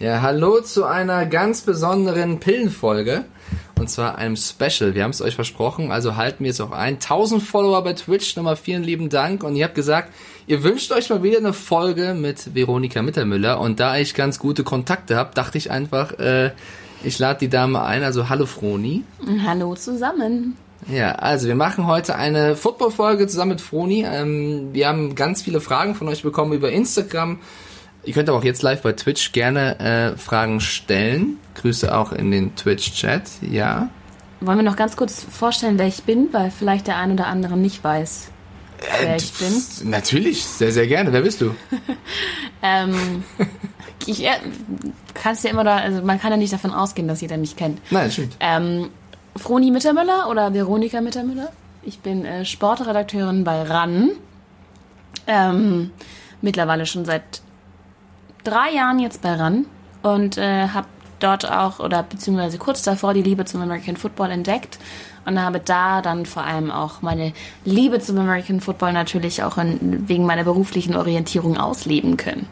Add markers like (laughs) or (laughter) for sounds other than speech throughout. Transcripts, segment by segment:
Ja, hallo zu einer ganz besonderen Pillenfolge. Und zwar einem Special. Wir haben es euch versprochen, also halten wir es auch ein. 1000 Follower bei Twitch, nochmal vielen lieben Dank. Und ihr habt gesagt, ihr wünscht euch mal wieder eine Folge mit Veronika Mittermüller. Und da ich ganz gute Kontakte habe, dachte ich einfach, äh, ich lade die Dame ein. Also hallo Froni. Hallo zusammen. Ja, also wir machen heute eine Football-Folge zusammen mit Froni. Ähm, wir haben ganz viele Fragen von euch bekommen über Instagram. Ihr könnt aber auch jetzt live bei Twitch gerne äh, Fragen stellen. Grüße auch in den Twitch-Chat, ja. Wollen wir noch ganz kurz vorstellen, wer ich bin, weil vielleicht der ein oder andere nicht weiß, wer Äh, ich bin. Natürlich, sehr, sehr gerne. Wer bist du? (laughs) Ähm, ich äh, kannst ja immer da, also man kann ja nicht davon ausgehen, dass jeder mich kennt. Nein, stimmt. Ähm, Froni Mittermüller oder Veronika Mittermüller. Ich bin äh, Sportredakteurin bei RAN. Ähm, mittlerweile schon seit drei Jahren jetzt bei RAN und äh, habe dort auch oder beziehungsweise kurz davor die Liebe zum American Football entdeckt und habe da dann vor allem auch meine Liebe zum American Football natürlich auch in, wegen meiner beruflichen Orientierung ausleben können.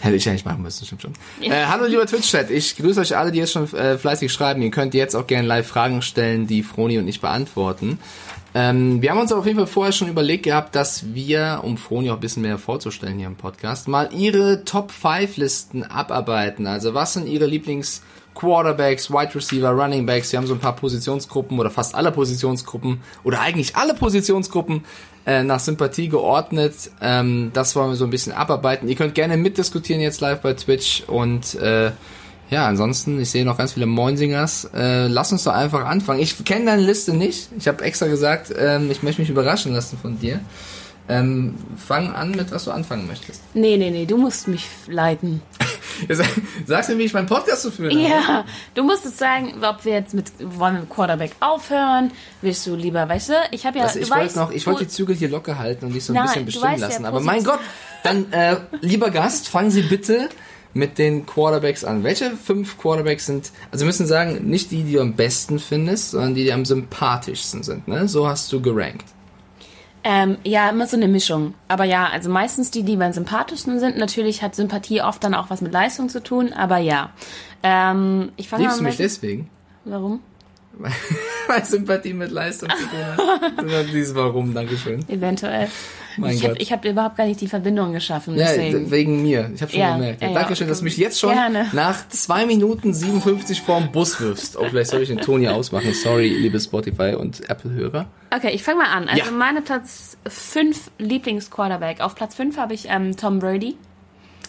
Hätte ich eigentlich machen müssen, stimmt schon. Äh, hallo lieber Twitch-Chat, ich grüße euch alle, die jetzt schon äh, fleißig schreiben. Ihr könnt jetzt auch gerne live Fragen stellen, die Froni und ich beantworten. Ähm, wir haben uns auf jeden Fall vorher schon überlegt gehabt, dass wir, um Froni auch ein bisschen mehr vorzustellen hier im Podcast, mal ihre Top-5-Listen abarbeiten. Also was sind ihre Lieblings- Quarterbacks, Wide Receiver, Running Backs, wir haben so ein paar Positionsgruppen oder fast alle Positionsgruppen oder eigentlich alle Positionsgruppen äh, nach Sympathie geordnet. Ähm, das wollen wir so ein bisschen abarbeiten. Ihr könnt gerne mitdiskutieren jetzt live bei Twitch und äh, ja, ansonsten, ich sehe noch ganz viele Moinsingers. Äh, lass uns doch einfach anfangen. Ich kenne deine Liste nicht. Ich habe extra gesagt, ähm, ich möchte mich überraschen lassen von dir. Ähm, fang an mit, was du anfangen möchtest. Nee, nee, nee, du musst mich leiten. (laughs) Sagst mir, wie ich meinen Podcast zu führen habe? Ja, du musst jetzt sagen, ob wir jetzt mit, wollen wir mit Quarterback aufhören? Willst du lieber, weißt du, ich habe ja, du ich wollte noch, ich wollte die Zügel hier locker halten und dich so ein Nein, bisschen du bestimmen weißt ja, lassen. Aber mein Gott, dann, äh, lieber Gast, fangen Sie bitte mit den Quarterbacks an. Welche fünf Quarterbacks sind, also wir müssen sagen, nicht die, die du am besten findest, sondern die, die am sympathischsten sind, ne? So hast du gerankt. ähm, ja, immer so eine Mischung. Aber ja, also meistens die, die am sympathischsten sind. Natürlich hat Sympathie oft dann auch was mit Leistung zu tun, aber ja. Ähm, ich fange Liebst du mich deswegen? Warum? (laughs) Weil Sympathie mit Leistung zu tun hat. (laughs) Dieses Warum, Dankeschön. Eventuell. Mein ich habe hab überhaupt gar nicht die Verbindung geschaffen. Ja, wegen mir. Ich habe schon Ja, gemerkt. Ja. Dankeschön, dass du mich jetzt schon Gerne. nach 2 Minuten 57 vorm Bus wirfst. Oh, vielleicht soll ich den Ton hier ausmachen. Sorry, liebe Spotify und Apple-Hörer. Okay, ich fange mal an. Also meine Platz 5 Lieblings-Quarterback. Auf Platz 5 habe ich ähm, Tom Brady.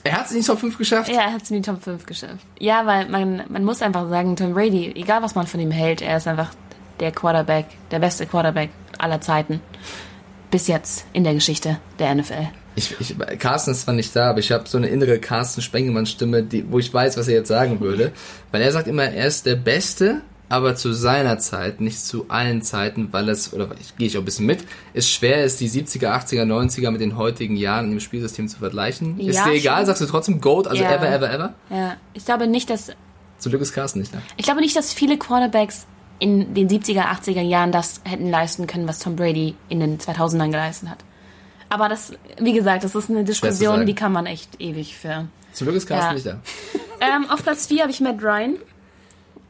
Er hat es in die Top 5 geschafft. Ja, er hat es in die Top 5 geschafft. Ja, weil man, man muss einfach sagen, Tom Brady, egal was man von ihm hält, er ist einfach der Quarterback, der beste Quarterback aller Zeiten. Bis jetzt in der Geschichte der NFL. Ich, ich, Carsten ist zwar nicht da, aber ich habe so eine innere Carsten Spengemann-Stimme, wo ich weiß, was er jetzt sagen würde. Weil er sagt immer, er ist der Beste, aber zu seiner Zeit, nicht zu allen Zeiten, weil es, oder ich gehe ich auch ein bisschen mit, es schwer ist, die 70er, 80er, 90er mit den heutigen Jahren im Spielsystem zu vergleichen. ist Ja, dir egal, schon. sagst du trotzdem Goat, also Ja. ever, ever, ever? Ja, ich glaube nicht, dass Zum Glück ist Carsten nicht da. ich glaube nicht, dass viele Quarterbacks in den 70er, 80er Jahren das hätten leisten können, was Tom Brady in den 2000ern geleistet hat. Aber das, wie gesagt, das ist eine Diskussion, die kann man echt ewig führen. Zum Glück ist Carsten Ja. nicht da. Ähm, auf Platz 4 habe ich Matt Ryan.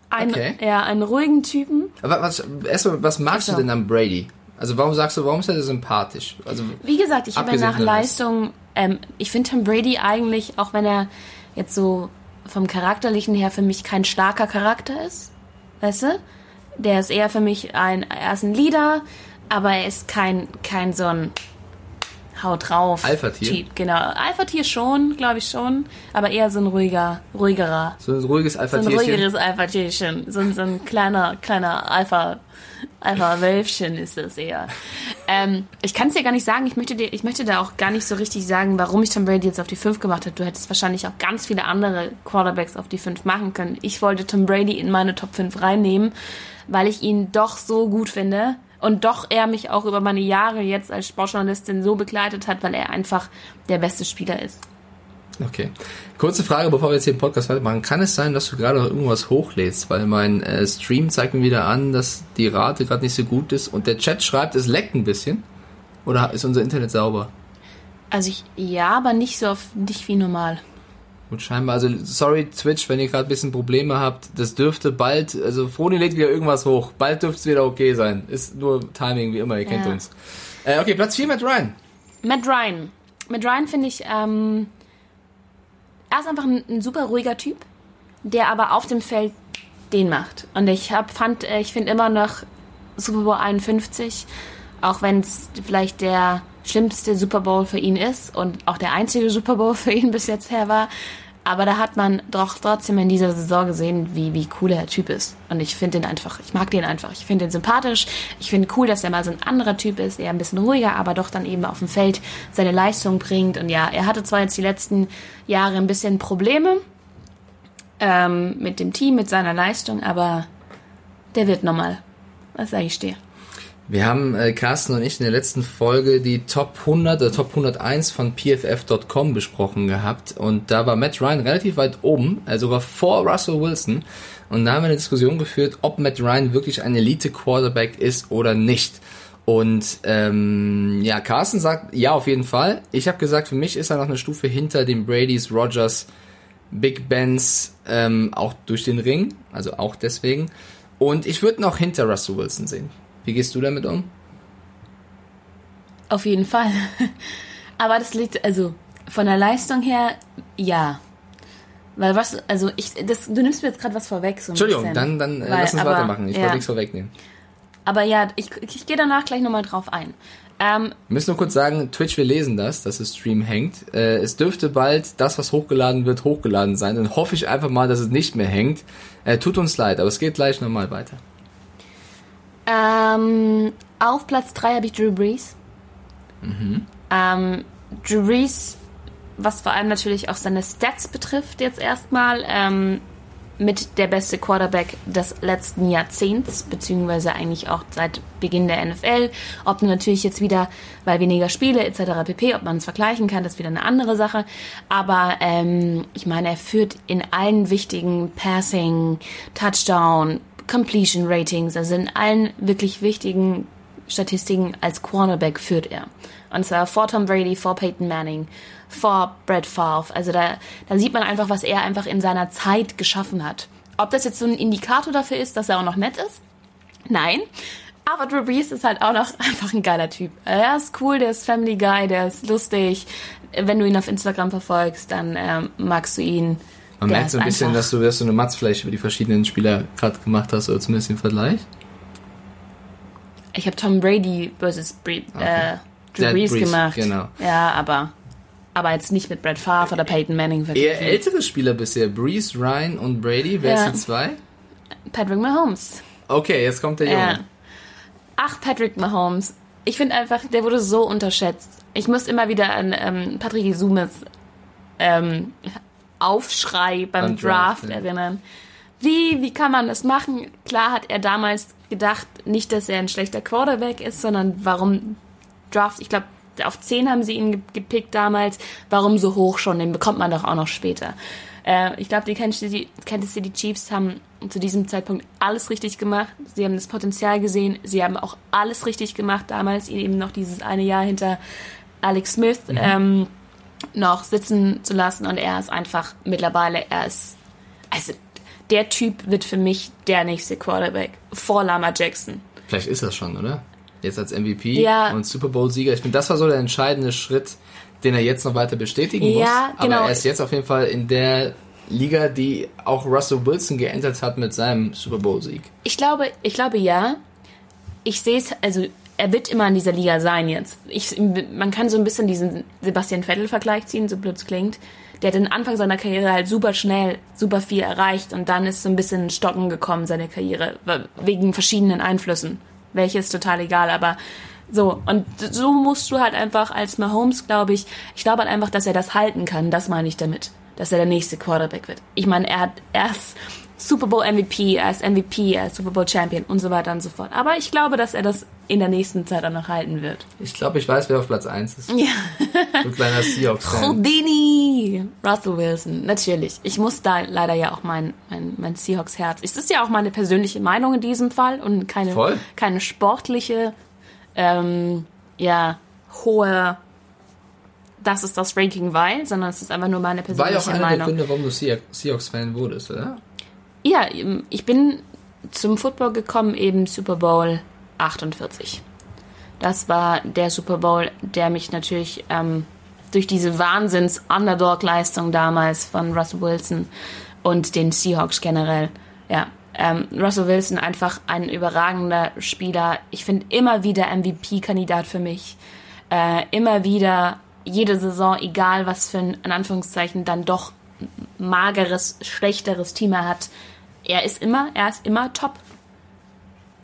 Ein, Okay. Ja, einen ruhigen Typen. Aber was, erstmal, was magst du Also. denn am Brady? Also warum sagst du, warum ist er sympathisch? Also Wie gesagt, ich habe nach Leistung, ähm, ich finde Tom Brady eigentlich, auch wenn er jetzt so vom Charakterlichen her für mich kein starker Charakter ist, weißt du? Der ist eher für mich ein, er ist ein Leader, aber er ist kein, kein so ein Haut drauf. Alpha-Tier? Genau. Alpha-Tier schon, glaube ich schon, aber eher so ein ruhiger, ruhigerer so ein ruhiges so ein Alpha-Tierchen. ruhigeres Alpha-Tierchen. So, ein- so ein kleiner, kleiner Alpha, Alpha-Wölfchen ist das eher. Ähm, ich kann es dir gar nicht sagen. Ich möchte, dir, ich möchte da auch gar nicht so richtig sagen, warum ich Tom Brady jetzt auf die 5 gemacht habe. Du hättest wahrscheinlich auch ganz viele andere Quarterbacks auf die 5 machen können. Ich wollte Tom Brady in meine Top 5 reinnehmen, weil ich ihn doch so gut finde. Und doch er mich auch über meine Jahre jetzt als Sportjournalistin so begleitet hat, weil er einfach der beste Spieler ist. Okay. Kurze Frage, bevor wir jetzt hier den Podcast weitermachen. Kann es sein, dass du gerade noch irgendwas hochlädst? Weil mein äh, Stream zeigt mir wieder an, dass die Rate gerade nicht so gut ist und der Chat schreibt, es leckt ein bisschen. Oder ist unser Internet sauber? Also ich, ja, aber nicht so auf, nicht wie normal. Gut, scheinbar. Also, sorry, Twitch, wenn ihr gerade ein bisschen Probleme habt. Das dürfte bald, also Froni lädt wieder irgendwas hoch. Bald dürfte es wieder okay sein. Ist nur Timing, wie immer, ihr kennt Ja. uns. Äh, okay, Platz 4 mit Ryan. Matt Ryan. Matt Ryan finde ich, ähm, er ist einfach ein, ein super ruhiger Typ, der aber auf dem Feld den macht. Und ich hab, fand, äh, ich finde immer noch Super Bowl 51, auch wenn es vielleicht der schlimmste Super Bowl für ihn ist und auch der einzige Super Bowl für ihn (laughs) bis jetzt her war. Aber da hat man doch trotzdem in dieser Saison gesehen, wie, wie cool der Typ ist. Und ich finde den einfach, ich mag den einfach. Ich finde den sympathisch. Ich finde cool, dass er mal so ein anderer Typ ist, der ein bisschen ruhiger, aber doch dann eben auf dem Feld seine Leistung bringt. Und ja, er hatte zwar jetzt die letzten Jahre ein bisschen Probleme ähm, mit dem Team, mit seiner Leistung, aber der wird nochmal. Was sage ich dir? Wir haben, äh, Carsten und ich, in der letzten Folge die Top 100 oder Top 101 von PFF.com besprochen gehabt. Und da war Matt Ryan relativ weit oben, äh, sogar vor Russell Wilson. Und da haben wir eine Diskussion geführt, ob Matt Ryan wirklich ein Elite-Quarterback ist oder nicht. Und ähm, ja, Carsten sagt, ja, auf jeden Fall. Ich habe gesagt, für mich ist er noch eine Stufe hinter den Bradys, Rogers, Big Bens, ähm, auch durch den Ring, also auch deswegen. Und ich würde noch hinter Russell Wilson sehen. Wie gehst du damit um? Auf jeden Fall. Aber das liegt, also von der Leistung her, ja. Weil was, also ich, das, du nimmst mir jetzt gerade was vorweg. So Entschuldigung, bisschen. dann, dann äh, Weil- lass uns aber, weitermachen. Ich ja. wollte nichts vorwegnehmen. Aber ja, ich, ich gehe danach gleich nochmal drauf ein. Ähm, Wir müssen nur kurz sagen, Twitch, wir lesen das, dass das Stream hängt. Äh, es dürfte bald das, was hochgeladen wird, hochgeladen sein. Dann hoffe ich einfach mal, dass es nicht mehr hängt. Äh, tut uns leid, aber es geht gleich nochmal weiter. Ähm, auf Platz 3 habe ich Drew Brees. Ähm, Drew Brees, was vor allem natürlich auch seine Stats betrifft, jetzt erstmal, ähm, mit der beste Quarterback des letzten Jahrzehnts, beziehungsweise eigentlich auch seit Beginn der NFL. Ob natürlich jetzt wieder, weil weniger Spiele etc. pp, ob man es vergleichen kann, das ist wieder eine andere Sache. Aber ähm, ich meine, er führt in allen wichtigen Passing, Touchdown, Completion Ratings, also in allen wirklich wichtigen Statistiken als Cornerback führt er. Und zwar vor Tom Brady, vor Peyton Manning, vor Brett Favre. Also da, da sieht man einfach, was er einfach in seiner Zeit geschaffen hat. Ob das jetzt so ein Indikator dafür ist, dass er auch noch nett ist? Nein. Aber Drew Brees ist halt auch noch (laughs) einfach ein geiler Typ. Er ist cool, der ist Family Guy, der ist lustig. Wenn du ihn auf Instagram verfolgst, dann ähm, magst du ihn. Man Der merkt so ein bisschen, dass du, dass du eine Matzfläche über die verschiedenen Spieler gerade gemacht hast, oder zumindest im Vergleich. Ich habe Tom Brady versus Bre äh, Drew Brees Brees, gemacht. genau. Ja, aber, aber jetzt nicht mit Brett Favre oder Peyton Manning. Eher ältere Spieler bisher. Breeze, Ryan und Brady. Wer Ja. ist die zwei? Patrick Mahomes. Okay, jetzt kommt der Junge. Ja. Ach, Patrick Mahomes. Ich finde einfach, der wurde so unterschätzt. Ich muss immer wieder an ähm, Patrick Isumes ähm, Aufschrei beim, Draft, Draft, erinnern. Wie, wie kann man das machen? Klar hat er damals gedacht, nicht, dass er ein schlechter Quarterback ist, sondern warum Draft, ich glaube, auf 10 haben sie ihn ge- gepickt damals. Warum so hoch schon? Den bekommt man doch auch noch später. Äh, ich glaube, die Kansas City, Chiefs haben zu diesem Zeitpunkt alles richtig gemacht. Sie haben das Potenzial gesehen. Sie haben auch alles richtig gemacht damals, eben noch dieses eine Jahr hinter Alex Smith ähm, noch sitzen zu lassen. Und er ist einfach mittlerweile, er ist, also der Typ wird für mich der nächste Quarterback vor Lama Jackson. Vielleicht ist das schon, oder? Jetzt als MVP Ja. und Super Bowl-Sieger. Ich finde, das war so der entscheidende Schritt, den er jetzt noch weiter bestätigen muss. Ja, genau. Aber er ist jetzt auf jeden Fall in der Liga, die auch Russell Wilson geentert hat mit seinem Super Bowl-Sieg. Ich glaube, ich glaube ja. Ich sehe es, also er wird immer in dieser Liga sein jetzt. Ich, man kann so ein bisschen diesen Sebastian Vettel-Vergleich ziehen, so blöd klingt. Der hat den Anfang seiner Karriere halt super schnell, super viel erreicht und dann ist so ein bisschen Stocken gekommen, seine Karriere, wegen verschiedenen Einflüssen. Welche ist total egal, aber so. Und so musst du halt einfach als Mahomes, glaube ich, ich glaube halt einfach, dass er das halten kann, das meine ich damit. Dass er der nächste Quarterback wird. Ich meine, er hat, er ist Super Bowl MVP, er ist MVP, er ist Super Bowl Champion und so weiter und so fort. Aber ich glaube, dass er das in der nächsten Zeit auch noch halten wird. Ich glaube, ich weiß, wer auf Platz 1 ist. Ja. Du kleiner Seahawks-Fan. Houdini! Russell Wilson, natürlich. Ich muss da leider ja auch mein, mein, mein Seahawks-Herz. Es ist ja auch meine persönliche Meinung in diesem Fall und keine, Voll. keine sportliche, ähm, ja, hohe das ist das Ranking, weil, sondern es ist einfach nur meine persönliche War ja auch einer Meinung. der Gründe, warum du Seah- Seahawks-Fan wurdest, oder? Ja, ich bin zum Football gekommen, eben Super Bowl 48. Das war der Super Bowl, der mich natürlich ähm, durch diese Wahnsinns-Underdog-Leistung damals von Russell Wilson und den Seahawks generell, ja, ähm, Russell Wilson einfach ein überragender Spieler. Ich finde immer wieder MVP-Kandidat für mich. Äh, immer wieder jede Saison, egal was für ein, in Anführungszeichen, dann doch mageres, schlechteres Team er hat. Er ist immer, er ist immer top.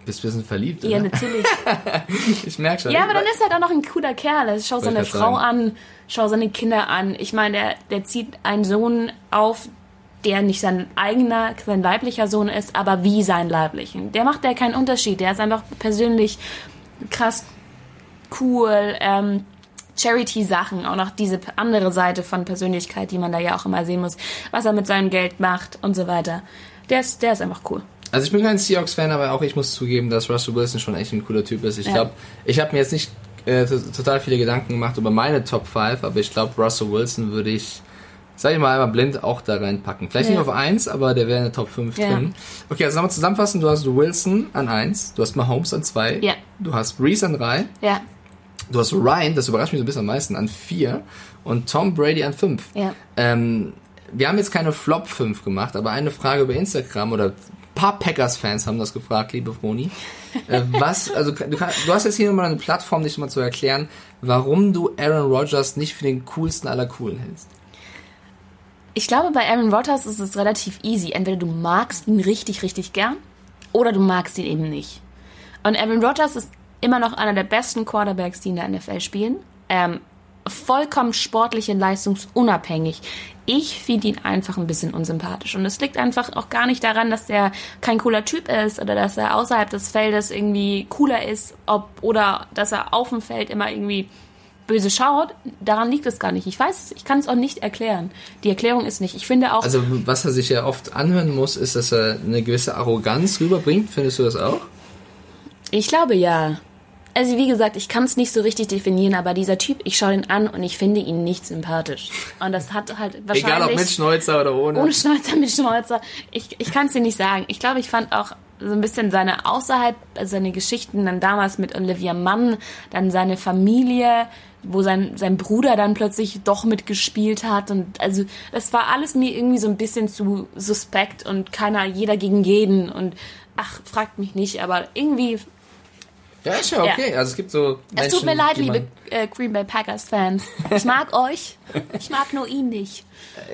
Bist ein bisschen verliebt, Ja, oder? natürlich. (laughs) Ich merke schon. Ja, aber dann ist er halt auch noch ein cooler Kerl. Also Schau seine Frau grad an, schau seine Kinder an. Ich meine, der, der zieht einen Sohn auf, der nicht sein eigener, sein leiblicher Sohn ist, aber wie sein leiblichen. Der macht ja keinen Unterschied. Der ist einfach persönlich krass cool. Ähm, Charity-Sachen, auch noch diese andere Seite von Persönlichkeit, die man da ja auch immer sehen muss, was er mit seinem Geld macht und so weiter. Der ist, der ist einfach cool. Also ich bin kein Seahawks-Fan, aber auch ich muss zugeben, dass Russell Wilson schon echt ein cooler Typ ist. Ich Ja. glaube, ich habe mir jetzt nicht äh, to- total viele Gedanken gemacht über meine Top 5, aber ich glaube, Russell Wilson würde ich, sag ich mal einmal blind, auch da reinpacken. Vielleicht Ja. nicht auf 1, aber der wäre in der Top 5 Ja. drin. Okay, also nochmal zusammenfassen, du hast Wilson an 1, du hast Mahomes an 2, Ja. du hast Breeze an 3, Ja, du hast Ryan, das überrascht mich so ein bisschen am meisten, an 4 und Tom Brady an 5. ja. Ähm, wir haben jetzt keine Flop 5 gemacht, aber eine Frage über Instagram oder ein paar Packers-Fans haben das gefragt, liebe Froni. (laughs) Äh, was, also du, kann, du hast jetzt hier nochmal eine Plattform, dich mal zu erklären, warum du Aaron Rodgers nicht für den coolsten aller Coolen hältst. Ich glaube, bei Aaron Rodgers ist es relativ easy. Entweder du magst ihn richtig, richtig gern oder du magst ihn eben nicht. Und Aaron Rodgers ist immer noch einer der besten Quarterbacks, die in der NFL spielen. Ähm, vollkommen sportlich und leistungsunabhängig. Ich finde ihn einfach ein bisschen unsympathisch. Und es liegt einfach auch gar nicht daran, dass er kein cooler Typ ist oder dass er außerhalb des Feldes irgendwie cooler ist ob, oder dass er auf dem Feld immer irgendwie böse schaut. Daran liegt es gar nicht. Ich weiß es, ich kann es auch nicht erklären. Die Erklärung ist nicht. Ich finde auch, Also was er sich ja oft anhören muss, ist, dass er eine gewisse Arroganz rüberbringt. Findest du das auch? Ich glaube ja. Also wie gesagt, ich kann es nicht so richtig definieren, aber dieser Typ, ich schaue ihn an und ich finde ihn nicht sympathisch. Und das hat halt wahrscheinlich... (laughs) Egal ob mit Schnäuzer oder ohne. Ohne Schnäuzer, mit Schnäuzer. Ich, ich kann es dir nicht sagen. Ich glaube, ich fand auch so ein bisschen seine außerhalb, also seine Geschichten dann damals mit Olivia Mann, dann seine Familie, wo sein, sein Bruder dann plötzlich doch mitgespielt hat. Und also das war alles mir irgendwie so ein bisschen zu suspekt und keiner, jeder gegen jeden. Und ach, fragt mich nicht, aber irgendwie ja, ist ja okay. Also es gibt so es tut mir Menschen, leid, liebe äh, Green Bay Packers Fans. Ich mag (laughs) euch. Ich mag nur ihn nicht.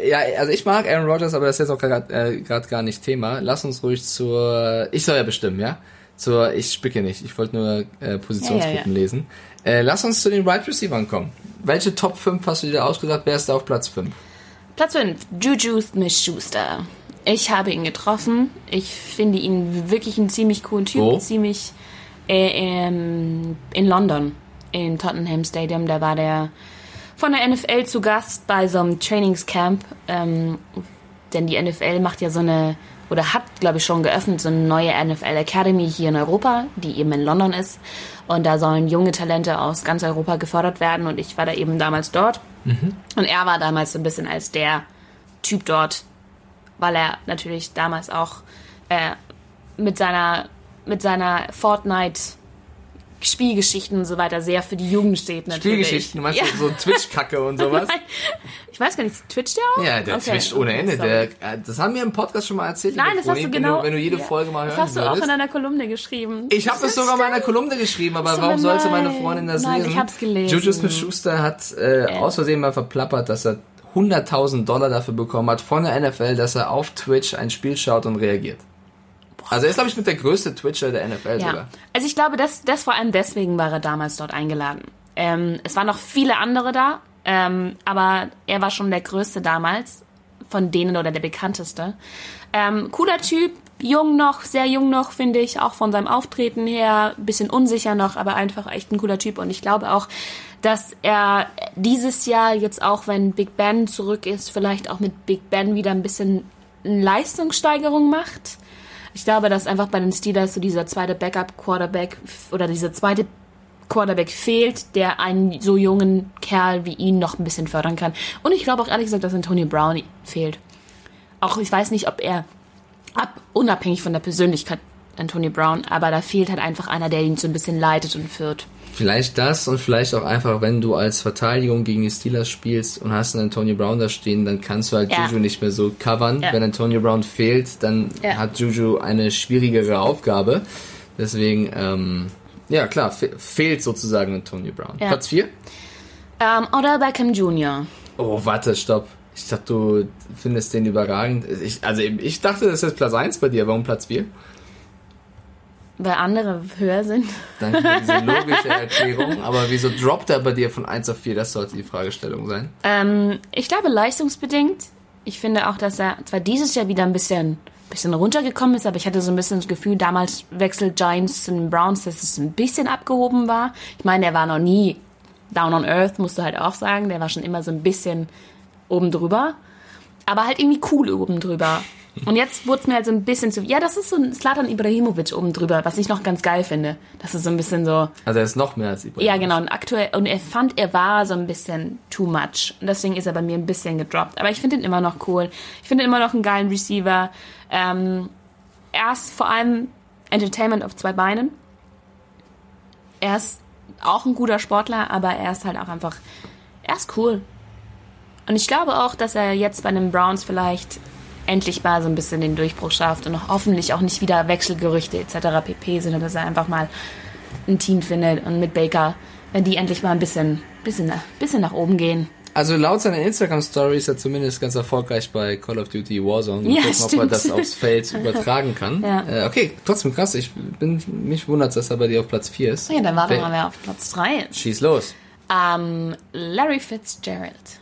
Ja, also ich mag Aaron Rodgers, aber das ist jetzt auch gerade äh, grad gar nicht Thema. Lass uns ruhig zur. Ich soll ja bestimmen, ja? Zur. Ich spicke nicht. Ich wollte nur äh, Positionsgruppen Ja, ja, ja. lesen. Äh, lass uns zu den Wide Receivers kommen. Welche Top 5 hast du dir ausgedacht? Wer ist da auf Platz 5? Platz 5, Juju Smith-Schuster. Ich habe ihn getroffen. Ich finde ihn wirklich einen ziemlich coolen Typ. Wo? Ziemlich in London, im Tottenham Stadium. Da war der von der NFL zu Gast bei so einem Trainingscamp. Ähm, denn die NFL macht ja so eine, oder hat, glaube ich, schon geöffnet, so eine neue NFL Academy hier in Europa, die eben in London ist. Und da sollen junge Talente aus ganz Europa gefördert werden. Und ich war da eben damals dort. Und er war damals so ein bisschen als der Typ dort, weil er natürlich damals auch äh, mit seiner mit seiner Fortnite Spielgeschichten und so weiter sehr für die Jugend steht natürlich. Spielgeschichten, du meinst ja. so Twitch-Kacke und sowas? (laughs) Nein. Ich weiß gar nicht, twitcht der auch? Ja, der Okay. twitcht ohne Ende. Der, äh, das haben wir im Podcast schon mal erzählt. Nein, das hast Froni, du wenn genau. Du, wenn du jede ja. Folge mal hören Das hast du auch würdest. in deiner Kolumne geschrieben. Ich habe das sogar in meiner Kolumne geschrieben, aber So, warum sollte meine nein. Freundin das Nein, lesen? ich hab's gelesen. Juju Smith-Schuster hat äh, aus Versehen mal verplappert, dass er 100.000 Dollar dafür bekommen hat von der NFL, dass er auf Twitch ein Spiel schaut und reagiert. Also er ist, glaube ich, mit der größte Twitcher der NFL Ja. sogar. Also ich glaube, das, das vor allem deswegen war er damals dort eingeladen. Ähm, es waren noch viele andere da, ähm, aber er war schon der größte damals von denen oder der bekannteste. Ähm, cooler Typ, jung noch, sehr jung noch, finde ich, auch von seinem Auftreten her, bisschen unsicher noch, aber einfach echt ein cooler Typ. Und ich glaube auch, dass er dieses Jahr jetzt auch, wenn Big Ben zurück ist, vielleicht auch mit Big Ben wieder ein bisschen Leistungssteigerung macht. Ich glaube, dass einfach bei den Steelers so dieser zweite Backup-Quarterback oder dieser zweite Quarterback fehlt, der einen so jungen Kerl wie ihn noch ein bisschen fördern kann. Und ich glaube auch ehrlich gesagt, dass Antonio Brown fehlt. Auch ich weiß nicht, ob er ab, unabhängig von der Persönlichkeit Antonio Brown, aber da fehlt halt einfach einer, der ihn so ein bisschen leitet und führt. Vielleicht das und vielleicht auch einfach, wenn du als Verteidigung gegen die Steelers spielst und hast einen Antonio Brown da stehen, dann kannst du halt ja. Juju nicht mehr so covern. Ja. Wenn Antonio Brown fehlt, dann ja. hat Juju eine schwierigere Aufgabe. Deswegen, ähm, ja klar, fe fehlt sozusagen Antonio Brown. Platz 4? Um, ähm, oder Beckham Jr. Oh, warte, stopp. Ich dachte, du findest den überragend. Ich, also ich dachte, das ist Platz 1 bei dir. Warum Platz 4? Weil andere höher sind. Danke für diese (laughs) logische Erklärung. Aber wieso droppt er bei dir von 1 auf 4? Das sollte die Fragestellung sein. Ähm, ich glaube leistungsbedingt. Ich finde auch, dass er zwar dieses Jahr wieder ein bisschen, bisschen runtergekommen ist, aber ich hatte so ein bisschen das Gefühl, damals wechselt Giants zu den Browns, dass es ein bisschen abgehoben war. Ich meine, er war noch nie down on earth, musst du halt auch sagen. Der war schon immer so ein bisschen oben drüber. Aber halt irgendwie cool oben drüber. Und jetzt wurde es mir halt so ein bisschen zu. Ja, das ist so ein Slatan Ibrahimovic oben drüber, was ich noch ganz geil finde. Das ist so ein bisschen so. Also er ist noch mehr als Ibrahimovic. Ja, genau. Und aktuell. Und er fand, er war so ein bisschen too much. Und deswegen ist er bei mir ein bisschen gedroppt. Aber ich finde ihn immer noch cool. Ich finde ihn immer noch einen geilen Receiver. Ähm, er ist vor allem Entertainment auf zwei Beinen. Er ist auch ein guter Sportler, aber er ist halt auch einfach. Er ist cool. Und ich glaube auch, dass er jetzt bei den Browns vielleicht endlich mal so ein bisschen den Durchbruch schafft und hoffentlich auch nicht wieder Wechselgerüchte etc. pp, sondern dass er einfach mal ein Team findet und mit Baker, wenn die endlich mal ein bisschen, bisschen, bisschen nach oben gehen. Also laut seiner Instagram-Story ist er zumindest ganz erfolgreich bei Call of Duty Warzone. Und ja, gucken, ob er das aufs Feld (laughs) übertragen kann. Ja. Äh, okay, trotzdem krass. Ich bin mich wundert, dass er bei dir auf Platz 4 ist. Ja, dann warten wir mal, wer auf Platz 3 ist. Schieß los. Um, ähm, Larry Fitzgerald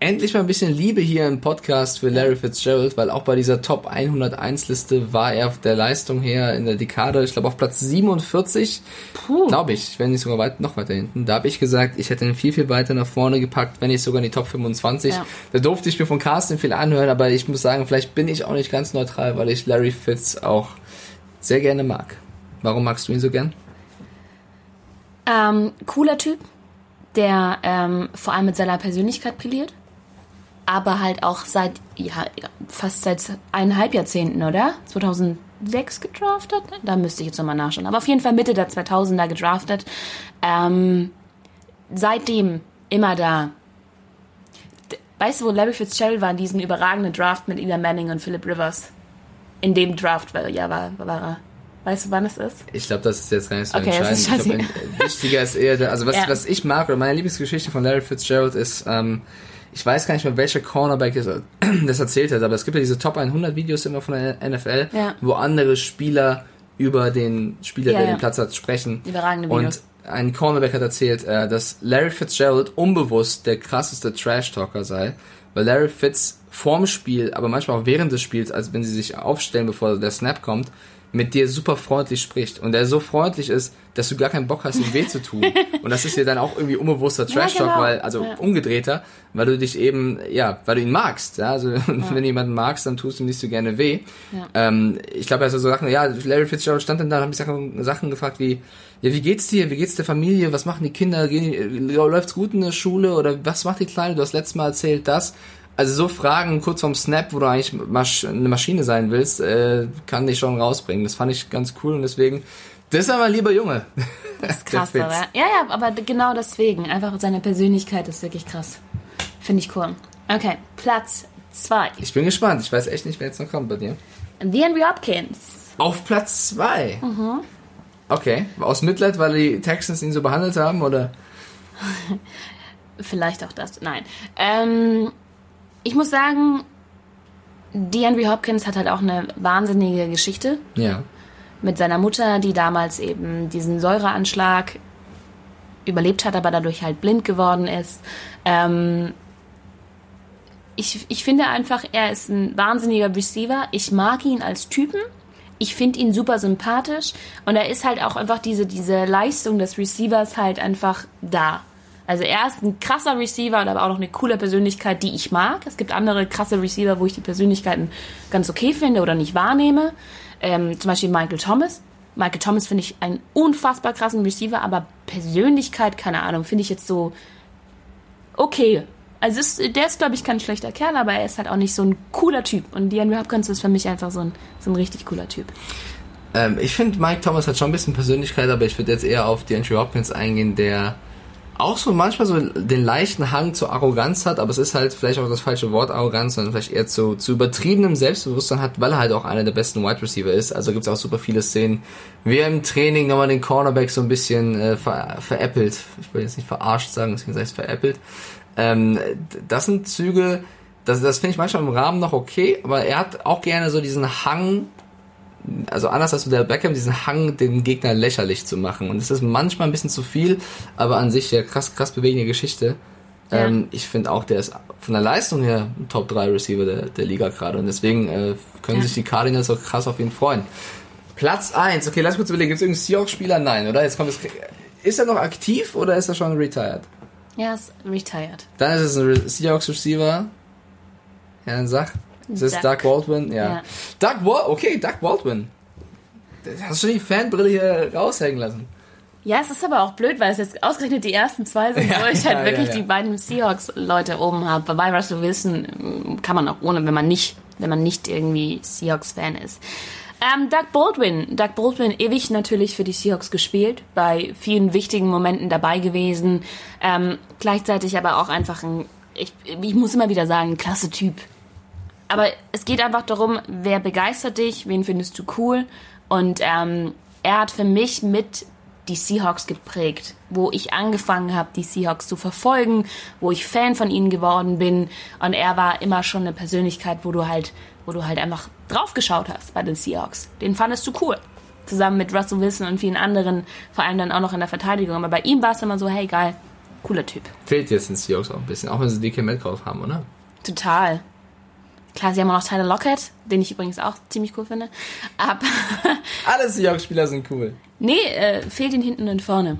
endlich mal ein bisschen Liebe hier im Podcast für Larry Fitzgerald, weil auch bei dieser Top 101 Liste war er der Leistung her in der Dekade, ich glaube auf Platz 47, glaube ich, wenn nicht sogar weit, noch weiter hinten. Da habe ich gesagt, ich hätte ihn viel, viel weiter nach vorne gepackt, wenn nicht sogar in die Top 25. Ja. Da durfte ich mir von Carsten viel anhören, aber ich muss sagen, vielleicht bin ich auch nicht ganz neutral, weil ich Larry Fitz auch sehr gerne mag. Warum magst du ihn so gern? Ähm, cooler Typ, der ähm, vor allem mit seiner Persönlichkeit brilliert aber halt auch seit, ja, fast seit eineinhalb Jahrzehnten, oder? 2006 gedraftet? Da müsste ich jetzt nochmal nachschauen. Aber auf jeden Fall Mitte der 2000er gedraftet. Ähm, seitdem immer da. Weißt du, wo Larry Fitzgerald war in diesem überragenden Draft mit Ida Manning und Philip Rivers? In dem Draft war, ja, war, war er. Weißt du, wann es ist? Ich glaube, das ist jetzt gar nicht so okay, entscheidend. Ich glaub, wichtiger ist eher, also was, ja. was ich mag, oder meine Lieblingsgeschichte von Larry Fitzgerald ist, ähm, ich weiß gar nicht mehr, welcher Cornerback (clears throat) das erzählt hat, aber es gibt ja diese Top 100 Videos immer von der NFL, ja. wo andere Spieler über den Spieler, ja, der den Platz hat, sprechen. Überragende Videos. Und ein Cornerback hat erzählt, äh, dass Larry Fitzgerald unbewusst der krasseste Trash-Talker sei, weil Larry Fitz vorm Spiel, aber manchmal auch während des Spiels, also wenn sie sich aufstellen, bevor der Snap kommt, mit dir super freundlich spricht und der so freundlich ist, dass du gar keinen Bock hast, ihm weh zu tun. (laughs) und das ist dir dann auch irgendwie unbewusster Trash Talk, ja, genau. weil also ja. umgedrehter, weil du dich eben ja, weil du ihn magst. Ja? Also ja. (laughs) wenn jemanden magst, dann tust du ihm nicht so gerne weh. Ähm, ich glaube, also so Sachen, ja, Larry Fitzgerald stand dann da, habe ich Sachen, Sachen gefragt wie ja, wie geht's dir? Wie geht's der Familie? Was machen die Kinder? Gehen läuft's gut in der Schule? Oder was macht die Kleine? Du hast letztes Mal erzählt das. Also so Fragen kurz vorm Snap, wo du eigentlich Masch eine Maschine sein willst, äh, kann dich schon rausbringen. Das fand ich ganz cool und deswegen, das ist aber lieber Junge. Das ist (laughs) krass, aber. Ja, ja, aber genau deswegen. Einfach seine Persönlichkeit ist wirklich krass. Finde ich cool. Okay, Platz 2. Ich bin gespannt. Ich weiß echt nicht, wer jetzt noch kommt bei dir. The Henry Hopkins. Auf Platz 2? Mhm. Okay. Aus Mitleid, weil die Texans ihn so behandelt haben, oder? (laughs) Vielleicht auch das. Nein. Ähm, ich muss sagen, DeAndre Hopkins hat halt auch eine wahnsinnige Geschichte. Ja. Mit seiner Mutter, die damals eben diesen Säureanschlag überlebt hat, aber dadurch halt blind geworden ist. Ähm, ich, ich finde einfach, er ist ein wahnsinniger Receiver. Ich mag ihn als Typen. Ich finde ihn super sympathisch. Und er ist halt auch einfach diese, diese Leistung des Receivers halt einfach da. Also er ist ein krasser Receiver und aber auch noch eine coole Persönlichkeit, die ich mag. Es gibt andere krasse Receiver, wo ich die Persönlichkeiten ganz okay finde oder nicht wahrnehme. Ähm, zum Beispiel Michael Thomas. Michael Thomas finde ich einen unfassbar krassen Receiver, aber Persönlichkeit, keine Ahnung, finde ich jetzt so okay. Also ist, der ist, glaube ich, kein schlechter Kerl, aber er ist halt auch nicht so ein cooler Typ. Und DeAndre Hopkins ist für mich einfach so ein, so ein richtig cooler Typ. Ähm, ich finde, Mike Thomas hat schon ein bisschen Persönlichkeit, aber ich würde jetzt eher auf DeAndre Hopkins eingehen, der auch so manchmal so den leichten Hang zur Arroganz hat, aber es ist halt vielleicht auch das falsche Wort Arroganz, sondern vielleicht eher zu, zu übertriebenem Selbstbewusstsein hat, weil er halt auch einer der besten Wide Receiver ist. Also gibt es auch super viele Szenen, wie er im Training nochmal den Cornerback so ein bisschen äh, ver, veräppelt. Ich will jetzt nicht verarscht sagen, deswegen sage ich veräppelt. Ähm, das sind Züge, das, das finde ich manchmal im Rahmen noch okay, aber er hat auch gerne so diesen Hang also anders als der Beckham, diesen Hang, den Gegner lächerlich zu machen. Und es ist manchmal ein bisschen zu viel, aber an sich ja krass, krass bewegende Geschichte. Ja. Ähm, ich finde auch, der ist von der Leistung her ein Top 3 Receiver der, der Liga gerade. Und deswegen äh, können ja. sich die Cardinals auch krass auf ihn freuen. Platz 1, okay, lass kurz überlegen, gibt es irgendeinen Seahawks-Spieler? Nein, oder? Jetzt kommt es. Ist er noch aktiv oder ist er schon retired? Ja, ist retired. Dann ist es ein Seahawks-Receiver. Ja, dann sag. Ist das Doug, Doug Baldwin? Ja. ja. Doug Baldwin, okay, Doug Baldwin. Hast du die Fanbrille hier raushängen lassen? Ja, es ist aber auch blöd, weil es jetzt ausgerechnet die ersten zwei sind, (laughs) ja, wo ich halt ja, wirklich ja, die beiden Seahawks-Leute oben habe. Bei Russell Wilson mm, kann man auch ohne, wenn man nicht, wenn man nicht irgendwie Seahawks-Fan ist. Ähm, Doug Baldwin. Doug Baldwin ewig natürlich für die Seahawks gespielt, bei vielen wichtigen Momenten dabei gewesen. Ähm, gleichzeitig aber auch einfach ein, ich, ich muss immer wieder sagen, ein klasse Typ. Aber es geht einfach darum, wer begeistert dich, wen findest du cool. Und ähm, er hat für mich mit die Seahawks geprägt, wo ich angefangen habe, die Seahawks zu verfolgen, wo ich Fan von ihnen geworden bin. Und er war immer schon eine Persönlichkeit, wo du halt, wo du halt einfach draufgeschaut hast bei den Seahawks. Den fandest du cool. Zusammen mit Russell Wilson und vielen anderen, vor allem dann auch noch in der Verteidigung. Aber bei ihm war es immer so, hey geil, cooler Typ. Fehlt jetzt den Seahawks auch ein bisschen, auch wenn sie DK Metcalf haben, oder? Total. Klar, sie haben auch noch Tyler Lockett, den ich übrigens auch ziemlich cool finde. Aber (laughs) Alle Seahawks-Spieler sind cool. Nee, äh, fehlt ihn hinten und vorne.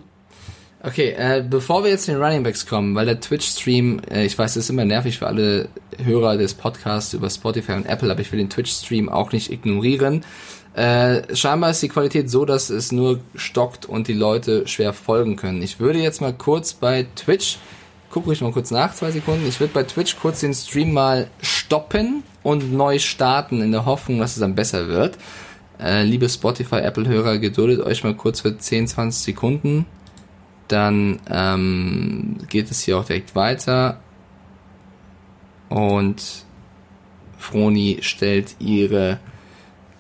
Okay, äh, bevor wir jetzt zu den Running Backs kommen, weil der Twitch-Stream, äh, ich weiß, das ist immer nervig für alle Hörer des Podcasts über Spotify und Apple, aber ich will den Twitch-Stream auch nicht ignorieren. Äh, scheinbar ist die Qualität so, dass es nur stockt und die Leute schwer folgen können. Ich würde jetzt mal kurz bei Twitch guck ruhig mal kurz nach, zwei Sekunden. Ich würde bei Twitch kurz den Stream mal stoppen und neu starten, in der Hoffnung, dass es dann besser wird. Äh, liebe Spotify, Apple-Hörer, geduldet euch mal kurz für 10, 20 Sekunden. Dann ähm, geht es hier auch direkt weiter. Und Froni stellt ihre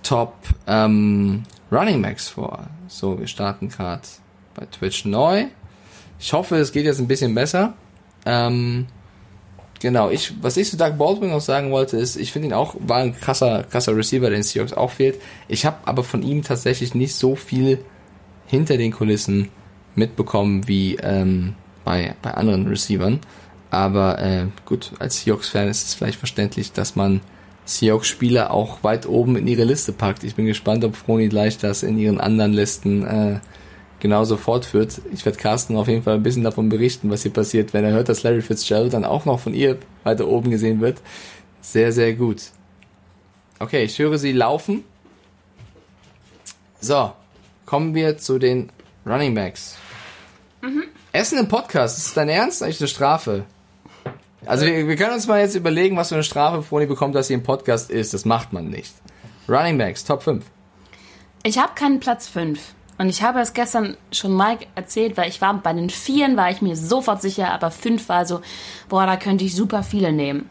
Top ähm, Running Max vor. So, wir starten gerade bei Twitch neu. Ich hoffe, es geht jetzt ein bisschen besser. Ähm, genau, ich, was ich zu Doug Baldwin noch sagen wollte, ist, ich finde ihn auch, war ein krasser, krasser Receiver, den Seahawks auch fehlt. Ich habe aber von ihm tatsächlich nicht so viel hinter den Kulissen mitbekommen wie ähm, bei, bei anderen Receivern. Aber äh, gut, als Seahawks-Fan ist es vielleicht verständlich, dass man Seahawks-Spieler auch weit oben in ihre Liste packt. Ich bin gespannt, ob Froni gleich das in ihren anderen Listen äh, genauso fortführt. Ich werde Carsten auf jeden Fall ein bisschen davon berichten, was hier passiert, wenn er hört, dass Larry Fitzgerald dann auch noch von ihr weiter oben gesehen wird. Sehr, sehr gut. Okay, ich höre sie laufen. So, kommen wir zu den Running Backs. Mhm. Essen im Podcast, ist dein Ernst? Eigentlich eine Strafe. Also wir, wir, können uns mal jetzt überlegen, was für eine Strafe Froni bekommt, dass sie im Podcast ist. Das macht man nicht. Running Backs, Top 5. Ich habe keinen Platz 5. Und ich habe es gestern schon Mike erzählt, weil ich war bei den Vieren war ich mir sofort sicher, aber fünf war so, boah, da könnte ich super viele nehmen.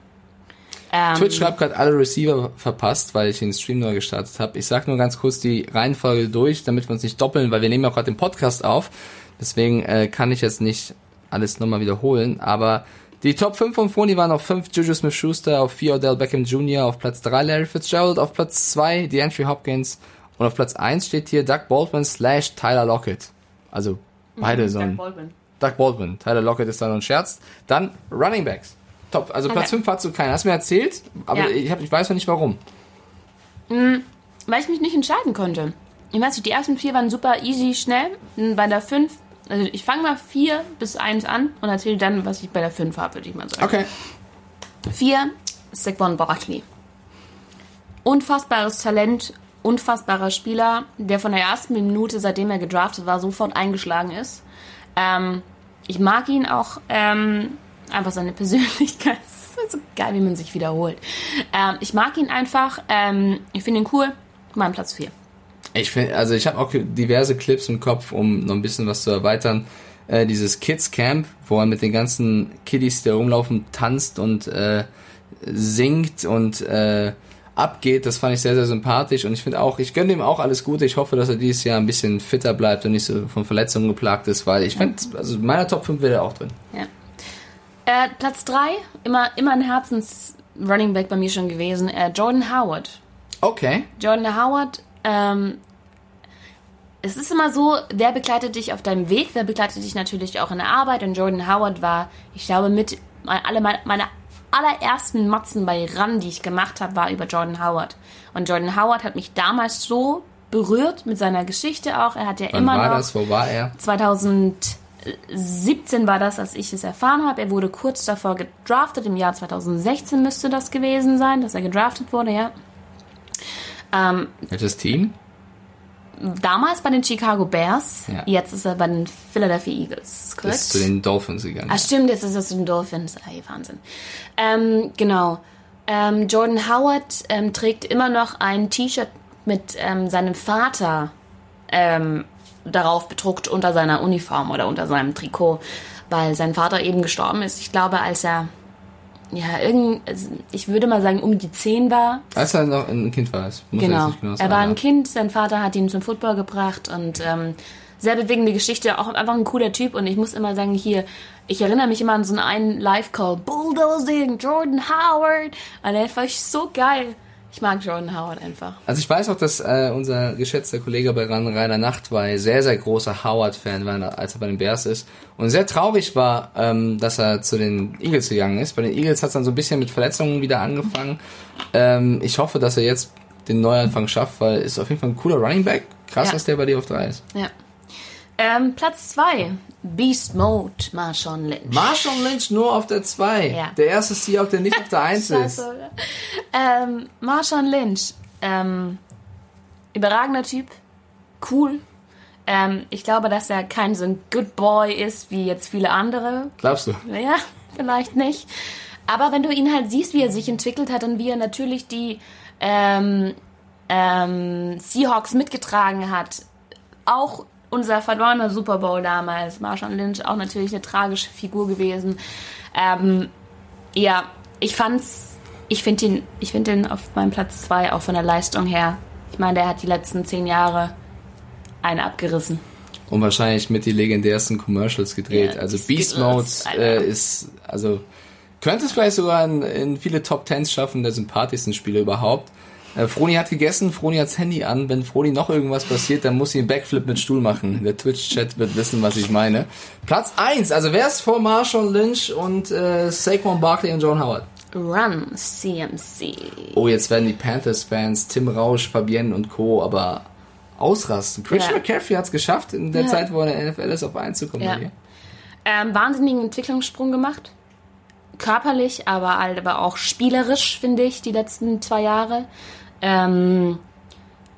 Ähm, Twitch schreibt gerade alle Receiver verpasst, weil ich den Stream neu gestartet habe. Ich sag nur ganz kurz die Reihenfolge durch, damit wir uns nicht doppeln, weil wir nehmen ja gerade den Podcast auf. Deswegen äh, kann ich jetzt nicht alles nochmal wiederholen. Aber die Top 5 von Foni waren auf 5 Juju Smith-Schuster, auf 4 Odell Beckham Jr., auf Platz 3 Larry Fitzgerald, auf Platz 2 DeAndre Hopkins, und auf Platz 1 steht hier Doug Baldwin slash Tyler Lockett. Also beide mhm, so ein. Doug Baldwin. Doug Baldwin. Tyler Lockett ist da noch ein Scherz. Dann Running Backs. Top. Also Platz okay. 5 hast du keinen. Hast du mir erzählt, aber ja. ich, hab, ich weiß noch nicht warum. Mhm, weil ich mich nicht entscheiden konnte. Ich weiß nicht, die ersten vier waren super easy, schnell. Bei der 5, also ich fange mal 4 bis 1 an und erzähle dann, was ich bei der 5 habe, würde ich mal sagen. Okay. 4, Saquon Barkley. Unfassbares Talent unfassbarer Spieler, der von der ersten Minute, seitdem er gedraftet war, sofort eingeschlagen ist. Ähm, ich mag ihn auch ähm, einfach seine (laughs) Persönlichkeit. Ist so geil, wie man sich wiederholt. Ähm, ich mag ihn einfach. Ähm, ich finde ihn cool. Mein Platz 4. Ich finde, also ich habe auch diverse Clips im Kopf, um noch ein bisschen was zu erweitern. Äh, dieses Kids Camp, wo er mit den ganzen Kiddies, die rumlaufen, tanzt und äh, singt und äh, abgeht, das fand ich sehr, sehr sympathisch und ich finde auch, ich gönne ihm auch alles Gute. Ich hoffe, dass er dieses Jahr ein bisschen fitter bleibt und nicht so von Verletzungen geplagt ist, weil ich finde, also in meiner Top 5 wäre er auch drin. Ja. Äh, Platz 3, immer, immer ein Herzens-Running Back bei mir schon gewesen, äh, Jordan Howard. Okay. Jordan Howard, ähm, es ist immer so, wer begleitet dich auf deinem Weg, wer begleitet dich natürlich auch in der Arbeit und Jordan Howard war, ich glaube, mit alle meine, meine allerersten Matzen bei Run, die ich gemacht habe, war über Jordan Howard. Und Jordan Howard hat mich damals so berührt mit seiner Geschichte auch. Er hat ja Wann immer war noch das? Wo war er? 2017 war das, als ich es erfahren habe. Er wurde kurz davor gedraftet. Im Jahr 2016 müsste das gewesen sein, dass er gedraftet wurde, ja. Ähm, Welches Team? Damals bei den Chicago Bears, Ja. jetzt ist er bei den Philadelphia Eagles. Korrekt? Ist zu den Dolphins gegangen. Ah, stimmt, jetzt ist er zu den Dolphins. Ey, Wahnsinn. Ähm, genau. Ähm, Jordan Howard ähm, trägt immer noch ein T-Shirt mit ähm, seinem Vater ähm, darauf bedruckt unter seiner Uniform oder unter seinem Trikot, weil sein Vater eben gestorben ist. Ich glaube, als er, ja, irgend, also ich würde mal sagen, um die 10 war, Als er noch ein Kind war, muss Genau. jetzt nicht er war ein. Kind, sein Vater hat ihn zum Football gebracht und ähm, sehr bewegende Geschichte, auch einfach ein cooler Typ und ich muss immer sagen, hier, ich erinnere mich immer an so einen Live-Call, Bulldozing, Jordan Howard und der ich so geil. Ich mag Jordan Howard einfach. Also ich weiß auch, dass äh, unser geschätzter Kollege bei Ran Rainer Nacht war ein sehr, sehr großer Howard-Fan, war, als er bei den Bears ist. Und sehr traurig war, ähm, dass er zu den Eagles gegangen ist. Bei den Eagles hat es dann so ein bisschen mit Verletzungen wieder angefangen. Ähm, ich hoffe, dass er jetzt den Neuanfang schafft, weil ist auf jeden Fall ein cooler Running Back. Krass, Ja. dass der bei dir auf drei ist. Ja. Ähm, Platz 2, Beast Mode, Marshawn Lynch. Marshawn Lynch nur auf der 2. Ja. Der erste Seahawk, der nicht auf der 1 (laughs) ist. Ähm, Marshawn Lynch. Ähm, überragender Typ. Cool. Ähm, ich glaube, dass er kein so ein Good Boy ist wie jetzt viele andere. Glaubst du? Ja, (laughs) vielleicht nicht. Aber wenn du ihn halt siehst, wie er sich entwickelt hat und wie er natürlich die ähm, ähm, Seahawks mitgetragen hat, auch unser verlorener Super Bowl damals, Marshawn Lynch, auch natürlich eine tragische Figur gewesen. Ähm, ja, ich fand's, ich finde ihn, ich finde ihn auf meinem Platz zwei auch von der Leistung her. Ich meine, der hat die letzten zehn Jahre eine abgerissen. Und wahrscheinlich mit die legendärsten Commercials gedreht. Ja, also Beast Mode äh, ist, also könnte es vielleicht sogar in, in viele Top Tens schaffen, der sympathischsten Spiele überhaupt. Äh, Froni hat gegessen, Froni hat's Handy an. Wenn Froni noch irgendwas passiert, dann muss sie einen Backflip mit Stuhl machen. Der Twitch-Chat wird wissen, was ich meine. Platz eins. also wer ist vor Marshawn Lynch und äh, Saquon Barkley und John Howard? Run, CMC. Oh, jetzt werden die Panthers-Fans, Tim Rausch, Fabienne und Co., aber ausrasten. Christian Ja. McCaffrey hat's geschafft, in der Ja. Zeit, wo er in der NFL ist, auf einzukommen. Ja. dir. Ähm, wahnsinnigen Entwicklungssprung gemacht. Körperlich, aber, aber auch spielerisch, finde ich, die letzten zwei Jahre. Ähm,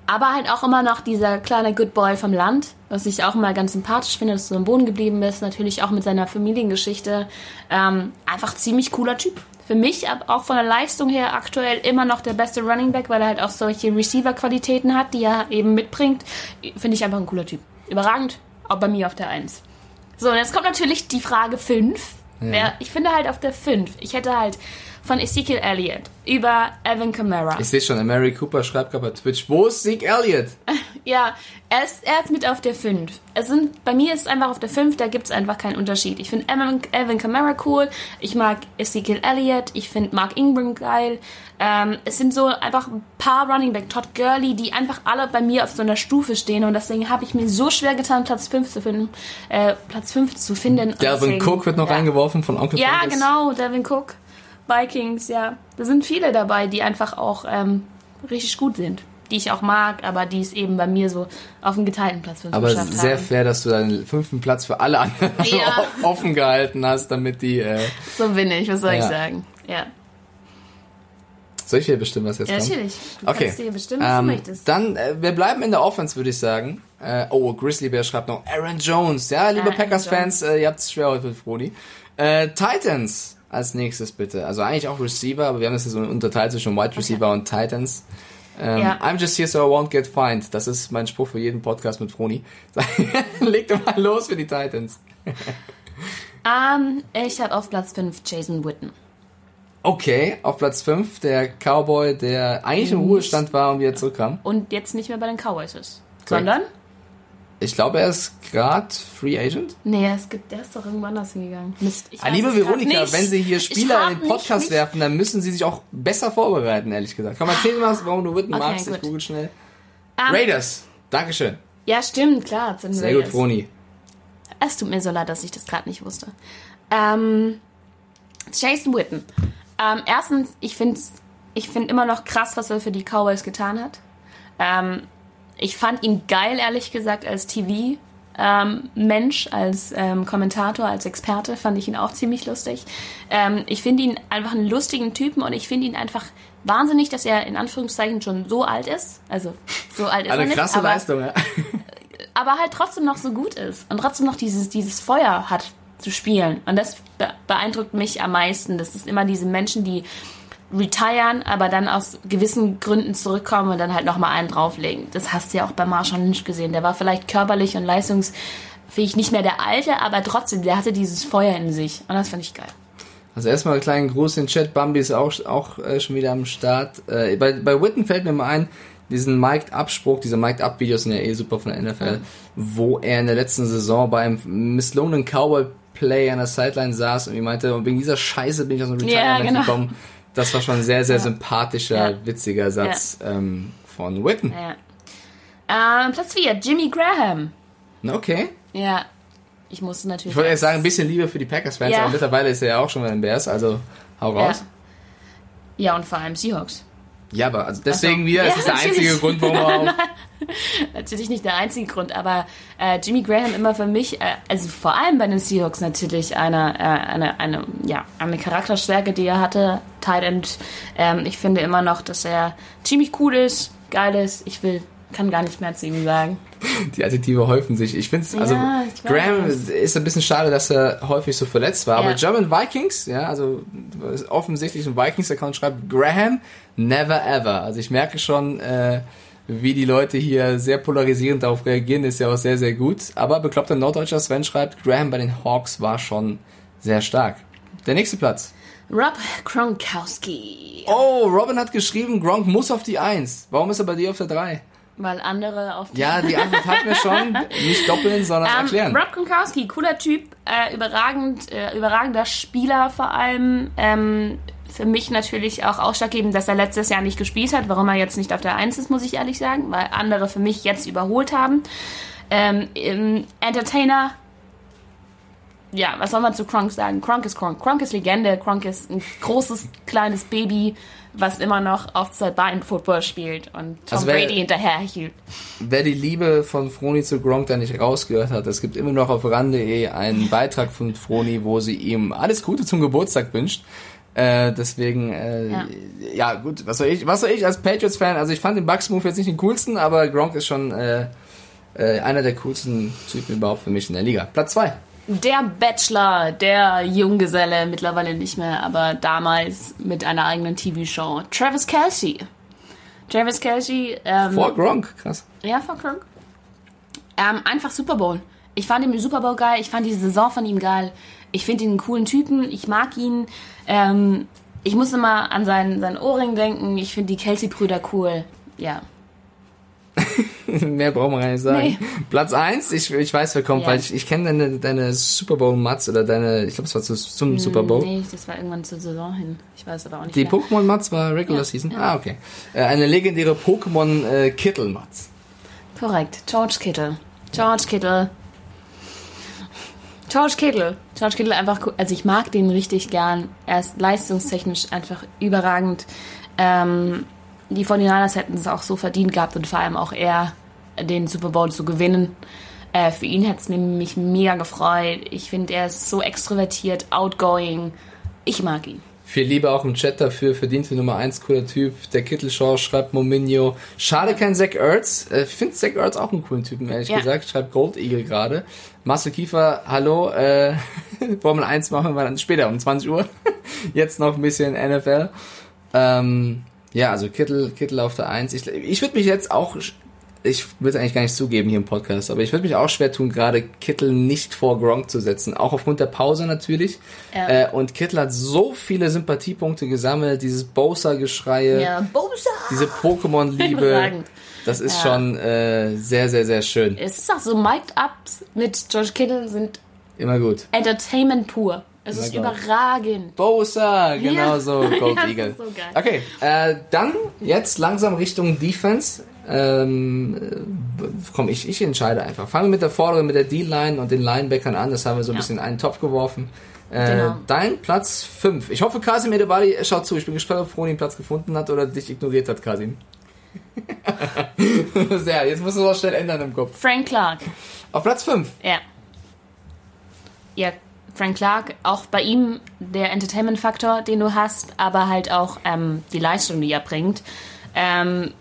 aber halt auch immer noch dieser kleine Good Boy vom Land, was ich auch immer ganz sympathisch finde, dass du am Boden geblieben bist. Natürlich auch mit seiner Familiengeschichte. Ähm, einfach ziemlich cooler Typ. Für mich, aber auch von der Leistung her aktuell immer noch der beste Running Back, weil er halt auch solche Receiver-Qualitäten hat, die er eben mitbringt. Finde ich einfach ein cooler Typ. Überragend. Auch bei mir auf der Eins. So, und jetzt kommt natürlich die Frage 5. Wer, ich finde halt auf der 5. Ich hätte halt von Ezekiel Elliott über Evan Kamara. Ich sehe schon, Mary Cooper schreibt gerade bei Twitch, wo ist Zeke Elliott? (laughs) Ja, er ist, er ist mit auf der 5. Es sind, bei mir ist es einfach auf der 5, da gibt es einfach keinen Unterschied. Ich finde Evan, Evan Kamara cool, ich mag Ezekiel Elliott, ich finde Mark Ingram geil. Ähm, es sind so einfach ein paar Running Back, Todd Gurley, die einfach alle bei mir auf so einer Stufe stehen und deswegen habe ich mir so schwer getan, Platz 5 zu finden. Äh, Platz 5 zu finden. Delvin Cook wird noch ja. reingeworfen von Onkel Ja, Fergus. genau, Devin Cook, Vikings, ja. Da sind viele dabei, die einfach auch ähm, richtig gut sind. Die ich auch mag, aber die es eben bei mir so auf dem geteilten Platz für Aber geschafft sehr haben. fair, dass du deinen fünften Platz für alle anderen Ja. (laughs) offen gehalten hast, damit die... Äh So bin ich, was soll ich Ja. sagen? Ja. Soll ich dir bestimmen, was jetzt Ja, kommt? natürlich. Du Okay. kannst dir bestimmen, was du Ähm, möchtest. dann, äh, wir bleiben in der Offense, würde ich sagen. Äh, oh, Grizzly Bear schreibt noch Aaron Jones. Ja, liebe Packers-Fans, äh, ihr habt es schwer heute mit Froni. Äh, Titans als nächstes bitte. Also eigentlich auch Receiver, aber wir haben das hier so unterteilt zwischen Wide Receiver und Titans. Ähm, Ja. I'm just here so I won't get fined. Das ist mein Spruch für jeden Podcast mit Froni. (laughs) Leg doch mal los für die Titans. (laughs) Ähm, ich habe auf Platz 5 Jason Witten. Okay, auf Platz 5 der Cowboy, der eigentlich im Ruhestand war und wieder zurückkam. Und jetzt nicht mehr bei den Cowboys ist. Korrekt. Sondern? Ich glaube, er ist gerade Free Agent. Nee, es gibt, der ist doch irgendwo anders hingegangen. Mist, ich Ah, liebe Veronika, nicht. wenn Sie hier Ich Spieler in den nicht Podcast mich- werfen, dann müssen Sie sich auch besser vorbereiten, ehrlich gesagt. Komm, erzähl mal, warum du Witten Okay, magst. Ich gut. google schnell. Ähm, Raiders. Dankeschön. Ja, stimmt, klar. Sind Sehr gut. Froni. Es tut mir so leid, dass ich das gerade nicht wusste. Ähm, Jason Witten. Ähm, erstens, ich finde ich find immer noch krass, was er für die Cowboys getan hat. Ähm, ich fand ihn geil, ehrlich gesagt, als TV-Mensch, als ähm, Kommentator, als Experte, fand ich ihn auch ziemlich lustig. Ähm, ich finde ihn einfach einen lustigen Typen und ich finde ihn einfach wahnsinnig, dass er in Anführungszeichen schon so alt ist. Also, (laughs) so alt ist er Eine nicht. krasse aber, Leistung, ja. (laughs) aber halt trotzdem noch so gut ist und trotzdem noch dieses, dieses Feuer hat zu spielen. Und das be beeindruckt mich am meisten. Das ist immer diese Menschen, die retiren, aber dann aus gewissen Gründen zurückkommen und dann halt nochmal einen drauflegen. Das hast du ja auch bei Marshall Lynch gesehen. Der war vielleicht körperlich und leistungsfähig nicht mehr der Alte, aber trotzdem, der hatte dieses Feuer in sich. Und das fand ich geil. Also erstmal einen kleinen Gruß in den Chat. Bambi ist auch, auch äh, schon wieder am Start. Äh, bei, bei Witten fällt mir mal ein, diesen Mic'd-Up-Spruch, diese Mic'd-Up-Videos sind ja eh super von der NFL, wo er in der letzten Saison beim misslungenen Cowboy-Play an der Sideline saß und ihm meinte, und wegen dieser Scheiße bin ich aus dem Ja, Retirement genau. gekommen. Das war schon ein sehr, sehr Ja. sympathischer, Ja. witziger Satz ähm, von Witten. Ja. Ähm, Platz 4, Jimmy Graham. Okay. Ja. Ich musste natürlich. Ich wollte jetzt sagen, ein bisschen Liebe für die Packers-Fans, Ja. aber mittlerweile ist er ja auch schon bei den Bears, also hau ja. raus. ja, und vor allem Seahawks. Ja, aber also deswegen wieder, Ja, es ist der einzige. Grund, warum er auch (laughs) Natürlich nicht der einzige Grund, aber äh, Jimmy Graham immer für mich, äh, also vor allem bei den Seahawks natürlich eine, äh, eine, eine, ja, eine Charakterstärke, die er hatte. Tight End. Ähm, ich finde immer noch, dass er ziemlich cool ist, geil ist. Ich will, kann gar nicht mehr zu ihm sagen. (laughs) Die Adjektive häufen sich. Ich finde es, also Ja. Graham ist ein bisschen schade, dass er häufig so verletzt war. Aber Ja. German Vikings, ja, also offensichtlich ein Vikings-Account schreibt Graham never ever. Also ich merke schon, äh, wie die Leute hier sehr polarisierend darauf reagieren, ist ja auch sehr, sehr gut. Aber bekloppter Norddeutscher Sven schreibt, Graham bei den Hawks war schon sehr stark. Der nächste Platz. Rob Gronkowski. Oh, Robin hat geschrieben, Gronk muss auf die Eins. Warum ist er bei dir auf der Drei? Weil andere auf die Ja, die Antwort hatten wir schon. (laughs) Nicht doppeln, sondern Ähm, erklären. Rob Gronkowski, cooler Typ, äh, überragend, äh, überragender Spieler vor allem. Ähm, für mich natürlich auch ausschlaggebend, dass er letztes Jahr nicht gespielt hat. Warum er jetzt nicht auf der Eins ist, muss ich ehrlich sagen, weil andere für mich jetzt überholt haben. Ähm, Entertainer. Ja, was soll man zu Kronk sagen? Kronk ist Kronk. Kronk ist Legende. Kronk ist ein großes, kleines Baby, was immer noch auf zwei Beinen Football spielt und Tom Also wer- Brady hinterherhielt. Wer die Liebe von Froni zu Gronk da nicht rausgehört hat, es gibt immer noch auf ran.de einen Beitrag von Froni, wo sie ihm alles Gute zum Geburtstag wünscht. Äh, deswegen, äh, ja. Ja. gut, was soll ich, was soll ich als Patriots-Fan? Also ich fand den Bucks-Move jetzt nicht den coolsten, aber Gronk ist schon äh, äh, einer der coolsten Typen überhaupt für mich in der Liga. Platz zwei. Der Bachelor, der Junggeselle, mittlerweile nicht mehr, aber damals mit einer eigenen TV-Show. Travis Kelsey. Travis Kelsey, ähm, Vor Gronk, krass. ja, vor Kronk. Ähm, einfach Super Bowl. Ich fand den Super Bowl geil, ich fand die Saison von ihm geil. Ich finde ihn einen coolen Typen, ich mag ihn. Ähm, ich muss immer an seinen, seinen Ohrring denken, ich finde die Kelsey-Brüder cool. Ja. (laughs) Mehr brauchen wir gar nicht sagen. Nee. Platz eins, ich, ich weiß, wer kommt, Ja. weil ich, ich kenne deine, deine Super Bowl-Mats oder deine, ich glaube, es war zu, zum Super Bowl. Nee, das war irgendwann zur Saison hin. Ich weiß aber auch nicht Die. Pokémon-Mats war Regular Ja, Season? ja. Ah, okay. Äh, eine legendäre Pokémon-Kittel-Mats. Korrekt. George Kittle. George Kittle. George Kittle. George Kittle einfach, also ich mag den richtig gern. Er ist leistungstechnisch einfach überragend. Ähm, die 49ers hätten es auch so verdient gehabt und vor allem auch er, den Super Bowl zu gewinnen. Äh, für ihn hat es mich mega gefreut. Ich finde, er ist so extrovertiert, outgoing. Ich mag ihn. Viel Liebe auch im Chat dafür, verdiente Nummer 1, cooler Typ. Der Kittelshaw schreibt Mominho. Schade kein Zach Ertz. Äh, Ich finde Zach Ertz auch einen coolen Typen, ehrlich Ja. gesagt. Schreibt Gold Eagle gerade. Marcel Kiefer, hallo. Äh, (laughs) Formel 1 machen wir dann später um 20 Uhr. (laughs) Jetzt noch ein bisschen NFL. Ähm, ja, also Kittel, Kittel auf der 1. Ich, ich würde mich jetzt auch, ich will es eigentlich gar nicht zugeben hier im Podcast, aber ich würde mich auch schwer tun, gerade Kittel nicht vor Gronk zu setzen. Auch aufgrund der Pause natürlich. Ja. Äh, und Kittel hat so viele Sympathiepunkte gesammelt, dieses Bosa-Geschreie, Ja, Bosa! diese Pokémon-Liebe. Das ist Ja. schon äh, sehr, sehr, sehr schön. Es ist auch so, Mic'd-Ups mit George Kittle sind Immer gut. Entertainment pur. Es ist überragend. Bosa, genau Ja. so, Gold (laughs) Ja, das Eagle. ist so geil. Okay, äh, dann jetzt langsam Richtung Defense. Ähm, äh, komm, ich, ich entscheide einfach. Fangen wir mit der vorderen, mit der D-Line und den Linebackern an. Das haben wir so ein Ja. bisschen in einen Topf geworfen. Äh, Genau. Dein Platz 5. Ich hoffe, Kasim Edebali schaut zu. Ich bin gespannt, ob Froni einen Platz gefunden hat oder dich ignoriert hat, Kasim. (laughs) Sehr, jetzt musst du das schnell ändern im Kopf. Frank Clark. Auf Platz 5. Ja. Ja, Frank Clark, auch bei ihm der Entertainment-Faktor, den du hast, aber halt auch ähm, die Leistung, die er bringt. Ähm,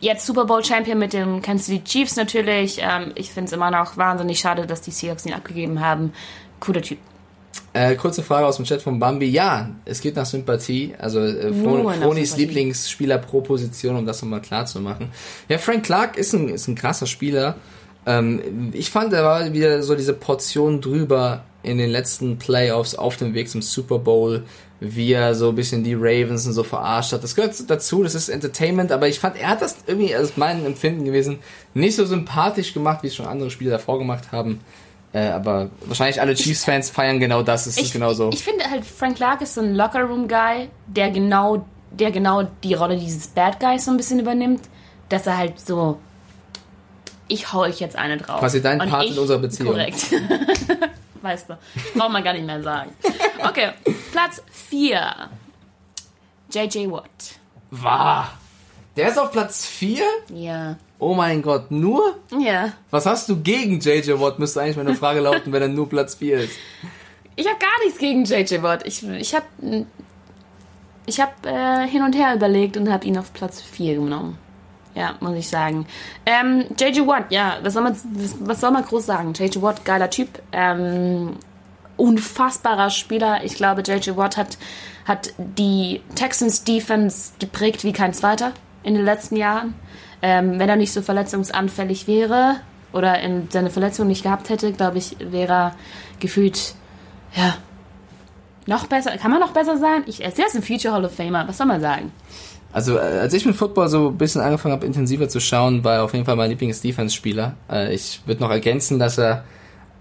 jetzt Super Bowl-Champion mit den Kansas City Chiefs natürlich. Ähm, ich finde es immer noch wahnsinnig schade, dass die Seahawks ihn abgegeben haben. Cooler Typ. Äh, kurze Frage aus dem Chat von Bambi. Ja, es geht nach Sympathie. Also äh, Nur Fro nach Fronis. Lieblingsspieler pro Position, um das nochmal klar zu machen. Ja, Frank Clark ist ein, ist ein krasser Spieler. Ähm, ich fand, er war wieder so diese Portion drüber in den letzten Playoffs auf dem Weg zum Super Bowl, wie er so ein bisschen die Ravens und so verarscht hat. Das gehört dazu, das ist Entertainment, aber ich fand, er hat das irgendwie, also mein Empfinden gewesen, nicht so sympathisch gemacht, wie es schon andere Spieler davor gemacht haben. Äh, aber wahrscheinlich alle Chiefs-Fans feiern genau das. Es ist Ich, genau so. ich finde halt, Frank Clark ist so ein Locker-Room-Guy, der genau, der genau die Rolle dieses Bad Guys so ein bisschen übernimmt, dass er halt so, ich hau euch jetzt eine drauf. Quasi dein Und Part ich- in unserer Beziehung. Korrekt. (laughs) weißt du, braucht man gar nicht mehr sagen. Okay, Platz 4. J.J. Watt. Wahr. Der ist auf Platz 4? Ja. Oh mein Gott, nur? Ja. Was hast du gegen JJ Watt? Müsste eigentlich meine Frage lauten, wenn er nur Platz 4 ist. Ich habe gar nichts gegen J.J. Watt. Ich, ich habe ich hab, äh, hin und her überlegt und habe ihn auf Platz 4 genommen. Ja, muss ich sagen. Ähm, J.J. Watt, ja, was soll, man, was, soll man groß sagen? J.J. Watt, geiler Typ. Ähm, unfassbarer Spieler. Ich glaube, J.J. Watt hat, hat die Texans Defense geprägt wie kein zweiter in den letzten Jahren. Ähm, wenn er nicht so verletzungsanfällig wäre oder in seine Verletzung nicht gehabt hätte, glaube ich, wäre er gefühlt, ja, noch besser. Kann man noch besser sein? Ich, er ist ein Future Hall of Famer. Was soll man sagen? Also, äh, als ich mit Football so ein bisschen angefangen habe, intensiver zu schauen, war er auf jeden Fall mein Lieblings-Defense-Spieler. Äh, ich würde noch ergänzen, dass er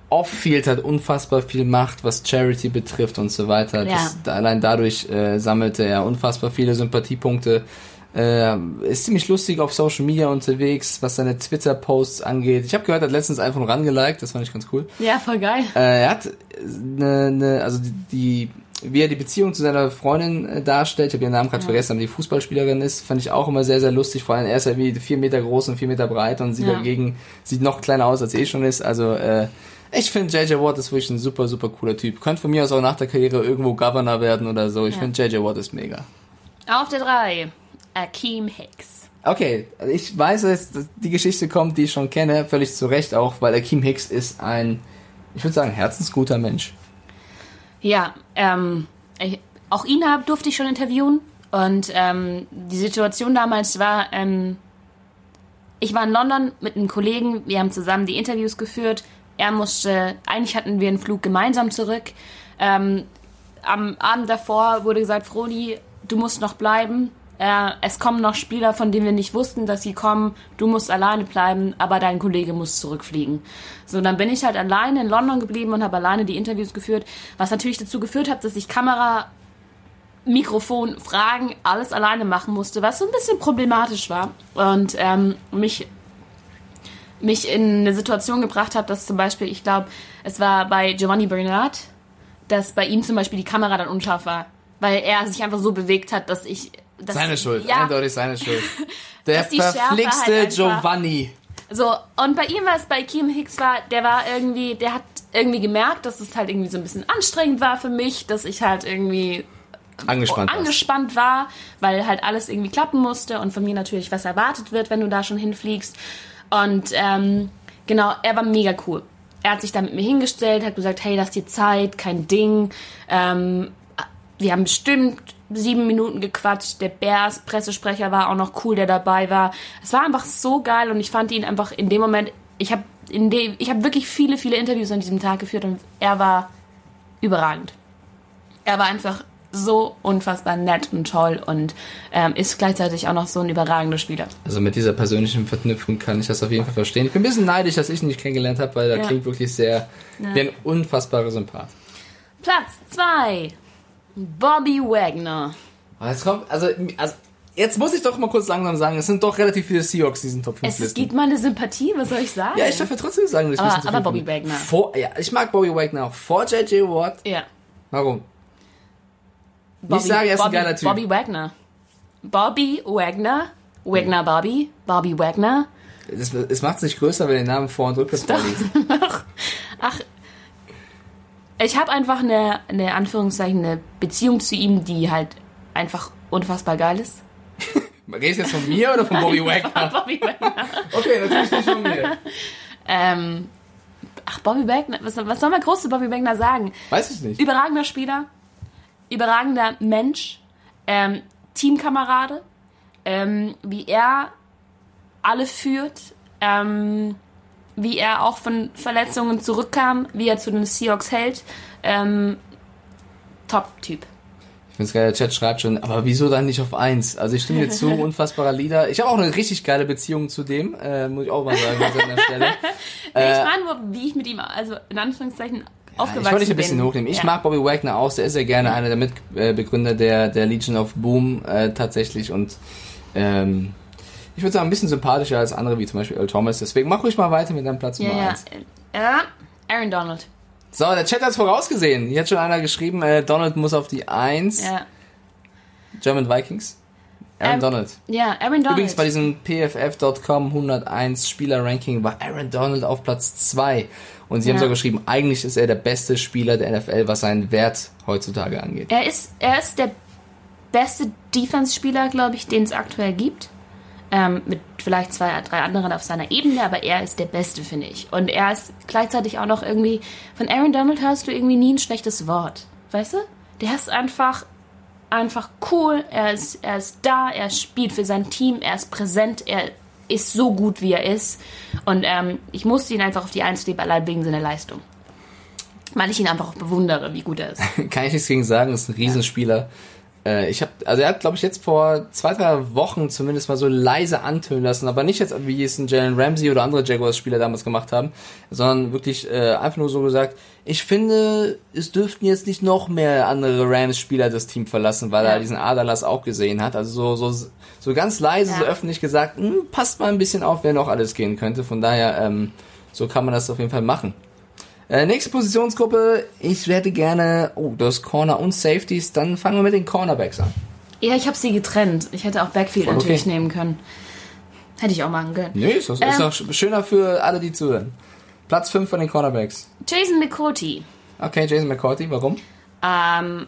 off-field hat unfassbar viel Macht, was Charity betrifft und so weiter. Ja. Das, allein dadurch äh, sammelte er unfassbar viele Sympathiepunkte. Äh, ist ziemlich lustig auf Social Media unterwegs, was seine Twitter-Posts angeht. Ich habe gehört, er hat letztens einfach nur rangeliked, das fand ich ganz cool. Ja, voll geil. Äh, er hat eine, eine also die, die wie er die Beziehung zu seiner Freundin äh, darstellt, ich habe ihren Namen gerade vergessen, aber die Fußballspielerin ist, fand ich auch immer sehr, sehr lustig. Vor allem er ist ja wie vier Meter groß und vier Meter breit und sie Ja. dagegen sieht noch kleiner aus, als er eh schon ist. Also äh, ich finde JJ Watt ist wirklich ein super, super cooler Typ. Könnte von mir aus auch nach der Karriere irgendwo Governor werden oder so. Ich Ja. finde JJ Watt ist mega. Auf der 3. Akeem Hicks. Okay, ich weiß, dass die Geschichte kommt, die ich schon kenne, völlig zu Recht auch, weil Akeem Hicks ist ein, ich würde sagen, herzensguter Mensch. Ja, ähm, ich, auch ihn hab, durfte ich schon interviewen. Und ähm, die Situation damals war, ähm, ich war in London mit einem Kollegen, wir haben zusammen die Interviews geführt. Er musste, eigentlich hatten wir einen Flug gemeinsam zurück. Ähm, am Abend davor wurde gesagt, Froni, du musst noch bleiben. Äh, es kommen noch Spieler, von denen wir nicht wussten, dass sie kommen. Du musst alleine bleiben, aber dein Kollege muss zurückfliegen. So, dann bin ich halt alleine in London geblieben und habe alleine die Interviews geführt, was natürlich dazu geführt hat, dass ich Kamera, Mikrofon, Fragen, alles alleine machen musste, was so ein bisschen problematisch war und ähm, mich mich in eine Situation gebracht hat, dass zum Beispiel, ich glaube, es war bei Giovanni Bernard, dass bei ihm zum Beispiel die Kamera dann unscharf war, weil er sich einfach so bewegt hat, dass ich Seine Schuld, Ja, eindeutig seine Schuld. (laughs) Der halt verflixte einfach- Giovanni. So, und bei ihm war es, bei Kim Hicks war, der war irgendwie, der hat irgendwie gemerkt, dass es halt irgendwie so ein bisschen anstrengend war für mich, dass ich halt irgendwie Angespannt angespannt war, weil halt alles irgendwie klappen musste und von mir natürlich was erwartet wird, wenn du da schon hinfliegst. Und ähm, genau, er war mega cool. Er hat sich da mit mir hingestellt, hat gesagt, hey, lass dir Zeit, kein Ding. Ähm, wir haben bestimmt sieben Minuten gequatscht. Der Bears Pressesprecher war auch noch cool, der dabei war. Es war einfach so geil und ich fand ihn einfach in dem Moment. Ich habe in dem, ich habe wirklich viele, viele Interviews an diesem Tag geführt und er war überragend. Er war einfach so unfassbar nett und toll und ähm, ist gleichzeitig auch noch so ein überragender Spieler. Also mit dieser persönlichen Verknüpfung kann ich das auf jeden Fall verstehen. Ich bin ein bisschen neidisch, dass ich ihn nicht kennengelernt habe, weil er Ja. klingt wirklich sehr wie ein unfassbarer Sympath. Platz zwei Bobby Wagner. Aber jetzt kommt, also, also jetzt muss ich doch mal kurz langsam sagen, es sind doch relativ viele Seahawks, die diesen Top 5 Es, Listen. gibt meine Sympathie, was soll ich sagen? Ja, ich darf ja trotzdem sagen, dass ich Aber- ein aber Bobby. Wagner. Vor, ja, ich mag Bobby Wagner auch. Vor J.J. Watt. Ja. Warum? Bobby, sage, er ist ein Bobby, geiler Typ. Bobby Wagner. Bobby Wagner. Wagner Bobby. Bobby Wagner. Es, es macht es nicht größer, wenn du den Namen vor und rückwärts vorliest. (laughs) Ach, ich habe einfach eine, eine Anführungszeichen, eine Beziehung zu ihm, die halt einfach unfassbar geil ist. (laughs) Redest du jetzt von mir oder von Bobby Wagner? Bobby Wagner. (laughs) Okay, natürlich nicht von mir. Ähm, ach, Bobby Wagner, was, was soll man groß zu Bobby Wagner sagen? Weiß ich nicht. Überragender Spieler, überragender Mensch, ähm, Teamkamerade, ähm, wie er alle führt, ähm, wie er auch von Verletzungen zurückkam, wie er zu den Seahawks hält. Ähm, Top-Typ. Ich finde geil, der Chat schreibt schon, aber wieso dann nicht auf eins? Also ich stimme dir zu, (laughs) unfassbarer Lieder. Ich habe auch eine richtig geile Beziehung zu dem, äh, muss ich auch mal sagen an seiner (laughs) Stelle. Nee, ich meine nur, wie ich mit ihm, also in Anführungszeichen, aufgewachsen Ich wollte dich ein bisschen bin. hochnehmen. Ich Ja. mag Bobby Wagner auch, der ist ja gerne einer der Mitbegründer der, der Legion of Boom äh, tatsächlich und ähm, ich würde sagen, ein bisschen sympathischer als andere, wie zum Beispiel Earl Thomas. Deswegen mach ruhig mal weiter mit deinem Platz Ja, Nummer ja. eins. ja. Aaron Donald. So, der Chat hat's vorausgesehen. Hier hat schon einer geschrieben, äh, Donald muss auf die Eins. Ja. German Vikings. Aaron Ähm, Donald. Ja, Aaron Donald. Übrigens bei diesem PFF.com 101 Spieler-Ranking war Aaron Donald auf Platz 2. Und sie haben Ja. so geschrieben, eigentlich ist er der beste Spieler der NFL, was seinen Wert heutzutage angeht. Er ist, er ist der beste Defense-Spieler, glaube ich, den es aktuell gibt. Ähm, mit vielleicht zwei, drei anderen auf seiner Ebene, aber er ist der Beste, finde ich. Und er ist gleichzeitig auch noch irgendwie. Von Aaron Donald hörst du irgendwie nie ein schlechtes Wort. Weißt du? Der ist einfach, einfach cool. Er ist, er ist da, er spielt für sein Team, er ist präsent, er ist so gut, wie er ist. Und ähm, ich musste ihn einfach auf die Eins leben, allein wegen seiner Leistung. Weil ich ihn einfach auch bewundere, wie gut er ist. (laughs) Kann ich nichts gegen sagen, ist ein Riesenspieler. Äh, ich habe, also er hat, glaube ich, jetzt vor zwei, drei Wochen zumindest mal so leise antönen lassen, aber nicht jetzt, wie es ein Jalen Ramsey oder andere Jaguars-Spieler damals gemacht haben, sondern wirklich äh, einfach nur so gesagt, ich finde, es dürften jetzt nicht noch mehr andere Rams-Spieler das Team verlassen, weil Ja. er diesen Aderlass auch gesehen hat. Also so, so, so ganz leise, Ja. so öffentlich gesagt, hm, passt mal ein bisschen auf, wer noch alles gehen könnte. Von daher, ähm, so kann man das auf jeden Fall machen. Äh, nächste Positionsgruppe, ich hätte gerne, oh, du hast Corner und Safeties, dann fangen wir mit den Cornerbacks an. Ja, ich habe sie getrennt. Ich hätte auch Backfield Voll okay. natürlich nehmen können. Hätte ich auch machen können. Nee, ist, doch- ist Ähm. doch sch- schöner für alle, die zuhören. Platz 5 von den Cornerbacks. Jason McCourty. Okay, Jason McCourty, warum? Ähm,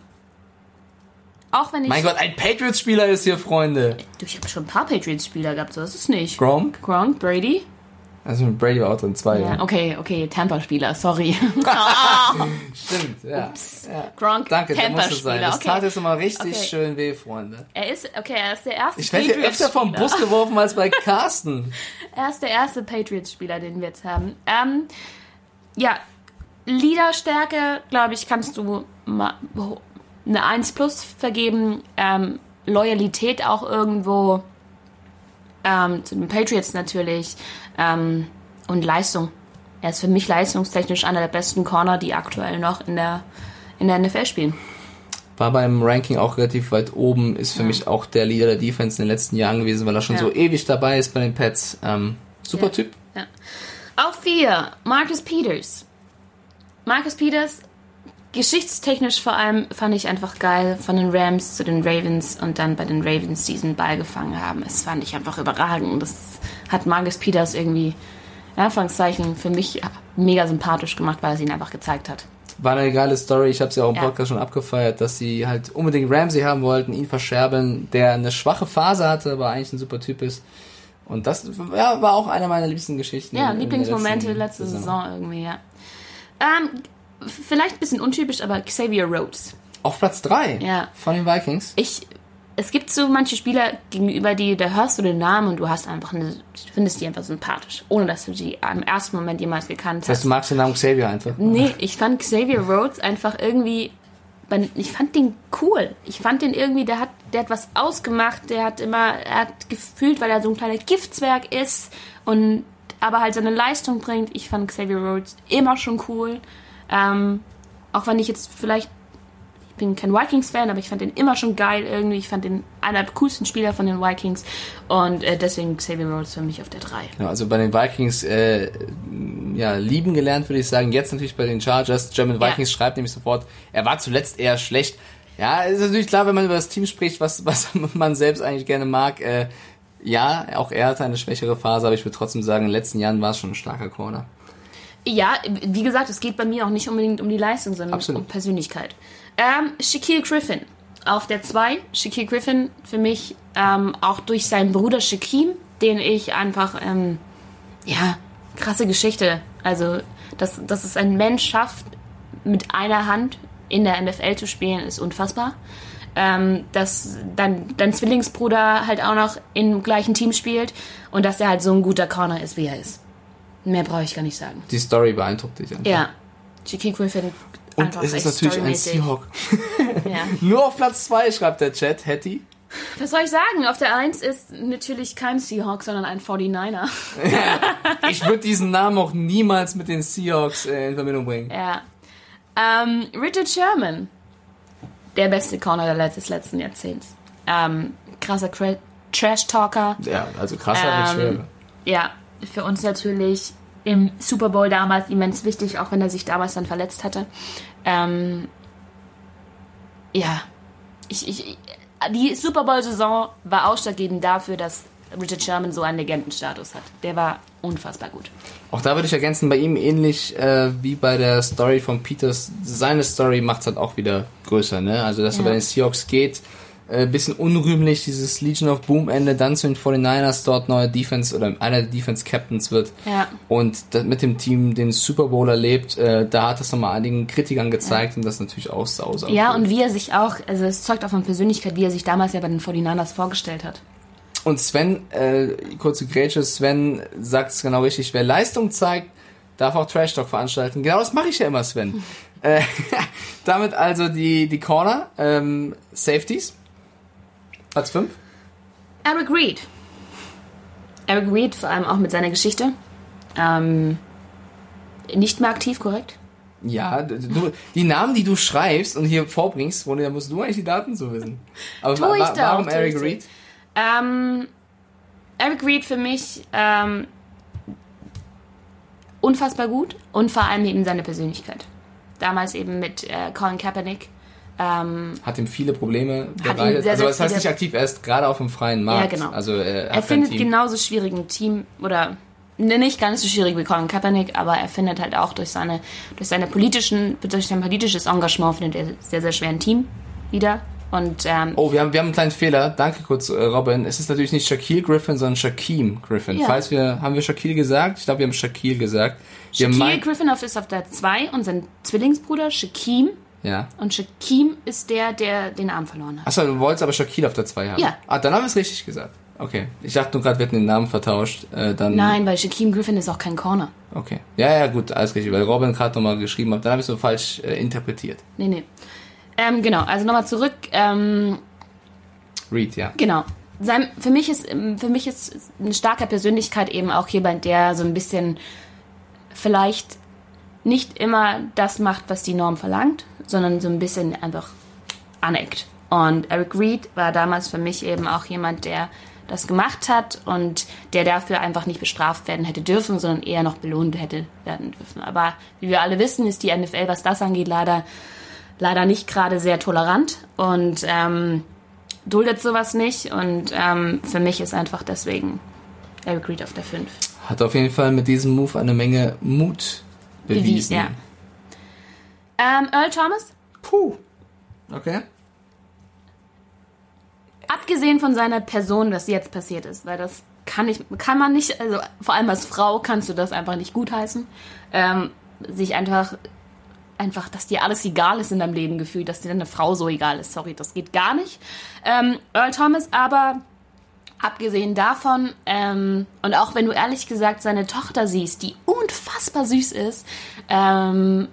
auch wenn ich. Mein Gott, ein Patriots-Spieler ist hier, Freunde. Du, ich habe schon ein paar Patriots-Spieler gehabt, so ist es nicht. Gronk? Gronk, Brady. Also mit Brady war auch drin, zwei. Ja, Ja. okay, okay, Tampa-Spieler, sorry. (laughs) (laughs) Stimmt, ja. ja. Gronk, Danke, der musste sein. Das tat Okay. jetzt immer richtig Okay. schön weh, Freunde. Er ist, okay, er ist der erste Ich werde hier öfter vom. Bus geworfen als bei Carsten. (laughs) Er ist der erste Patriots-Spieler, den wir jetzt haben. Ähm, ja, Leaderstärke, glaube ich, kannst du eine 1 plus vergeben. Ähm, Loyalität auch irgendwo. Ähm, zu den Patriots natürlich. Ähm, und Leistung. Er ist für mich leistungstechnisch einer der besten Corner, die aktuell noch in der, in der NFL spielen. War beim Ranking auch relativ weit oben, ist für mich auch der Leader der Defense in den letzten Jahren gewesen, weil er schon Ja. so ewig dabei ist bei den Pets. Ähm, super Ja. Typ. Ja. Auf vier, Marcus Peters. Marcus Peters, geschichtstechnisch vor allem, fand ich einfach geil, von den Rams zu den Ravens und dann bei den Ravens diesen Ball gefangen haben. Das fand ich einfach überragend. Das hat Marcus Peters irgendwie, in Anführungszeichen, für mich mega sympathisch gemacht, weil er es ihnen einfach gezeigt hat. War eine geile Story, ich habe sie auch im Ja. Podcast schon abgefeiert, dass sie halt unbedingt Ramsey haben wollten, ihn verscherbeln, der eine schwache Phase hatte, aber eigentlich ein super Typ ist. Und das ja, war auch einer meiner liebsten Geschichten. Ja, Lieblingsmomente letzte Saison irgendwie, ja. Ähm, vielleicht ein bisschen untypisch, aber Xavier Rhodes. Auf Platz 3 Ja. von den Vikings. Ich, es gibt so manche Spieler gegenüber die, da hörst du den Namen und du hast einfach eine, findest die einfach sympathisch, ohne dass du die im ersten Moment jemals gekannt Das heißt, hast. du magst den Namen Xavier einfach. Nee, ich fand Xavier Rhodes einfach irgendwie. Ich fand den cool. Ich fand den irgendwie, der hat, der hat was ausgemacht. Der hat immer, er hat gefühlt, weil er so ein kleiner Giftswerk ist und aber halt seine Leistung bringt. Ich fand Xavier Rhodes immer schon cool. Ähm, auch wenn ich jetzt vielleicht, ich bin kein Vikings-Fan, aber ich fand den immer schon geil irgendwie. Ich fand den einer der coolsten Spieler von den Vikings und äh, deswegen Xavier Rhodes für mich auf der 3. Ja, also bei den Vikings äh, ja, lieben gelernt, würde ich sagen. Jetzt natürlich bei den Chargers. German Ja. Vikings schreibt nämlich sofort, er war zuletzt eher schlecht. Ja, ist natürlich klar, wenn man über das Team spricht, was, was (laughs) man selbst eigentlich gerne mag. Äh, ja, auch er hatte eine schwächere Phase, aber ich würde trotzdem sagen, in den letzten Jahren war es schon ein starker Corner. Ja, wie gesagt, es geht bei mir auch nicht unbedingt um die Leistung, sondern Absolut. um Persönlichkeit. Ähm, Shaquille Griffin auf der 2. Shaquille Griffin für mich ähm, auch durch seinen Bruder Shaquem, den ich einfach, ähm, ja, krasse Geschichte. Also, dass, dass es ein Mensch schafft, mit einer Hand in der NFL zu spielen, ist unfassbar. Ähm, dass dein, dein Zwillingsbruder halt auch noch im gleichen Team spielt und dass er halt so ein guter Corner ist, wie er ist. Mehr brauche ich gar nicht sagen. Die Story beeindruckt dich einfach. Ja. Shaquille Griffin. Und einfach es ist natürlich ein. Seahawk. (laughs) Ja. (laughs) Nur auf Platz 2 schreibt der Chat, Hattie. Was soll ich sagen? Auf der 1 ist natürlich kein Seahawk, sondern ein 49er. (laughs) Ich würde diesen Namen auch niemals mit den Seahawks äh, in Verbindung bringen. Ja. Ähm, Richard Sherman. Der beste Corner des letzten Jahrzehnts. Ähm, krasser Trash-Talker. Ja, also krasser Ähm, schwer. Ja, für uns natürlich im Super Bowl damals immens wichtig, auch wenn er sich damals dann verletzt hatte. Ähm, ja, ich, ich, die Super Bowl-Saison war ausschlaggebend dafür, dass Richard Sherman so einen Legendenstatus hat. Der war unfassbar gut. Auch da würde ich ergänzen, bei ihm ähnlich äh, wie bei der Story von Peters, seine Story macht es halt auch wieder größer, ne? Also, dass er Ja. bei den Seahawks geht, äh, bisschen unrühmlich, dieses Legion of Boom Ende, dann zu den 49ers dort neuer Defense oder einer der Defense Captains wird Ja. und mit dem Team den Super Bowl erlebt, äh, da hat das nochmal einigen Kritikern gezeigt und das natürlich auch sau, sau Ja, und wie er sich auch, also es zeugt auch von Persönlichkeit, wie er sich damals ja bei den 49ers vorgestellt hat. Und Sven, äh, kurze Grätsche, Sven sagt es genau richtig, wer Leistung zeigt, darf auch Trash Talk veranstalten. Genau das mache ich ja immer, Sven. (laughs) äh, (laughs) damit also die, die Corner, ähm, Safeties. Platz 5. Eric Reed. Eric Reed, vor allem auch mit seiner Geschichte. Ähm, nicht mehr aktiv, korrekt? Ja, du, die Namen, die du schreibst und hier vorbringst, Ronny, da musst du eigentlich die Daten so wissen. Aber wa wa warum tu Eric. Reed? Ähm, Eric Reed für mich ähm, unfassbar gut und vor allem eben seine Persönlichkeit. Damals eben mit äh, Colin Kaepernick. Ähm, Hat ihm viele Probleme bereitet. sehr, also das heißt nicht aktiv, er ist gerade auf dem freien Markt. Ja, genau. Also er, er kein findet genauso schwierig ein Team oder ne, nicht ganz so schwierig wie Colin Kaepernick, aber er findet halt auch durch seine durch seine politischen durch sein politisches Engagement findet er sehr sehr schwer ein Team wieder und ähm, Oh, wir haben, wir haben einen kleinen Fehler. Danke kurz, äh, Robin. Es ist natürlich nicht Shaquille Griffin, sondern Shaquem Griffin. Ja. Falls wir, haben wir Shaquille gesagt? Ich glaube, wir haben Shaquille gesagt. Shaquille Griffin auf- ist auf der 2 und sein Zwillingsbruder Shaquem Ja. und Shaquem ist der, der den Arm verloren hat. Achso, du wolltest aber Shaquille auf der 2 haben. Ja. Ah, dann haben wir es richtig gesagt. Okay. Ich dachte nur gerade, wir hätten den Namen vertauscht. Äh, dann, Nein, weil Shaquem Griffin ist auch kein Corner. Okay. Ja, ja, gut, alles richtig. Weil Robin gerade nochmal geschrieben hat. Dann habe ich es so falsch äh, interpretiert. Nee, nee. Ähm, genau, also nochmal zurück. Ähm, Reed, ja. Genau. Sein, für mich ist ähm, für mich ist eine starke Persönlichkeit eben auch jemand, der so ein bisschen vielleicht nicht immer das macht, was die Norm verlangt, sondern so ein bisschen einfach aneckt. Und Eric Reed war damals für mich eben auch jemand, der das gemacht hat und der dafür einfach nicht bestraft werden hätte dürfen, sondern eher noch belohnt hätte werden dürfen. Aber wie wir alle wissen, ist die NFL, was das angeht, leider leider nicht gerade sehr tolerant und ähm, duldet sowas nicht. Und ähm, für mich ist einfach deswegen Eric Reed auf der 5. Hat auf jeden Fall mit diesem Move eine Menge Mut bewiesen. ja. Ähm, Earl Thomas, Puh. Okay. abgesehen von seiner Person, was jetzt passiert ist, weil das kann ich, kann man nicht, also vor allem als Frau kannst du das einfach nicht gutheißen. Ähm, sich einfach, einfach, dass dir alles egal ist in deinem Leben gefühlt, dass dir deine Frau so egal ist. Sorry, das geht gar nicht. Ähm, Earl Thomas aber, abgesehen davon, ähm, und auch wenn du ehrlich gesagt seine Tochter siehst, die unfassbar süß ist, ähm,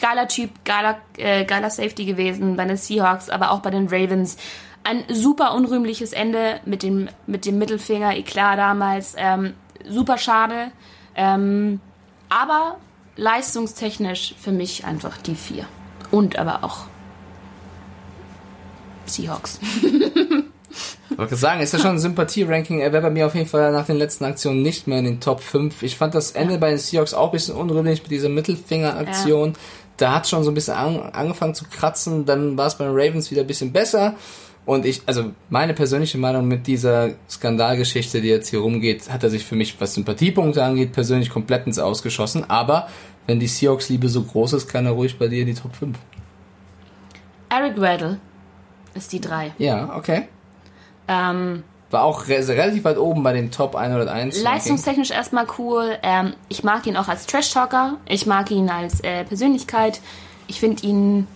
geiler Typ, geiler, äh, geiler Safety gewesen bei den Seahawks, aber auch bei den Ravens. Ein super unrühmliches Ende mit dem, mit dem Mittelfinger, Eklat damals. Ähm, super schade. Ähm, aber leistungstechnisch für mich einfach die vier. Und aber auch Seahawks. (laughs) Ich wollte sagen, ist ja schon ein Sympathie-Ranking. Er wäre bei mir auf jeden Fall nach den letzten Aktionen nicht mehr in den Top 5. Ich fand das Ende bei den Seahawks auch ein bisschen unrühmlich mit dieser Mittelfinger-Aktion. Da hat schon so ein bisschen an, angefangen zu kratzen. Dann war es bei den Ravens wieder ein bisschen besser. Und ich, also meine persönliche Meinung mit dieser Skandalgeschichte, die jetzt hier rumgeht, hat er sich für mich, was Sympathiepunkte angeht, persönlich komplett ins Ausgeschossen. Aber wenn die Seahawks-Liebe so groß ist, kann er ruhig bei dir in die Top 5. Eric Weddle ist die drei. Ja, okay. Ähm, War auch re relativ weit oben bei den Top 101. leistungstechnisch erstmal cool. Ähm, ich mag ihn auch als Trash-Talker. Ich mag ihn als äh, Persönlichkeit. Ich finde ihn.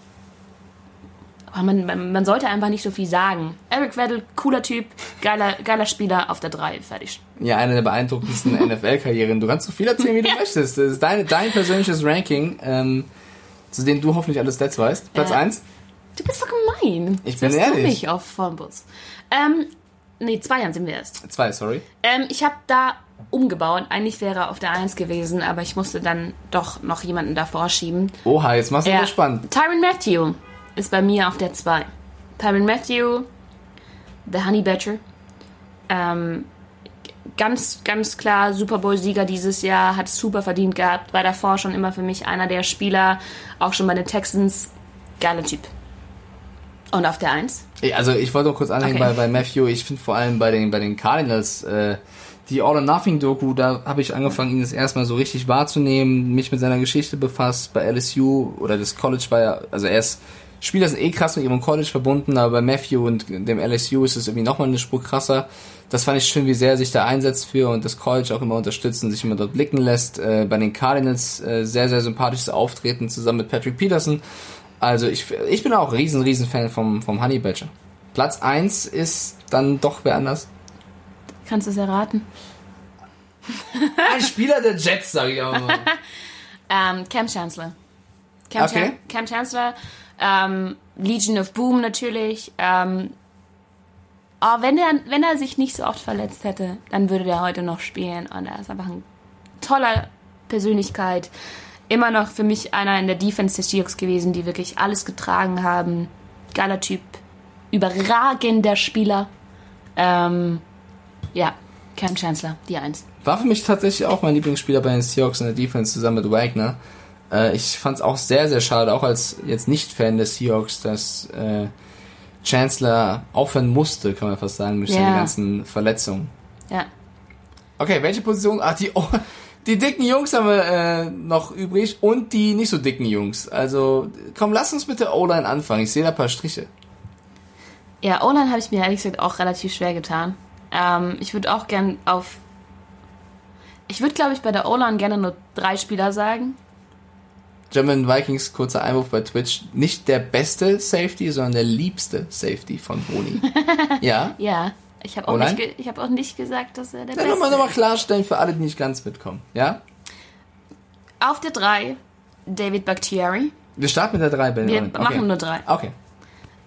Aber man, man, man sollte einfach nicht so viel sagen. Eric Weddle, cooler Typ, geiler, geiler Spieler auf der 3, fertig. Ja, eine der beeindruckendsten (laughs) NFL-Karrieren. Du kannst so viel erzählen, wie du möchtest. Das ist dein, dein persönliches Ranking, ähm, zu dem du hoffentlich alle Stats weißt. Platz Ja. 1. Du bist doch gemein. Ich Das bin ehrlich. Du nicht auf Fumbles. Ähm, nee, zwei Jahren sind wir erst. 2, sorry. Ähm, ich habe da umgebaut. Eigentlich wäre er auf der 1 gewesen, aber ich musste dann doch noch jemanden davor schieben. Oha, jetzt machst du Ja. spannend. Tyron Matthew ist bei mir auf der 2. Tyron Matthew, The Honey Badger. Ähm, ganz, ganz klar Super Bowl-Sieger dieses Jahr, hat super verdient gehabt, war davor schon immer für mich einer der Spieler, auch schon bei den Texans. Geiler Typ. Und auf der 1? Also ich wollte noch kurz anhängen Okay. bei, bei Matthew. Ich finde vor allem bei den, bei den Cardinals äh, die All or Nothing Doku, da habe ich angefangen, ihn das erstmal so richtig wahrzunehmen, mich mit seiner Geschichte befasst. Bei LSU oder das College war ja, also er ist Spieler sind eh krass mit ihrem College verbunden, aber bei Matthew und dem LSU ist es irgendwie nochmal eine Spur krasser. Das fand ich schön, wie sehr er sich da einsetzt für und das College auch immer unterstützt und sich immer dort blicken lässt. Äh, bei den Cardinals äh, sehr, sehr sympathisches Auftreten zusammen mit Patrick Peterson. Also ich, ich bin auch riesen, riesen Fan vom, vom Honey Badger. Platz 1 ist dann doch wer anders. Kannst du es erraten? Ein Spieler der Jets, sage ich auch mal. (laughs) Ähm, Cam Chancellor. Cam, Okay. Chan Cam Chancellor. Ähm, Legion of Boom natürlich. Ähm, aber wenn er, wenn er sich nicht so oft verletzt hätte, dann würde der heute noch spielen. Und er ist einfach ein toller Persönlichkeit. Immer noch für mich einer in der Defense des Seahawks gewesen, die wirklich alles getragen haben. Geiler Typ. Überragender Spieler. Ähm, ja, Cam Chancellor, die Eins. War für mich tatsächlich auch mein Lieblingsspieler bei den Seahawks in der Defense zusammen mit Wagner. Äh, ich fand es auch sehr, sehr schade, auch als jetzt Nicht-Fan des Seahawks, dass äh, Chancellor aufhören musste, kann man fast sagen, durch seine Ja. ganzen Verletzungen. Ja. Okay, welche Position? Ach, die, oh, die dicken Jungs haben wir äh, noch übrig und die nicht so dicken Jungs. Also, komm, lass uns mit der O-Line anfangen. Ich sehe da ein paar Striche. Ja, O-Line habe ich mir ehrlich gesagt auch relativ schwer getan. Ähm, ich würde auch gern auf. Ich würde, glaube ich, bei der O-Line gerne nur drei Spieler sagen. German Vikings, kurzer Einwurf bei Twitch. Nicht der beste Safety, sondern der liebste Safety von Boni. (laughs) ja? Ja, ich habe auch, nicht ich hab auch nicht gesagt, dass er der Ja, Beste nochmal, nochmal klarstellen für alle, die nicht ganz mitkommen. Ja? Auf der drei David Bakhtiari. Wir starten mit der 3, Ben. Wir okay. machen nur drei. Okay.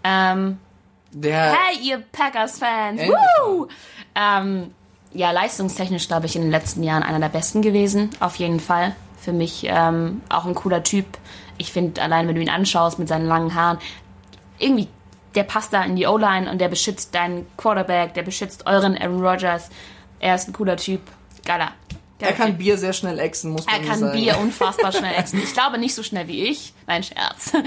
Ähm, Der. hey, ihr Packers-Fans! Woo! Ähm, ja, leistungstechnisch, glaube ich, in den letzten Jahren einer der besten gewesen. Auf jeden Fall. Für mich ähm, auch ein cooler Typ. Ich finde, allein wenn du ihn anschaust mit seinen langen Haaren, irgendwie, der passt da in die O-Line und der beschützt deinen Quarterback, der beschützt euren Aaron Rodgers. Er ist ein cooler Typ. Geiler. Er Geiler kann Typ. Bier sehr schnell exen, muss man Er kann sagen. Bier (laughs) unfassbar schnell exen. Ich glaube nicht so schnell wie ich. Nein, Scherz. (laughs)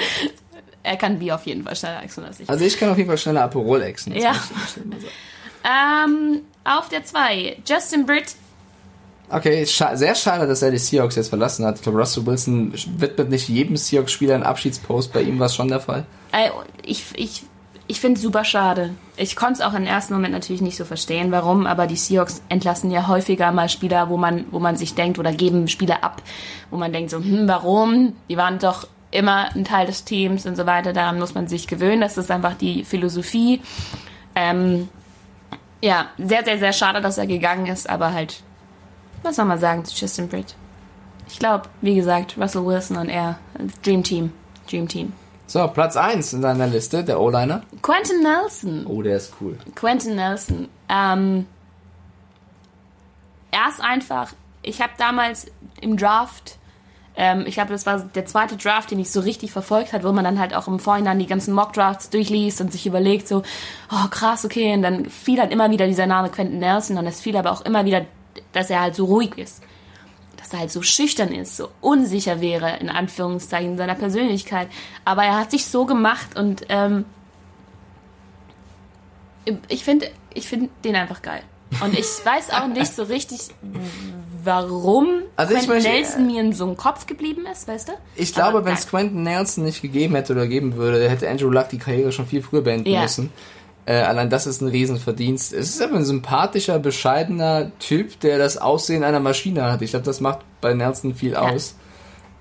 Er kann Bier auf jeden Fall schneller exen als ich. Also ich kann auf jeden Fall schneller Aperol exen. Ja. sagen. Ähm, auf der 2, Justin Britt. Okay, scha sehr schade, dass er die Seahawks jetzt verlassen hat. Ich glaube, Russell Wilson widmet nicht jedem Seahawks-Spieler einen Abschiedspost. Bei ihm war es schon der Fall. Äh, Ich, ich, ich finde es super schade. Ich konnte es auch im ersten Moment natürlich nicht so verstehen, warum, aber die Seahawks entlassen ja häufiger mal Spieler, wo man, wo man sich denkt, oder geben Spieler ab, wo man denkt so, hm, warum? Die waren doch immer ein Teil des Teams und so weiter. Daran muss man sich gewöhnen. Das ist einfach die Philosophie. Ähm, ja, sehr, sehr, sehr schade, dass er gegangen ist, aber halt, was soll man sagen zu Justin Britt? Ich glaube, wie gesagt, Russell Wilson und er, Dream Team. Dream Team. So, Platz 1 in deiner Liste, der O-Liner. Quentin Nelson. Oh, der ist cool. Quentin Nelson. Ähm, er ist einfach, ich habe damals im Draft, ähm, ich glaube, das war der zweite Draft, den ich so richtig verfolgt hat, wo man dann halt auch im Vorhinein die ganzen Mock-Drafts durchliest und sich überlegt, so, oh krass, okay, und dann fiel halt immer wieder dieser Name Quentin Nelson und es fiel aber auch immer wieder, dass er halt so ruhig ist. Dass er halt so schüchtern ist, so unsicher wäre, in Anführungszeichen, seiner Persönlichkeit. Aber er hat sich so gemacht und ähm, ich finde ich find den einfach geil. Und ich weiß auch nicht so richtig, warum Also Quentin möchte- Nelson mir in so einem Kopf geblieben ist, weißt du? Ich glaube, wenn es. Quentin Nelson nicht gegeben hätte oder geben würde, hätte Andrew Luck die Karriere schon viel früher beenden Ja. müssen. Äh, allein das ist ein Riesenverdienst. Es ist aber ein sympathischer, bescheidener Typ, der das Aussehen einer Maschine hat. Ich glaube, das macht bei Nelson viel aus.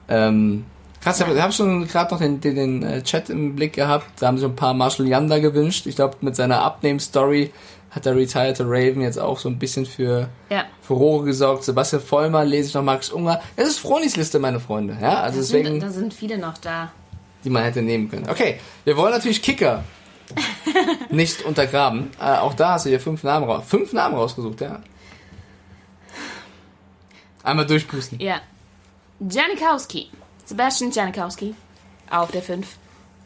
Ähm, krass, ich habe hab schon gerade noch den, den, den äh, Chat im Blick gehabt. Da haben sich ein paar Marshall Yanda gewünscht. Ich glaube, mit seiner Abnehm-Story hat der retired Raven jetzt auch so ein bisschen für Ja. Furore gesorgt. Sebastian Vollmer lese ich noch Max Unger. Es ist Fronis Liste, meine Freunde. Ja, also Da deswegen, sind, da sind viele noch da. die man hätte nehmen können. Okay, wir wollen natürlich Kicker nicht untergraben. Äh, auch da hast du hier fünf Namen raus. Fünf Namen rausgesucht, ja. Einmal durchpusten. Ja. Janikowski. Sebastian Janikowski. Auf der 5.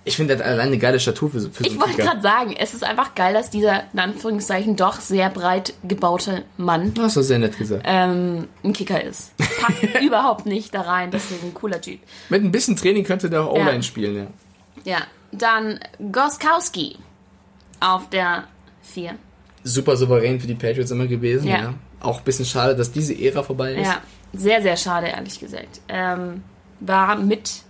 Ich finde, hat allein eine geile Statur für, für so Ich wollte gerade sagen, es ist einfach geil, dass dieser, in Anführungszeichen, doch sehr breit gebaute Mann Du hast das sehr nett gesagt. ähm, ein Kicker ist. Passt (laughs) überhaupt nicht da rein, deswegen ein cooler Typ. Mit ein bisschen Training könnte der auch Ja. O-Line spielen, ja. Ja, dann Goskowski auf der 4. Super souverän für die Patriots immer gewesen, ja. Ja. Auch ein bisschen schade, dass diese Ära vorbei ist. Ja, sehr, sehr schade, ehrlich gesagt. Ähm, war mit,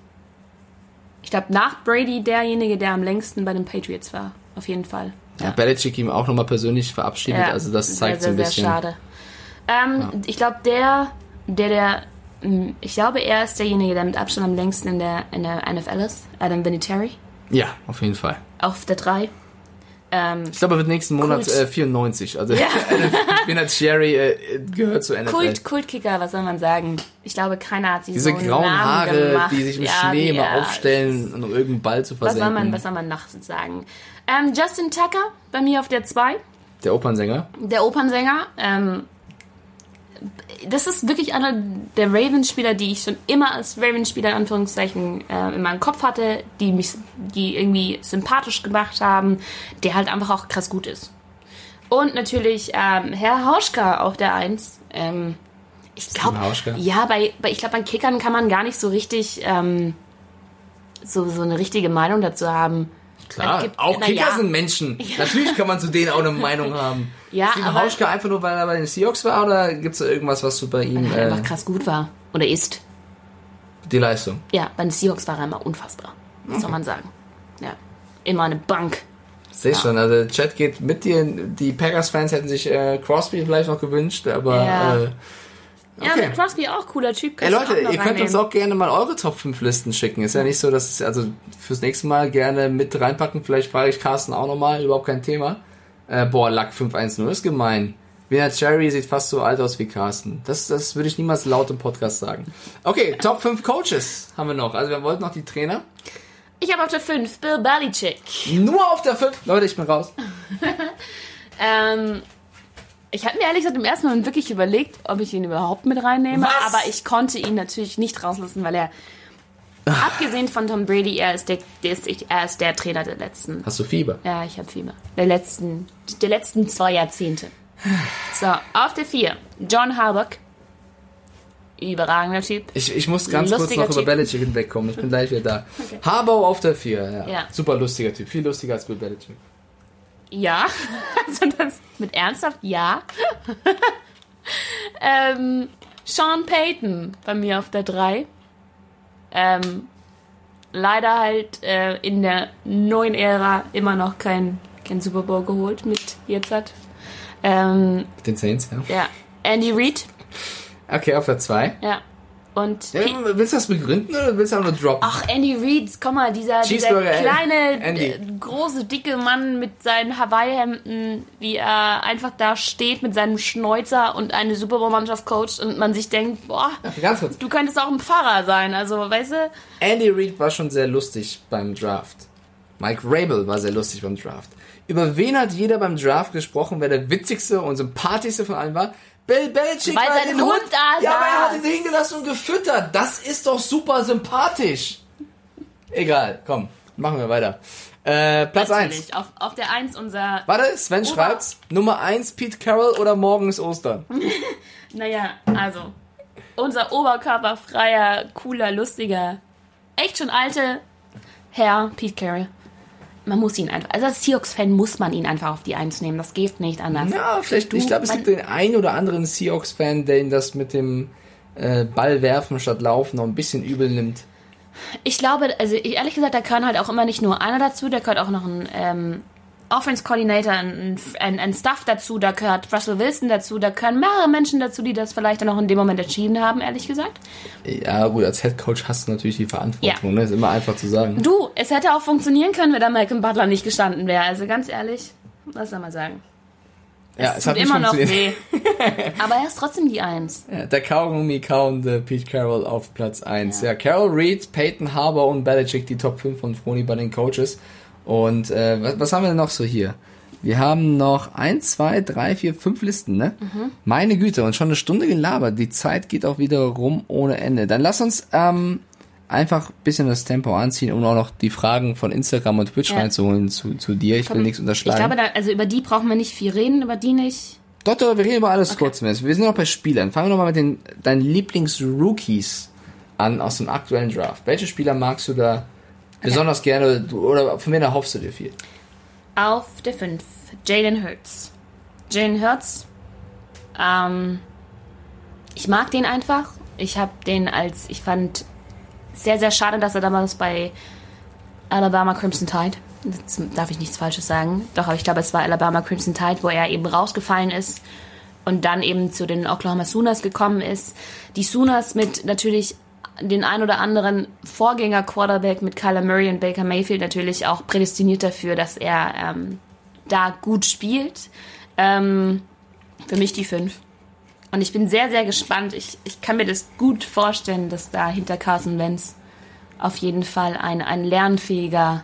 ich glaube, nach Brady derjenige, der am längsten bei den Patriots war. Auf jeden Fall. Ja. Belichick ihm auch nochmal persönlich verabschiedet, also das zeigt so ein bisschen. Sehr schade. Ähm, Ich glaube, der, der, der, mh, ich glaube, er ist derjenige, der mit Abstand am längsten in der, in der NFL ist. Adam Vinatieri. Ja, auf jeden Fall. Auf der 3. Ähm, Ich glaube, er wird nächsten Monat äh, 94. Also Ja. (laughs) Vinatieri äh, gehört zu NFL. Kult, Kultkicker, was soll man sagen? Ich glaube, keiner hat sich Diese so grauen Namen Haare, gemacht. die sich im Ja, Schnee ja, aufstellen, um irgendeinen Ball zu Was soll man, versenken. was soll man nachts sagen? Ähm, Justin Tucker, bei mir auf der 2. Der Opernsänger. Der Opernsänger. Ähm, das ist wirklich einer der Ravens-Spieler, die ich schon immer als Ravens-Spieler in Anführungszeichen äh, in meinem Kopf hatte, die mich, die irgendwie sympathisch gemacht haben, der halt einfach auch krass gut ist. Und natürlich ähm, Herr Hauschka auf der 1. Ähm, ich glaube, ja, bei, bei ich glaube, bei Kickern kann man gar nicht so richtig ähm, so, so eine richtige Meinung dazu haben. Klar, gibt- auch Kicker ja. sind Menschen. (laughs) Natürlich kann man zu denen auch eine Meinung haben. Ja, Ist aber- Hauschka einfach nur, weil er bei den Seahawks war oder gibt es da irgendwas, was du bei ihm, Weil er äh, einfach krass gut war. Oder ist. die Leistung? Ja, bei den Seahawks war er immer unfassbar. Was soll man sagen? Ja. Immer eine Bank. Sehe schon, also Chat geht mit dir. Die Packers-Fans hätten sich äh, Crosby vielleicht noch gewünscht, aber Ja. äh, Ja, Okay. Nick Crosby auch cooler Typ. Ey kannst Leute, ihr könnt uns auch gerne mal eure Top 5 Listen schicken. Ist ja nicht so, dass es, also fürs nächste Mal gerne mit reinpacken. Vielleicht frage ich Carsten auch nochmal, überhaupt kein Thema. Äh, boah, Lack 510 ist gemein. Wiener Cherry sieht fast so alt aus wie Carsten. Das, das würde ich niemals laut im Podcast sagen. Okay, Top 5 Coaches haben wir noch. Also wir wollten noch die Trainer. Ich habe auf der 5 Bill Belichick. Nur auf der 5. Leute, ich bin raus. (laughs) Ähm, ich habe mir ehrlich gesagt im ersten Moment wirklich überlegt, ob ich ihn überhaupt mit reinnehme, Was? aber ich konnte ihn natürlich nicht rauslassen, weil er, abgesehen von Tom Brady, er ist der, der ist, er ist der Trainer der letzten, Hast du Fieber? ja, ich habe Fieber, der letzten, der letzten zwei Jahrzehnte. So, auf der 4 John Harbaugh. Überragender Typ. Ich, ich muss ganz kurz Lustiger noch über Typ. Belichick hinwegkommen. Ich bin gleich wieder da. (laughs) Harbaugh auf der 4. Ja. Ja. Super lustiger Typ. Viel lustiger als Bill Belichick. Ja, (laughs) also das mit ernsthaft ja. (laughs) ähm, Sean Payton bei mir auf der 3. Ähm, leider halt äh, in der neuen Ära immer noch kein, kein Super Bowl geholt mit jetzt hat. Ähm, Mit den Saints, ja. ja, Andy Reid. Okay, auf der 2. Ja. Und Ja, willst du das begründen oder willst du einfach nur droppen? Ach, Andy Reid, komm mal, dieser, dieser kleine, äh, große, dicke Mann mit seinen Hawaii-Hemden, wie er einfach da steht mit seinem Schnäuzer und eine Super Bowl-Mannschaft coacht und man sich denkt, boah, Ganz kurz. du könntest auch ein Pfarrer sein. Also, weißt du, Andy Reid war schon sehr lustig beim Draft. Mike Rabel war sehr lustig beim Draft. Über wen hat jeder beim Draft gesprochen, wer der witzigste und sympathischste von allen war? Bill Belichick Weil sein den Hund da Ja, aber er hat ihn hingelassen und gefüttert. Das ist doch super sympathisch. Egal, komm, machen wir weiter. Äh, Platz 1. natürlich, auf, auf der 1 unser, Warte, Sven Ober- schreibt's. Nummer 1 Pete Carroll oder morgen ist Ostern. (laughs) naja, also, unser oberkörperfreier, cooler, lustiger, echt schon alte Herr Pete Carroll. Man muss ihn einfach, also als Seahawks-Fan muss man ihn einfach auf die 1 nehmen. Das geht nicht anders. Ja, vielleicht, ich glaube, es gibt den einen oder anderen Seahawks-Fan, der ihn das mit dem äh, Ball werfen statt laufen noch ein bisschen übel nimmt. Ich glaube, also ich, ehrlich gesagt, da gehören halt auch immer nicht nur einer dazu, da gehört auch noch ein ähm, Offense Coordinator, ein Staff dazu, da gehört Russell Wilson dazu, da gehören mehrere Menschen dazu, die das vielleicht dann auch in dem Moment entschieden haben, ehrlich gesagt. Ja, gut, als Headcoach hast du natürlich die Verantwortung, ne? Ist immer einfach zu sagen. Du, es hätte auch funktionieren können, wenn da Malcolm Butler nicht gestanden wäre. Also ganz ehrlich, was soll man sagen? ja, Es tut immer noch weh. (laughs) Aber er ist trotzdem die Eins. Ja, der Kaugummi kauende Pete Carroll auf Platz 1. Ja, Carroll Reed, Peyton Harbour und Belichick, die Top 5 von Froni bei den Coaches. Und äh, was, was haben wir denn noch so hier? Wir haben noch 1, 2, 3, 4, 5 Listen, ne? Meine Güte, und schon eine Stunde gelabert. Die Zeit geht auch wieder rum ohne Ende. Dann lass uns ähm, einfach ein bisschen das Tempo anziehen, um auch noch die Fragen von Instagram und Twitch Ja. reinzuholen zu, zu dir. Ich will nichts Ich unterschlagen. glaube, da, also über die brauchen wir nicht viel reden, über die nicht. Doch, doch, wir reden über alles kurz. Mensch. Wir sind noch bei Spielern. Fangen wir noch mal mit den deinen Lieblings-Rookies an aus dem aktuellen Draft. Welche Spieler magst du da besonders gerne oder von wem erhoffst du dir viel? Auf der 5, Jalen Hurts. Jalen Hurts, ähm, ich mag den einfach. Ich habe den als, ich fand sehr, sehr schade, dass er damals bei Alabama Crimson Tide, jetzt darf ich nichts Falsches sagen, doch, aber ich glaube, es war Alabama Crimson Tide, wo er eben rausgefallen ist und dann eben zu den Oklahoma Sooners gekommen ist. Die Sooners mit natürlich den ein oder anderen Vorgänger-Quarterback mit Kyler Murray und Baker Mayfield natürlich auch prädestiniert dafür, dass er ähm, da gut spielt. Ähm, für mich die fünf. Und ich bin sehr, sehr gespannt. Ich, ich kann mir das gut vorstellen, dass da hinter Carson Wentz auf jeden Fall ein, ein lernfähiger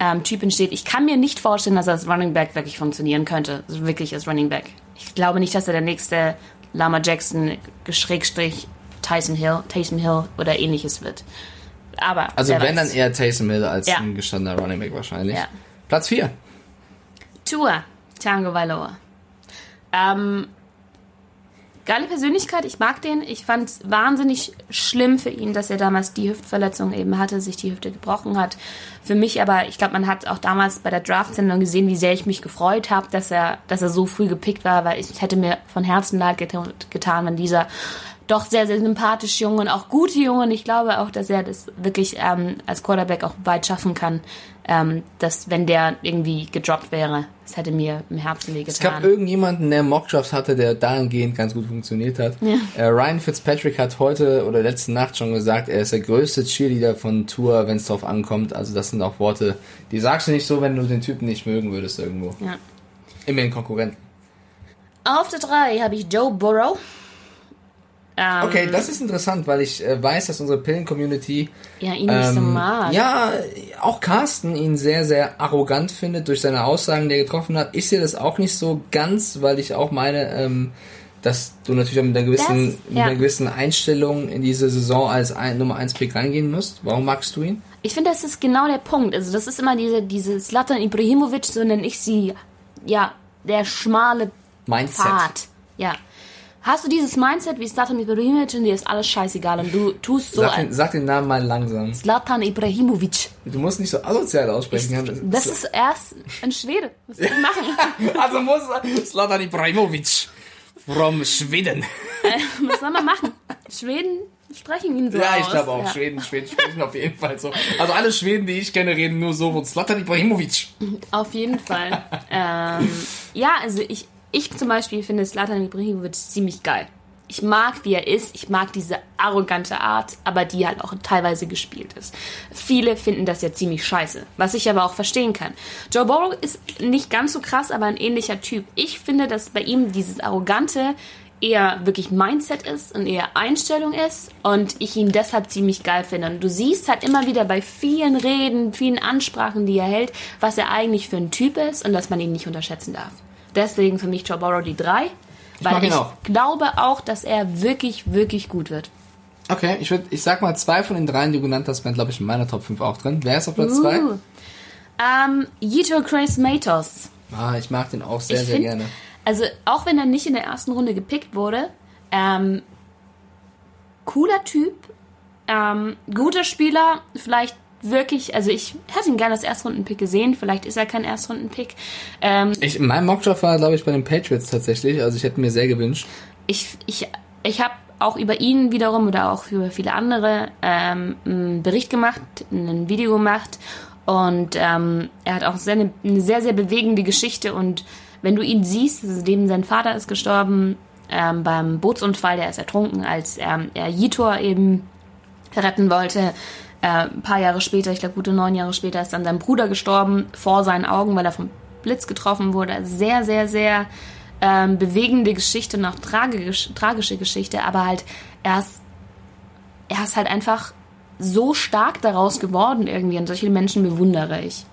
ähm, Typ entsteht. Ich kann mir nicht vorstellen, dass er als Running Back wirklich funktionieren könnte. Also wirklich als Running Back. Ich glaube nicht, dass er der nächste Lama Jackson, Schrägstrich, Tyson Hill, Taysom Hill oder ähnliches wird. Aber. Also wenn weiß. dann eher Taysom Hill als Ja. ein gestandener Running Back wahrscheinlich. Ja. Platz 4. Tua, Tango Valoa. Ähm, geile Persönlichkeit, ich mag den. Ich fand es wahnsinnig schlimm für ihn, dass er damals die Hüftverletzung eben hatte, sich die Hüfte gebrochen hat. Für mich aber, ich glaube, man hat auch damals bei der Draft-Sendung gesehen, wie sehr ich mich gefreut habe, dass er, dass er so früh gepickt war, weil ich hätte mir von Herzen leid get getan, wenn dieser doch sehr, sehr sympathische Junge und auch gute Junge, und ich glaube auch, dass er das wirklich ähm, als Quarterback auch weit schaffen kann, ähm, dass wenn der irgendwie gedroppt wäre, das hätte mir im Herzen weh Es gab irgendjemanden, der Mockdrafts hatte, der dahingehend ganz gut funktioniert hat. Äh, Ryan Fitzpatrick hat heute oder letzte Nacht schon gesagt, er ist der größte Cheerleader von Tour, wenn es drauf ankommt. Also das sind auch Worte, die sagst du nicht so, wenn du den Typen nicht mögen würdest irgendwo. Ja. Immerhin Konkurrenten. Auf der 3 habe ich Joe Burrow. Ähm, Okay, das ist interessant, weil ich äh, weiß, dass unsere Pillen-Community Ja, ihn nicht so ähm, mag. ja, auch Carsten ihn sehr, sehr arrogant findet durch seine Aussagen, die er getroffen hat. Ich sehe das auch nicht so ganz, weil ich auch meine, ähm, dass du natürlich auch mit einer gewissen, Das- mit ja. einer gewissen Einstellung in diese Saison als ein, Nummer 1 Pick reingehen musst. Warum magst du ihn? Ich finde, das ist genau der Punkt. Also das ist immer diese, diese Zlatan Ibrahimovic, so nenne ich sie, ja, der schmale Mindset. Pfad. Ja. Hast du dieses Mindset wie Zlatan Ibrahimovic und dir ist alles scheißegal und du tust so Sag, den, sag den Namen mal langsam. Zlatan Ibrahimovic. Du musst nicht so asozial aussprechen. Das ist erst ein Schwede. Was soll ich machen? (laughs) also muss Slatan Ibrahimovic. from Schweden. Was soll man machen? Schweden sprechen ihn so Ja, ich glaube auch. Ja. Schweden, Schweden sprechen auf jeden Fall so. Also alle Schweden, die ich kenne, reden nur so von Zlatan Ibrahimovic. Auf jeden Fall. ähm, ja, also ich, ich zum Beispiel finde Slatan Ibrahimovic ziemlich geil. Ich mag, wie er ist. Ich mag diese arrogante Art, aber die halt auch teilweise gespielt ist. Viele finden das ja ziemlich scheiße, was ich aber auch verstehen kann. Joe Burrow ist nicht ganz so krass, aber ein ähnlicher Typ. Ich finde, dass bei ihm dieses arrogante eher wirklich Mindset ist und eher Einstellung ist und ich ihn deshalb ziemlich geil finde. Und du siehst halt immer wieder bei vielen Reden, vielen Ansprachen, die er hält, was er eigentlich für ein Typ ist und dass man ihn nicht unterschätzen darf. Deswegen für mich Joe Burrow die drei, weil mag ihn ich auch. glaube auch, dass er wirklich, wirklich gut wird. Okay, ich würde, ich sag mal, zwei von den dreien, die du genannt hast, wären, glaube ich, in meiner Top 5 auch drin. Wer ist auf Platz zwei? Uh. Ähm, Yito Chris Matos. Ah, ich mag den auch sehr, Ich sehr find- gerne. Also auch wenn er nicht in der ersten Runde gepickt wurde, ähm, cooler Typ, ähm, guter Spieler, vielleicht wirklich, also ich hätte ihn gerne als Erstrundenpick gesehen, vielleicht ist er kein Erstrundenpick. Ähm, Ich, in meinem Mockdraft war, glaube ich, bei den Patriots tatsächlich. Also ich hätte mir sehr gewünscht. ich ich, ich habe auch über ihn wiederum oder auch über viele andere ähm, einen Bericht gemacht, ein Video gemacht und ähm, er hat auch sehr, eine, eine sehr, sehr bewegende Geschichte und wenn du ihn siehst, also dem sein Vater ist gestorben ähm, beim Bootsunfall, der ist ertrunken, als ähm, er Jitor eben retten wollte. Äh, ein paar Jahre später, ich glaube gute neun Jahre später, ist dann sein Bruder gestorben vor seinen Augen, weil er vom Blitz getroffen wurde. Sehr, sehr, sehr ähm, bewegende Geschichte und auch tragisch, tragische Geschichte, aber halt er ist, er ist halt einfach so stark daraus geworden irgendwie und solche Menschen bewundere ich.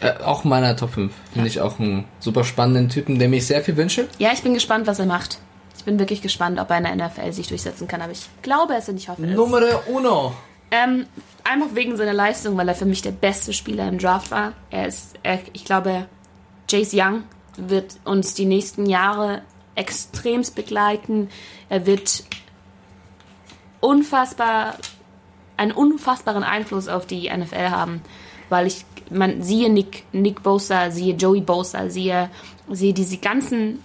Äh, auch in meiner Top 5. Finde ich auch einen super spannenden Typen, dem ich sehr viel wünsche. Ja, ich bin gespannt, was er macht. Ich bin wirklich gespannt, ob er in der NFL sich durchsetzen kann, aber ich glaube es und ich hoffe es. Nummer uno. Ähm, einfach wegen seiner Leistung, weil er für mich der beste Spieler im Draft war. Er ist, er, ich glaube, Jace Young wird uns die nächsten Jahre extremst begleiten. Er wird unfassbar, einen unfassbaren Einfluss auf die NFL haben, weil ich, man siehe Nick, Nick Bosa, siehe Joey Bosa, siehe, siehe diese ganzen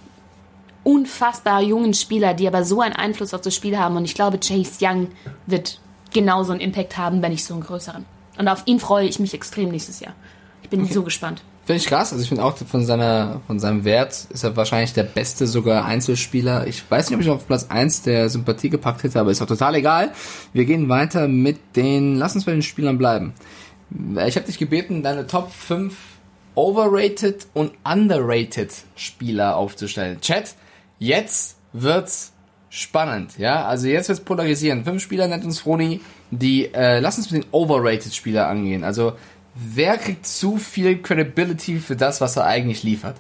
unfassbar jungen Spieler, die aber so einen Einfluss auf das Spiel haben. Und ich glaube, Chase Young wird genauso einen Impact haben, wenn nicht so einen größeren. Und auf ihn freue ich mich extrem nächstes Jahr. Ich bin so gespannt. Finde ich krass. Also ich finde auch von seiner, von seinem Wert ist er wahrscheinlich der beste sogar Einzelspieler. Ich weiß nicht, ob ich auf Platz 1 der Sympathie gepackt hätte, aber ist auch total egal. Wir gehen weiter mit den, lass uns bei den Spielern bleiben. Ich habe dich gebeten, deine Top 5 overrated und underrated Spieler aufzustellen. Chat, jetzt wird's spannend, ja? Also jetzt wird's polarisieren. Fünf Spieler nennt uns Froni, die, äh, lass uns mit den overrated Spieler angehen. Also, wer kriegt zu viel Credibility für das, was er eigentlich liefert?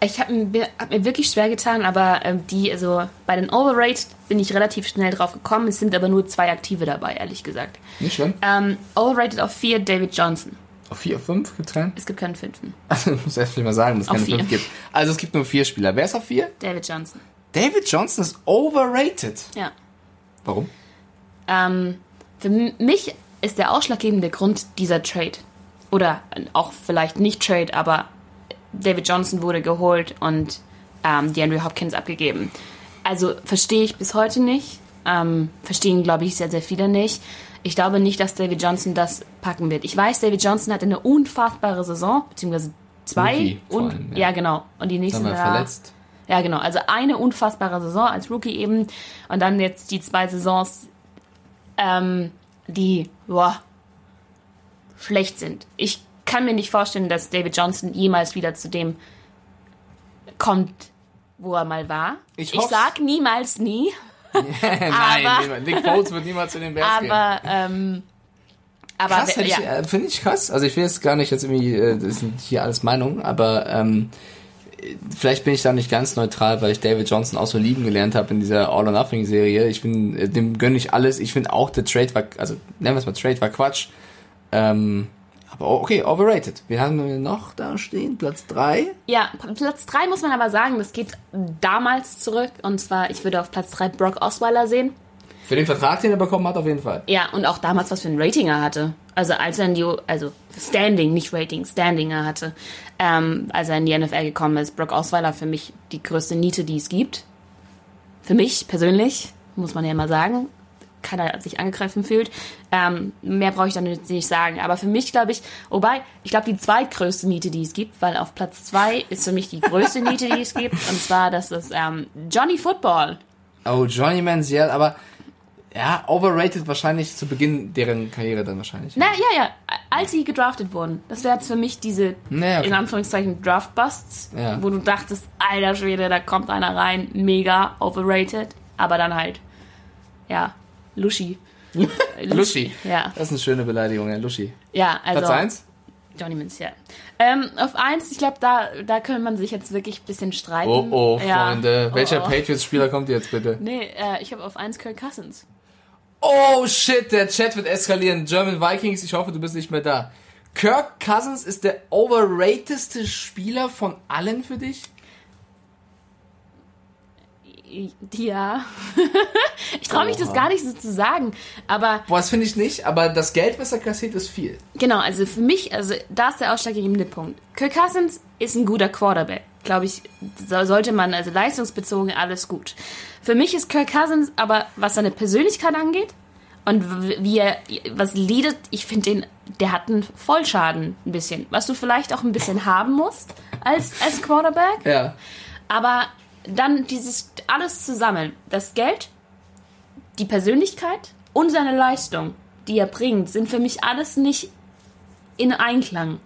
Ich habe mir, hab mir wirklich schwer getan, aber ähm, die, also bei den Overrated bin ich relativ schnell drauf gekommen. Es sind aber nur zwei Aktive dabei, ehrlich gesagt. Nicht schlimm. Ähm, Overrated auf vier, David Johnson. Auf vier, auf fünf gibt's keinen? Es gibt keinen fünften. (laughs) Also, ich muss erst mal sagen, dass es keine fünf gibt. Also, es gibt nur vier Spieler. Wer ist auf vier? David Johnson. David Johnson ist overrated. Ja. Warum? Ähm, für mich ist der ausschlaggebende Grund dieser Trade. Oder äh, auch vielleicht nicht Trade, aber David Johnson wurde geholt und ähm, DeAndre Hopkins abgegeben. Also verstehe ich bis heute nicht. Ähm, verstehen, glaube ich, sehr, sehr viele nicht. Ich glaube nicht, dass David Johnson das packen wird. Ich weiß, David Johnson hat eine unfassbare Saison, beziehungsweise zwei. Rookie und, allem, ja. ja. genau. Und die nächsten Jahr- verletzt. Ja, genau. Also eine unfassbare Saison als Rookie eben. Und dann jetzt die zwei Saisons, ähm, die, boah, schlecht sind. Ich kann mir nicht vorstellen, dass David Johnson jemals wieder zu dem kommt, wo er mal war. Ich ich sag niemals nie, (laughs) (laughs) Nein, Aber-. Nick Foles wird niemals zu den Bears gehen. aber, ähm, aber Krass, ja. äh, finde ich krass. Also ich will jetzt gar nicht jetzt irgendwie, äh, das sind hier alles Meinungen, aber ähm, vielleicht bin ich da nicht ganz neutral, weil ich David Johnson auch so lieben gelernt habe in dieser All or Nothing Serie. Ich bin, äh, dem gönne ich alles. Ich finde auch der Trade war, also nennen wir es mal Trade war Quatsch. Ähm, aber okay, overrated. Wir haben wir noch da stehen, Platz drei. Ja, Platz 3 muss man aber sagen, das geht damals zurück. Und zwar, ich würde auf Platz 3 Brock Osweiler sehen. Für den Vertrag, den er bekommen hat, auf jeden Fall. Ja, und auch damals, was für ein Rating er hatte. Also als er in die, also Standing, nicht Rating, Standing er hatte, ähm, als er in die NFL gekommen ist. Brock Osweiler für mich die größte Niete, die es gibt. für mich persönlich, muss man ja mal sagen, keiner sich angegriffen fühlt. Ähm, mehr brauche ich dann nicht sagen. Aber für mich glaube ich, wobei, ich glaube, die zweitgrößte Niete, die es gibt, weil auf Platz zwei ist für mich die größte Niete, die es gibt. Und zwar, das ist ähm, Johnny Football. Oh, Johnny Manziel, aber ja, overrated wahrscheinlich zu Beginn deren Karriere dann wahrscheinlich. Na ja, ja, als sie gedraftet wurden. Das wäre jetzt für mich diese, Nee, okay. in Anführungszeichen, Draft-Busts, Ja. wo du dachtest, alter Schwede, da kommt einer rein, mega overrated. Aber dann halt, ja, Luschi. (laughs) Luschi. Ja, Das ist eine schöne Beleidigung, ja, Luschi. ja, also. Platz 1? Johnny Manziel. Ähm, auf eins, ich glaube, da, da könnte man sich jetzt wirklich ein bisschen streiten. Oh, oh, Ja. Freunde. Oh, Welcher oh. Patriots-Spieler kommt jetzt bitte? Nee, äh, ich habe auf eins Kirk Cousins. Oh shit, der Chat wird eskalieren. German Vikings, ich hoffe, du bist nicht mehr da. Kirk Cousins ist der overratedste Spieler von allen für dich? Ja. (laughs) ich traue mich das gar nicht so zu sagen. Aber Boah, das finde ich nicht, aber das Geld, was er kassiert, ist viel. genau, also für mich, also da ist der ausschlaggebende Punkt. Kirk Cousins ist ein guter Quarterback. Glaube ich, so- sollte man, also leistungsbezogen, alles gut. Für mich ist Kirk Cousins aber, was seine Persönlichkeit angeht und wie er was leadet, ich finde den, der hat einen Vollschaden ein bisschen. Was du vielleicht auch ein bisschen haben musst als, als Quarterback. Ja. Aber dann dieses alles zusammen, das Geld, die Persönlichkeit und seine Leistung, die er bringt, sind für mich alles nicht in Einklang.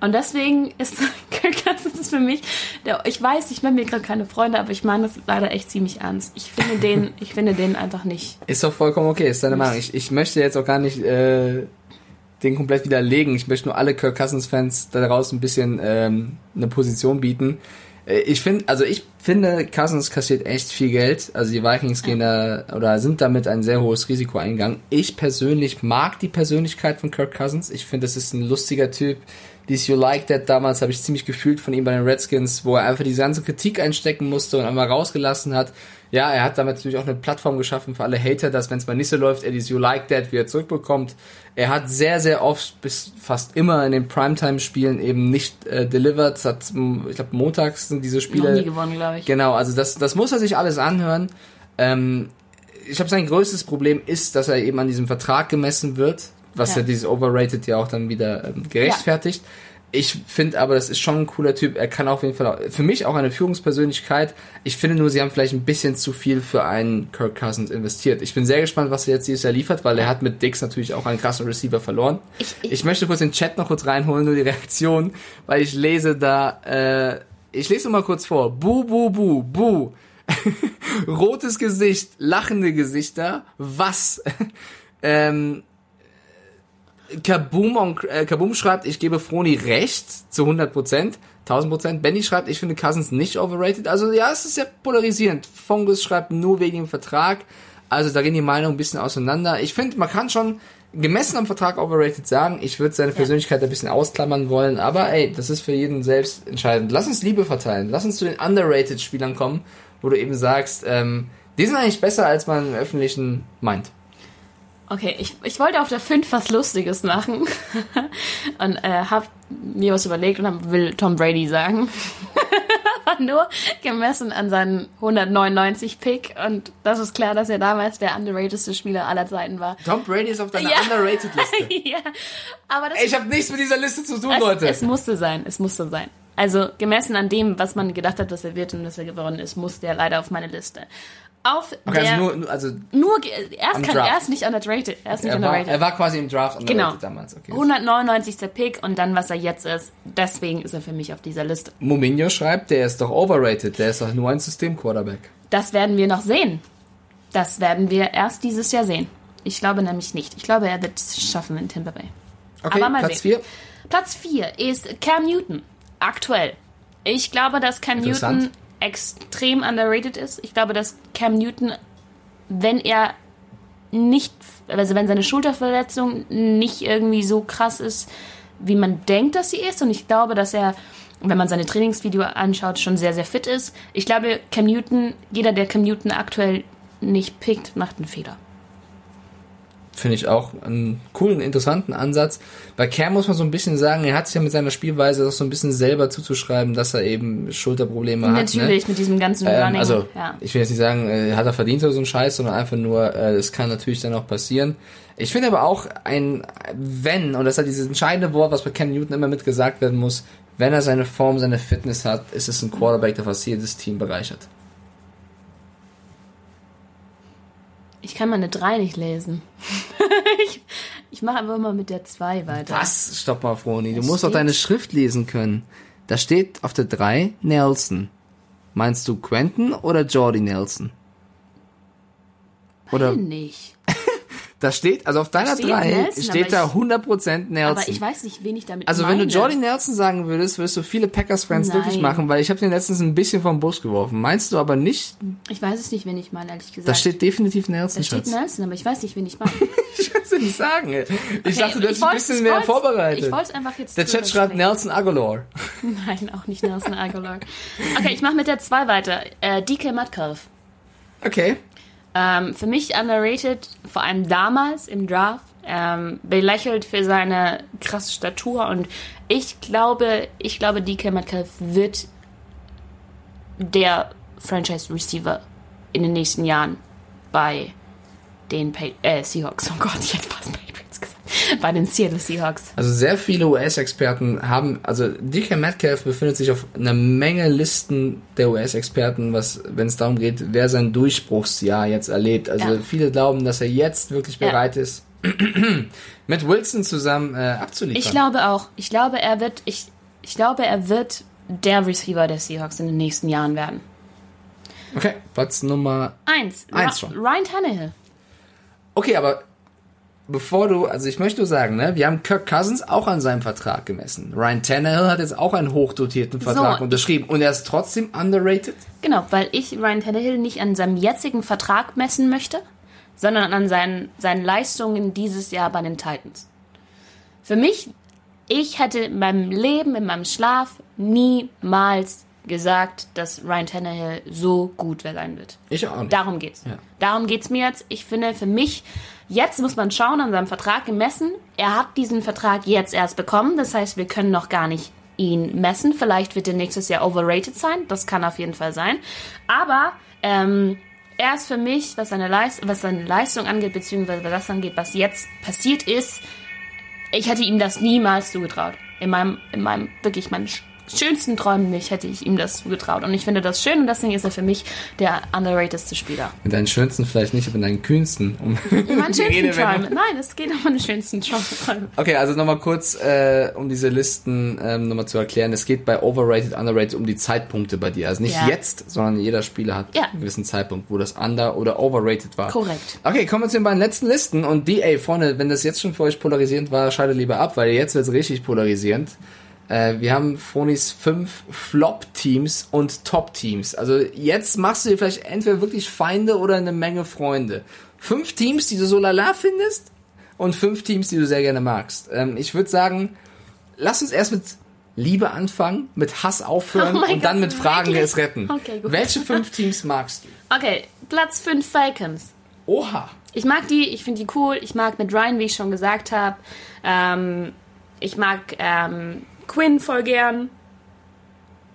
Und deswegen ist (laughs) Kirk Cousins für mich, der, ich weiß, ich mache mir gerade keine Freunde, aber ich meine das leider echt ziemlich ernst. Ich finde den, (laughs) ich finde den einfach nicht. Ist doch vollkommen okay, ist deine Meinung. Ich, ich möchte jetzt auch gar nicht äh, den komplett widerlegen. Ich möchte nur alle Kirk Cousins-Fans da draußen ein bisschen ähm, eine Position bieten. Äh, Ich finde, also ich finde, Cousins kassiert echt viel Geld. Also die Vikings gehen da oder sind damit ein sehr hohes Risiko eingegangen. Ich persönlich mag die Persönlichkeit von Kirk Cousins. Ich finde, das ist ein lustiger Typ. Dies You Like That damals habe ich ziemlich gefühlt von ihm bei den Redskins, wo er einfach diese ganze Kritik einstecken musste und einmal rausgelassen hat. Ja, er hat damit natürlich auch eine Plattform geschaffen für alle Hater, dass wenn es mal nicht so läuft, er dieses You Like That wieder zurückbekommt. Er hat sehr, sehr oft bis fast immer in den Primetime-Spielen eben nicht äh, delivered. Hat, ich glaube, montags sind diese Noch Spiele. nie gewonnen, glaube ich. Genau, also das, das muss er sich alles anhören. Ähm, ich glaube, sein größtes Problem ist, dass er eben an diesem Vertrag gemessen wird, was Ja. ja, dieses Overrated ja auch dann wieder ähm, gerechtfertigt. Ich finde aber, das ist schon ein cooler Typ. Er kann auf jeden Fall, auch, für mich auch eine Führungspersönlichkeit. Ich finde nur, sie haben vielleicht ein bisschen zu viel für einen Kirk Cousins investiert. Ich bin sehr gespannt, was er jetzt dieses Jahr liefert, weil er hat mit Dix natürlich auch einen krassen Receiver verloren. Ich- Ich, ich- möchte kurz den Chat noch kurz reinholen, nur die Reaktion, weil ich lese da, äh, ich lese mal kurz vor. Bu, bu, bu, bu. (laughs) Rotes Gesicht, lachende Gesichter, was? (laughs) ähm, Kaboom, on, äh, Kaboom schreibt, ich gebe Froni recht zu 100%, 1000%. Benny schreibt, ich finde Cousins nicht overrated. Also ja, es ist sehr polarisierend. Fungus schreibt nur wegen dem Vertrag. Also da gehen die Meinungen ein bisschen auseinander. Ich finde, man kann schon gemessen am Vertrag overrated sagen. Ich würde seine Persönlichkeit ein bisschen ausklammern wollen. Aber ey, das ist für jeden selbst entscheidend. Lass uns Liebe verteilen. Lass uns zu den underrated Spielern kommen, wo du eben sagst, ähm, die sind eigentlich besser, als man im Öffentlichen meint. Okay, ich, ich wollte auf der 5 was Lustiges machen (laughs) und äh, habe mir was überlegt und hab, will Tom Brady sagen. (laughs) Aber nur gemessen an seinen 199 Pick und das ist klar, dass er damals der underratedste Spieler aller Zeiten war. Tom Brady ist auf deiner Ja. underrated Liste. (laughs) ja, aber das Ey, ich habe nichts mit dieser Liste zu tun, es, Leute. es musste sein, es musste sein. Also gemessen an dem, was man gedacht hat, dass er wird und dass er geworden ist, musste er leider auf meine Liste. Auf okay, der also nur, also nur er ist, kein, er ist nicht underrated, er ist nicht er war, underrated. er war quasi im Draft underrated Genau. damals. Okay. 199. Pick und dann, was er jetzt ist. Deswegen ist er für mich auf dieser Liste. Mominho schreibt, der ist doch overrated. Der ist doch nur ein System-Quarterback. Das werden wir noch sehen. Das werden wir erst dieses Jahr sehen. Ich glaube nämlich nicht. Ich glaube, er wird es schaffen in Tampa Bay. Okay, Aber mal Platz sehen. 4. Platz 4 ist Cam Newton. Aktuell. Ich glaube, dass Cam. Newton extrem underrated ist. Ich glaube, dass Cam Newton, wenn er nicht, also wenn seine Schulterverletzung nicht irgendwie so krass ist, wie man denkt, dass sie ist. Und ich glaube, dass er, wenn man seine Trainingsvideo anschaut, schon sehr, sehr fit ist. Ich glaube, Cam Newton, jeder, der Cam Newton aktuell nicht pickt, macht einen Fehler. Finde ich auch einen coolen, interessanten Ansatz. Bei Cam muss man so ein bisschen sagen, er hat sich ja mit seiner Spielweise auch so ein bisschen selber zuzuschreiben, dass er eben Schulterprobleme hat. Natürlich, ne? mit diesem ganzen Ähm, Running. also, ja. ich will jetzt nicht sagen, äh, hat er verdient oder so einen Scheiß, sondern einfach nur, äh, es kann natürlich dann auch passieren. Ich finde aber auch ein Wenn, und das ist halt dieses entscheidende Wort, was bei Cam Newton immer mit gesagt werden muss, wenn er seine Form, seine Fitness hat, ist es ein Quarterback, der fast jedes Team bereichert. Ich kann meine 3 nicht lesen. (laughs) ich ich mache einfach mal mit der 2 weiter. Was? Stopp mal, Froni. Du musst doch deine Schrift lesen können. Da steht auf der 3 Nelson. Meinst du Quentin oder Jordy Nelson? Oder Beide nicht. Da steht, also auf deiner Steht 3 Nelson, steht da ich- 100% Nelson. Aber ich weiß nicht, wen ich damit Also meine. wenn du Jordy Nelson sagen würdest, würdest du viele Packers-Fans glücklich machen, weil ich habe den letztens ein bisschen vom Bus geworfen. Meinst du aber nicht? Ich weiß es nicht, wen ich meine, ehrlich gesagt. Da steht definitiv Nelson, da steht Schatz. Nelson, aber ich weiß nicht, wen ich meine. (laughs) Ich kann es dir nicht sagen. ey. Ich dachte, du ich hättest ein wollt's- bisschen ich mehr wollt's- vorbereitet. Ich wollte es einfach jetzt Der drüber Chat schreibt sprechen. Nelson Aguilar. (laughs) Nein, auch nicht Nelson Aguilar. Okay, ich mache mit der 2 weiter. Äh, DK Metcalf. Okay. Ähm, für mich underrated, vor allem damals im Draft, ähm, belächelt für seine krasse Statur und ich glaube, ich glaube, DK Metcalf wird der Franchise Receiver in den nächsten Jahren bei den pa äh, Seahawks. Oh Gott, fast Patriots gesagt. (laughs) Bei den Seattle Seahawks. Also sehr viele US-Experten haben, also DK Metcalf befindet sich auf einer Menge Listen der US-Experten, was, wenn es darum geht, wer sein Durchbruchsjahr jetzt erlebt. Also Ja. viele glauben, dass er jetzt wirklich Ja. bereit ist, (clears throat) mit Wilson zusammen äh, abzuliefern. Ich glaube auch. Ich glaube, er wird, ich, ich glaube, er wird der Receiver der Seahawks in den nächsten Jahren werden. okay, Platz Nummer Eins. Eins schon. Ryan Tannehill. Okay, aber bevor du, also ich möchte nur sagen, ne, wir haben Kirk Cousins auch an seinem Vertrag gemessen. Ryan Tannehill hat jetzt auch einen hochdotierten Vertrag So, unterschrieben und er ist trotzdem underrated. Genau, weil ich Ryan Tannehill nicht an seinem jetzigen Vertrag messen möchte, sondern an seinen, seinen Leistungen dieses Jahr bei den Titans. Für mich, ich hätte in meinem Leben, in meinem Schlaf niemals gesagt, dass Ryan Tannehill so gut sein wird. Ich auch nicht. Darum geht's. Ja. Darum geht's mir jetzt. Ich finde, für mich, jetzt muss man schauen an seinem Vertrag gemessen. Er hat diesen Vertrag jetzt erst bekommen. Das heißt, wir können noch gar nicht ihn messen. Vielleicht wird er nächstes Jahr overrated sein. Das kann auf jeden Fall sein. Aber ähm, er ist für mich, was seine, Leist was seine Leistung angeht, beziehungsweise was das angeht, was jetzt passiert ist, ich hätte ihm das niemals zugetraut. In meinem, in meinem, wirklich sch- schönsten Träumen nicht hätte ich ihm das zugetraut. Und ich finde das schön und deswegen ist er für mich der underratedste Spieler. Mit deinen schönsten vielleicht nicht, aber mit deinen kühnsten. Um Meine (laughs) die schönsten Redewendung. Träume. Nein, es geht um meine schönsten Träume. Okay, also nochmal kurz, äh, um diese Listen ähm, nochmal zu erklären. Es geht bei Overrated, Underrated um die Zeitpunkte bei dir. Also nicht Ja. jetzt, sondern jeder Spieler hat Ja. einen gewissen Zeitpunkt, wo das Under- oder Overrated war. Korrekt. Okay, kommen wir zu den beiden letzten Listen. Und die, ey, Freunde, wenn das jetzt schon für euch polarisierend war, schaltet lieber ab, weil jetzt wird's richtig polarisierend. Äh, wir haben Fronis fünf Flop-Teams und Top-Teams. Also jetzt machst du dir vielleicht entweder wirklich Feinde oder eine Menge Freunde. Fünf Teams, die du so lala findest und fünf Teams, die du sehr gerne magst. Ähm, ich würde sagen, lass uns erst mit Liebe anfangen, mit Hass aufhören (laughs) Oh und dann Gott, mit Fragen wirklich? es retten. Okay. Welche fünf Teams magst du? Okay, Platz 5 Falcons. Oha. Ich mag die, ich finde die cool. Ich mag mit Ryan, wie ich schon gesagt habe. Ähm, ich mag ähm, Quinn voll gern.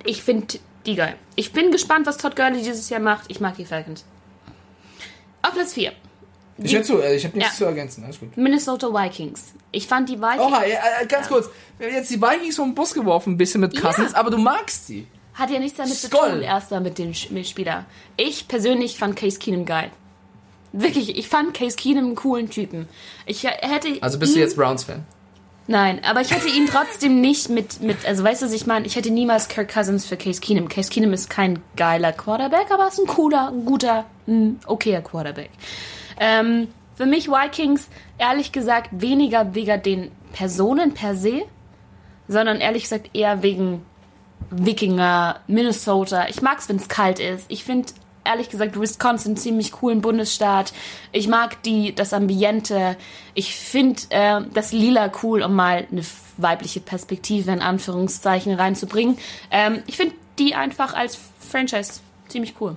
Ich finde die geil. Ich bin gespannt, was Todd Gurley dieses Jahr macht. Ich mag die Falcons. Auf Platz 4. Ich höre zu, äh, ich habe nichts Ja. zu ergänzen. Alles gut. Minnesota Vikings. Ich fand die Vikings. Oha, ja, äh, ganz kurz. Wir haben jetzt die Vikings vom Bus geworfen, ein bisschen mit Cousins, Ja. aber du magst sie. Hat ja nichts damit zu Skoll. tun, erstmal mit den Spieler. Ich persönlich fand Case Keenum geil. Wirklich, ich fand Case Keenum einen coolen Typen. Ich hätte Also bist du jetzt Browns-Fan? Nein, aber ich hätte ihn trotzdem nicht mit, mit also weißt du, was ich meine? Ich hätte niemals Kirk Cousins für Case Keenum. Case Keenum ist kein geiler Quarterback, aber ist ein cooler, ein guter, ein okayer Quarterback. Ähm, für mich Vikings, ehrlich gesagt, weniger wegen den Personen per se, sondern ehrlich gesagt eher wegen Wikinger, Minnesota. Ich mag's, wenn's kalt ist. Ich finde ehrlich gesagt Wisconsin ziemlich coolen Bundesstaat. Ich mag die das Ambiente. Ich finde äh, das Lila cool, um mal eine weibliche Perspektive in Anführungszeichen reinzubringen. Ähm, ich finde die einfach als Franchise ziemlich cool.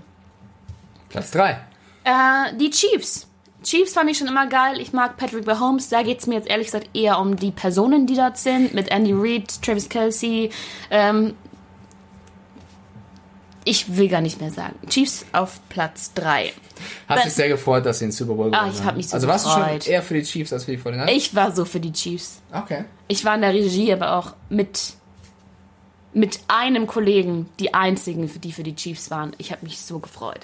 Platz 3. Äh, die Chiefs. Chiefs fand ich schon immer geil. Ich mag Patrick Mahomes. Da geht es mir jetzt ehrlich gesagt eher um die Personen, die dort sind. Mit Andy Reid, Travis Kelsey. Ähm, ich will gar nicht mehr sagen. Chiefs auf Platz 3. Hast Dann- dich sehr gefreut, dass sie den Super Bowl Ah, gewonnen ich haben. hab mich so Also warst du schon gefreut. eher für die Chiefs als für die 49ers? Ich war so für die Chiefs. Okay. Ich war in der Regie, aber auch mit, mit einem Kollegen, die einzigen, die für die Chiefs waren. Ich habe mich so gefreut.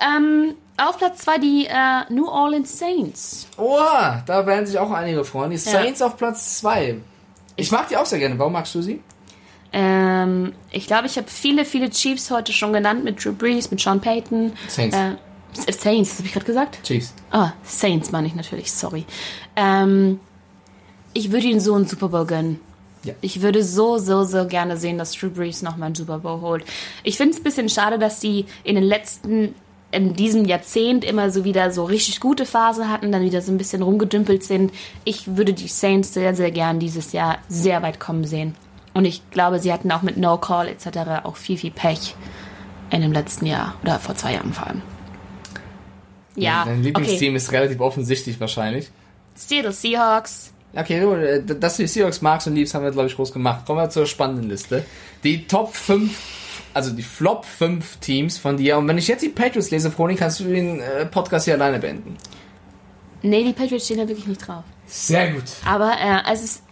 Ähm, auf Platz 2 die äh, New Orleans Saints. Oha, da werden sich auch einige freuen. Die Saints auf Platz 2. Ich mag die auch sehr gerne. Warum magst du sie? Ähm, ich glaube, ich habe viele, viele Chiefs heute schon genannt mit Drew Brees, mit Sean Payton. Saints. Äh, Saints, das habe ich gerade gesagt? Chiefs. Ah, Saints meine ich natürlich, sorry. Ähm, ich würde ihnen so einen Super Bowl gönnen. Ja. Ich würde so, so, so gerne sehen, dass Drew Brees nochmal einen Super Bowl holt. Ich finde es ein bisschen schade, dass die in den letzten, in diesem Jahrzehnt immer so wieder so richtig gute Phase hatten, dann wieder so ein bisschen rumgedümpelt sind. Ich würde die Saints sehr, sehr gern dieses Jahr sehr weit kommen sehen. Und ich glaube, sie hatten auch mit No Call etc. auch viel, viel Pech in dem letzten Jahr oder vor zwei Jahren vor allem. Ja, Dein okay. Lieblingsteam ist relativ offensichtlich wahrscheinlich. Seattle Seahawks. Okay, äh, dass du die Seahawks magst und liebst, haben wir, glaube ich, groß gemacht. Kommen wir zur spannenden Liste. Die Top 5, also die Flop 5 Teams von dir. Und wenn ich jetzt die Patriots lese, Froni, kannst du den äh, Podcast hier alleine beenden. Nee, die Patriots stehen da wirklich nicht drauf. Sehr gut. Aber äh, es ist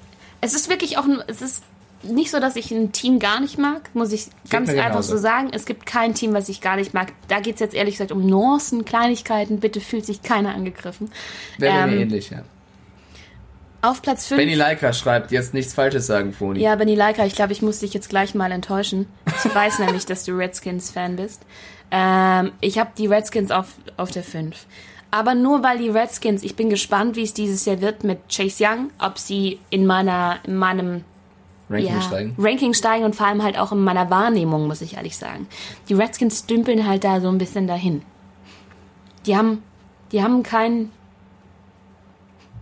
es ist wirklich auch ein, es ist nicht so, dass ich ein Team gar nicht mag, muss ich ganz mir einfach genauso. so sagen. Es gibt kein Team, was ich gar nicht mag. Da geht es jetzt ehrlich gesagt um Nuancen, Kleinigkeiten. Bitte fühlt sich keiner angegriffen. Wäre mir Ähm, ähnlich, ja. Auf Platz 5. Benny Leica schreibt, jetzt nichts Falsches sagen, Froni. Ja, Benny Leica, ich glaube, ich muss dich jetzt gleich mal enttäuschen. Ich weiß (laughs) nämlich, dass du Redskins-Fan bist. Ähm, ich habe die Redskins auf, auf der 5. Aber nur weil die Redskins, ich bin gespannt, wie es dieses Jahr wird mit Chase Young, ob sie in meiner, in meinem Ranking ja, steigen. Ranking steigen und vor allem halt auch in meiner Wahrnehmung, muss ich ehrlich sagen. Die Redskins dümpeln halt da so ein bisschen dahin. Die haben, die haben keinen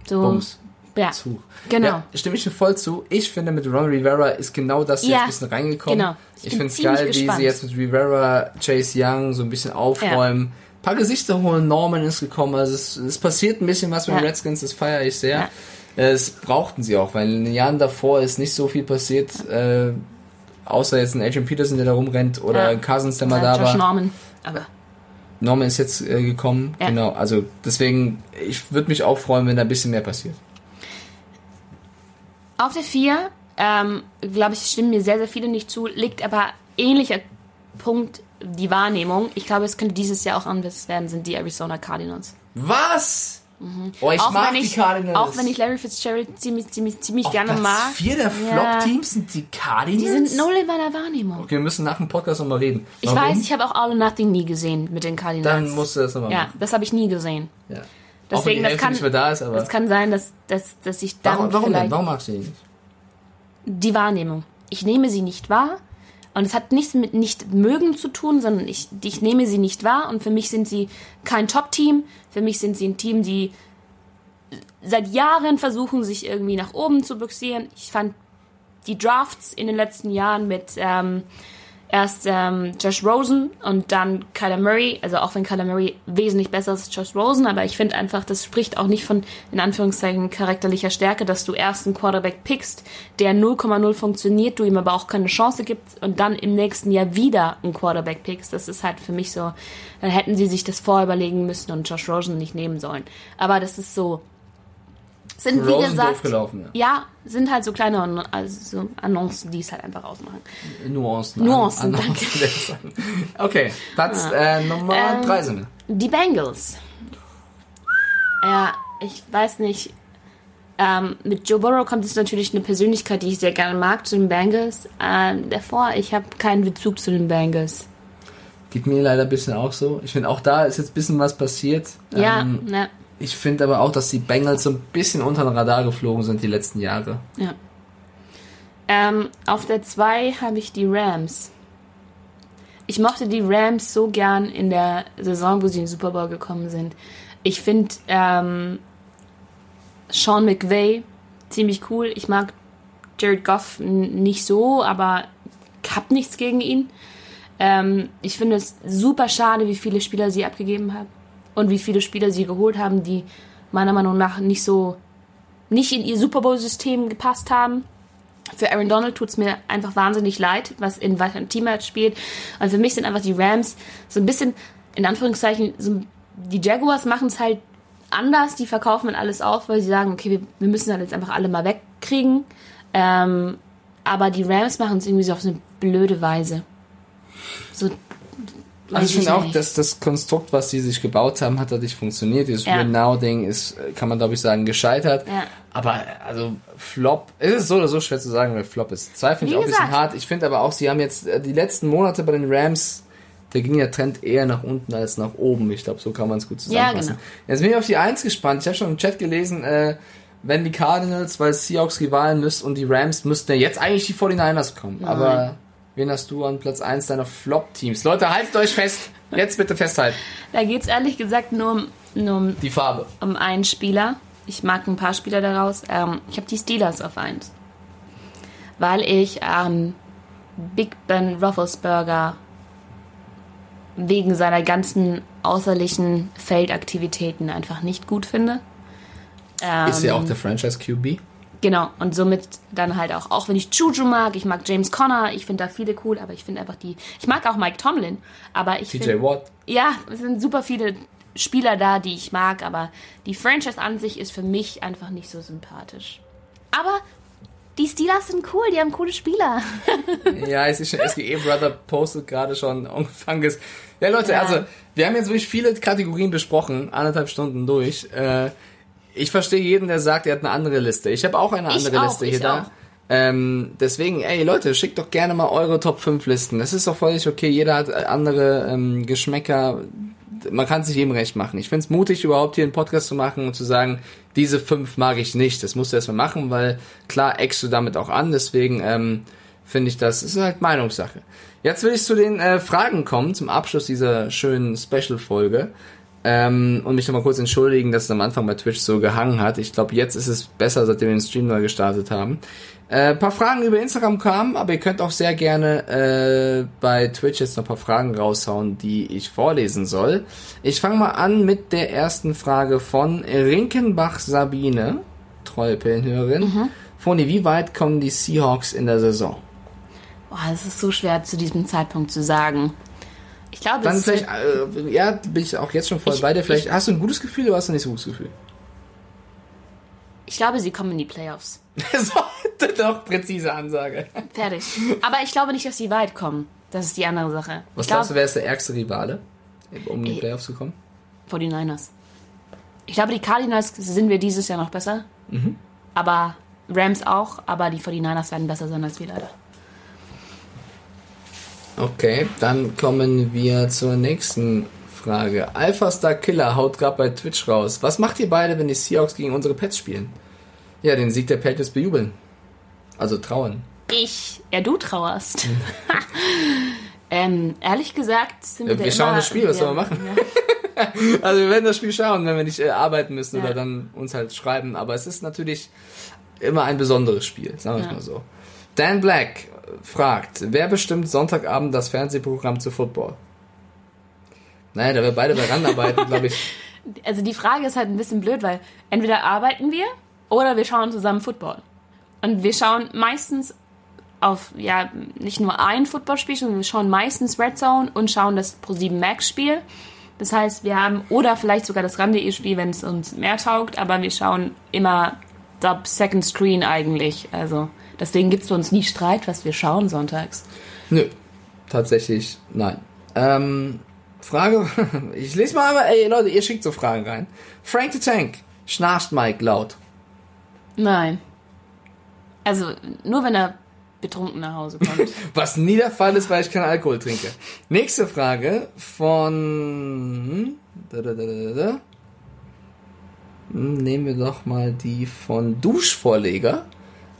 so Bums. ja, Zu. genau. Ja, stimme ich dir voll zu. Ich finde, mit Ron Rivera ist genau das jetzt Ja, ein bisschen reingekommen. genau. Ich Ich, finde es geil, wie gespannt. sie jetzt mit Rivera, Chase Young so ein bisschen aufräumen. Ein paar Gesichter holen, Norman ist gekommen. Also es, es passiert ein bisschen was mit Ja. den Redskins, das feiere ich sehr. Ja. Es brauchten sie auch, weil in den Jahren davor ist nicht so viel passiert, äh, außer jetzt ein Adrian Peterson, der da rumrennt, oder Ja. ein Cousins, der mal Ja, da Josh war. Norman. Aber Norman ist jetzt äh, gekommen. Ja. Genau, also deswegen, ich würde mich auch freuen, wenn da ein bisschen mehr passiert. Auf der 4, ähm, glaube ich, stimmen mir sehr, sehr viele nicht zu, liegt aber ähnlicher Punkt die Wahrnehmung. Ich glaube, es könnte dieses Jahr auch anders werden, sind die Arizona Cardinals. Was? Oh, ich auch, mag wenn die ich, Cardinals. auch wenn ich Larry Fitzgerald ziemlich, ziemlich, ziemlich Auf gerne Platz mag. vier der Ja. Flop-Teams sind die Cardinals? Die sind null in meiner Wahrnehmung. Okay, wir müssen nach dem Podcast nochmal reden. Ich Warum? weiß, ich habe auch All or Nothing nie gesehen mit den Cardinals. Dann musst du das nochmal ja, machen. das habe ich nie gesehen. Ja. Deswegen, das kann, nicht mehr da ist, aber... das kann sein, dass, dass, dass ich dann warum warum denn? Warum magst du die nicht? die Wahrnehmung. Ich nehme sie nicht wahr. Und es hat nichts mit nicht mögen zu tun, sondern ich, ich nehme sie nicht wahr. Und für mich sind sie kein Top-Team. Für mich sind sie ein Team, die seit Jahren versuchen, sich irgendwie nach oben zu boxieren. Ich fand die Drafts in den letzten Jahren mit ähm, erst ähm, Josh Rosen und dann Kyler Murray. Also auch wenn Kyler Murray wesentlich besser ist als Josh Rosen, aber ich finde einfach, das spricht auch nicht von, in Anführungszeichen, charakterlicher Stärke, dass du erst einen Quarterback pickst, der 0,0 funktioniert, du ihm aber auch keine Chance gibst und dann im nächsten Jahr wieder einen Quarterback pickst. Das ist halt für mich so, dann hätten sie sich das vorüberlegen müssen und Josh Rosen nicht nehmen sollen. Aber das ist so, sind wie Rosen gesagt, gelaufen, ja. ja, sind halt so kleine also so Annoncen, die es halt einfach ausmachen. Nuancen. Nuancen, An- danke. Okay, Platz äh, Nummer Ähm, drei sind. Die Bengals. Ja, ich weiß nicht. Ähm, mit Joe Burrow kommt es natürlich eine Persönlichkeit, die ich sehr gerne mag, zu den Bengals. Ähm, davor, ich habe keinen Bezug zu den Bengals. Geht mir leider ein bisschen auch so. Ich finde, auch da ist jetzt ein bisschen was passiert. Ja, Ähm, ne, ich finde aber auch, dass die Bengals so ein bisschen unter den Radar geflogen sind die letzten Jahre. ja. Ähm, auf der 2 habe ich die Rams. Ich mochte die Rams so gern in der Saison, wo sie in den Super Bowl gekommen sind. Ich finde ähm, Sean McVay ziemlich cool. Ich mag Jared Goff nicht so, aber hab nichts gegen ihn. Ähm, ich finde es super schade, wie viele Spieler sie abgegeben haben. Und wie viele Spieler sie geholt haben, die meiner Meinung nach nicht so nicht in ihr Super Bowl-System gepasst haben. Für Aaron Donald tut es mir einfach wahnsinnig leid, was in weiteren Teammatch spielt. Und für mich sind einfach die Rams so ein bisschen, in Anführungszeichen, so, die Jaguars machen es halt anders. Die verkaufen dann alles auf, weil sie sagen, okay, wir, wir müssen dann jetzt einfach alle mal wegkriegen. Ähm, aber die Rams machen es irgendwie so auf so eine blöde Weise. So also ich finde auch, dass das Konstrukt, was sie sich gebaut haben, hat da nicht funktioniert. Dieses ja. Win-Now-Ding ist, kann man glaube ich sagen, gescheitert. Ja. Aber also Flop, es ist so oder so schwer zu sagen, weil Flop ist. Zwei finde ich auch ein bisschen hart. Ich finde aber auch, sie haben jetzt äh, die letzten Monate bei den Rams, da ging der Trend eher nach unten als nach oben. Ich glaube, so kann man es gut zusammenfassen. Ja, genau. Jetzt bin ich auf die Eins gespannt. Ich habe schon im Chat gelesen, äh, wenn die Cardinals, weil Seahawks Rivalen müssen und die Rams müssten ja jetzt eigentlich die 49ers kommen. Nein. Aber Wen hast du an Platz 1 deiner Flop-Teams? Leute, haltet euch fest. Jetzt bitte festhalten. Da geht es ehrlich gesagt nur um, nur um die Farbe. Um einen Spieler. Ich mag ein paar Spieler daraus. Ähm, ich habe die Steelers auf 1. Weil ich ähm, Big Ben Roethlisberger wegen seiner ganzen außerlichen Feldaktivitäten einfach nicht gut finde. Ähm, Ist ja auch der Franchise QB? Genau, und somit dann halt auch, auch wenn ich Juju mag, ich mag James Conner, ich finde da viele cool, aber ich finde einfach die, ich mag auch Mike Tomlin, aber ich TJ Watt. Ja, es sind super viele Spieler da, die ich mag, aber die Franchise an sich ist für mich einfach nicht so sympathisch. Aber die Steelers sind cool, die haben coole Spieler. (laughs) ja, es ist schon, SGE Brother postet gerade schon (laughs) angefangen. Ja, Leute, ja. also, wir haben jetzt wirklich viele Kategorien besprochen, anderthalb Stunden durch. Äh, ich verstehe jeden, der sagt, er hat eine andere Liste. Ich habe auch eine andere auch, Liste hier da. Ähm, deswegen, ey Leute, schickt doch gerne mal eure Top 5 Listen. Das ist doch völlig okay. Jeder hat andere ähm, Geschmäcker. Man kann sich jedem recht machen. Ich finde es mutig, überhaupt hier einen Podcast zu machen und zu sagen, diese fünf mag ich nicht. Das musst du erstmal machen, weil klar eckst du damit auch an. Deswegen ähm, finde ich das, ist halt Meinungssache. Jetzt will ich zu den äh, Fragen kommen, zum Abschluss dieser schönen Special-Folge. Ähm, und mich nochmal kurz entschuldigen, dass es am Anfang bei Twitch so gehangen hat. Ich glaube, jetzt ist es besser, seitdem wir den Stream neu gestartet haben. Äh, paar Fragen über Instagram kamen, aber ihr könnt auch sehr gerne äh, bei Twitch jetzt noch ein paar Fragen raushauen, die ich vorlesen soll. Ich fange mal an mit der ersten Frage von Rinkenbach Sabine, treue Pillenhörerin. Mhm. Foni, wie weit kommen die Seahawks in der Saison? Boah, das ist so schwer zu diesem Zeitpunkt zu sagen. Ich glaube, Dann vielleicht, äh, ja, bin ich auch jetzt schon voll ich, bei dir. Vielleicht ich, hast du ein gutes Gefühl oder hast du nicht so gutes Gefühl? Ich glaube, sie kommen in die Playoffs. (laughs) so, doch, präzise Ansage. Fertig. Aber ich glaube nicht, dass sie weit kommen. Das ist die andere Sache. Was ich glaubst du, wer ist der ärgste Rivale, um in die Playoffs zu kommen? 49ers. Ich glaube, die Cardinals sind wir dieses Jahr noch besser. Mhm. Aber Rams auch. Aber die 49ers werden besser sein als wir leider. Okay, dann kommen wir zur nächsten Frage. Alpha Star Killer haut gerade bei Twitch raus. Was macht ihr beide, wenn die Seahawks gegen unsere Pets spielen? Ja, den Sieg der Patriots bejubeln. Also trauern. Ich. Ja, du trauerst. Hm. (laughs) ähm, ehrlich gesagt sind wir. Ja, wir schauen immer, das Spiel, was sollen wir machen? Ja. (laughs) also wir werden das Spiel schauen, wenn wir nicht äh, arbeiten müssen ja. oder dann uns halt schreiben. Aber es ist natürlich immer ein besonderes Spiel, sagen wir es mal so. Dan Black fragt, wer bestimmt Sonntagabend das Fernsehprogramm zu Football? Naja, da wir beide daran arbeiten, glaube ich. (laughs) Also die Frage ist halt ein bisschen blöd, weil entweder arbeiten wir oder wir schauen zusammen Football. Und wir schauen meistens auf, ja, nicht nur ein Footballspiel, sondern wir schauen meistens Red Zone und schauen das Pro7 Max Spiel. Das heißt, wir haben, oder vielleicht sogar das Rande Spiel, wenn es uns mehr taugt, aber wir schauen immer Sub Second Screen eigentlich. Also Deswegen gibt es bei uns nie Streit, was wir schauen sonntags. Nö, tatsächlich nein. Ähm, Frage, (laughs) ich lese mal aber, ey Leute, ihr schickt so Fragen rein. Frank the Tank, schnarcht Mike laut? Nein. Also nur wenn er betrunken nach Hause kommt. (laughs) Was nie der Fall ist, weil ich keinen Alkohol trinke. Nächste Frage von. Da, da, da, hm, Nehmen wir doch mal die von Duschvorleger.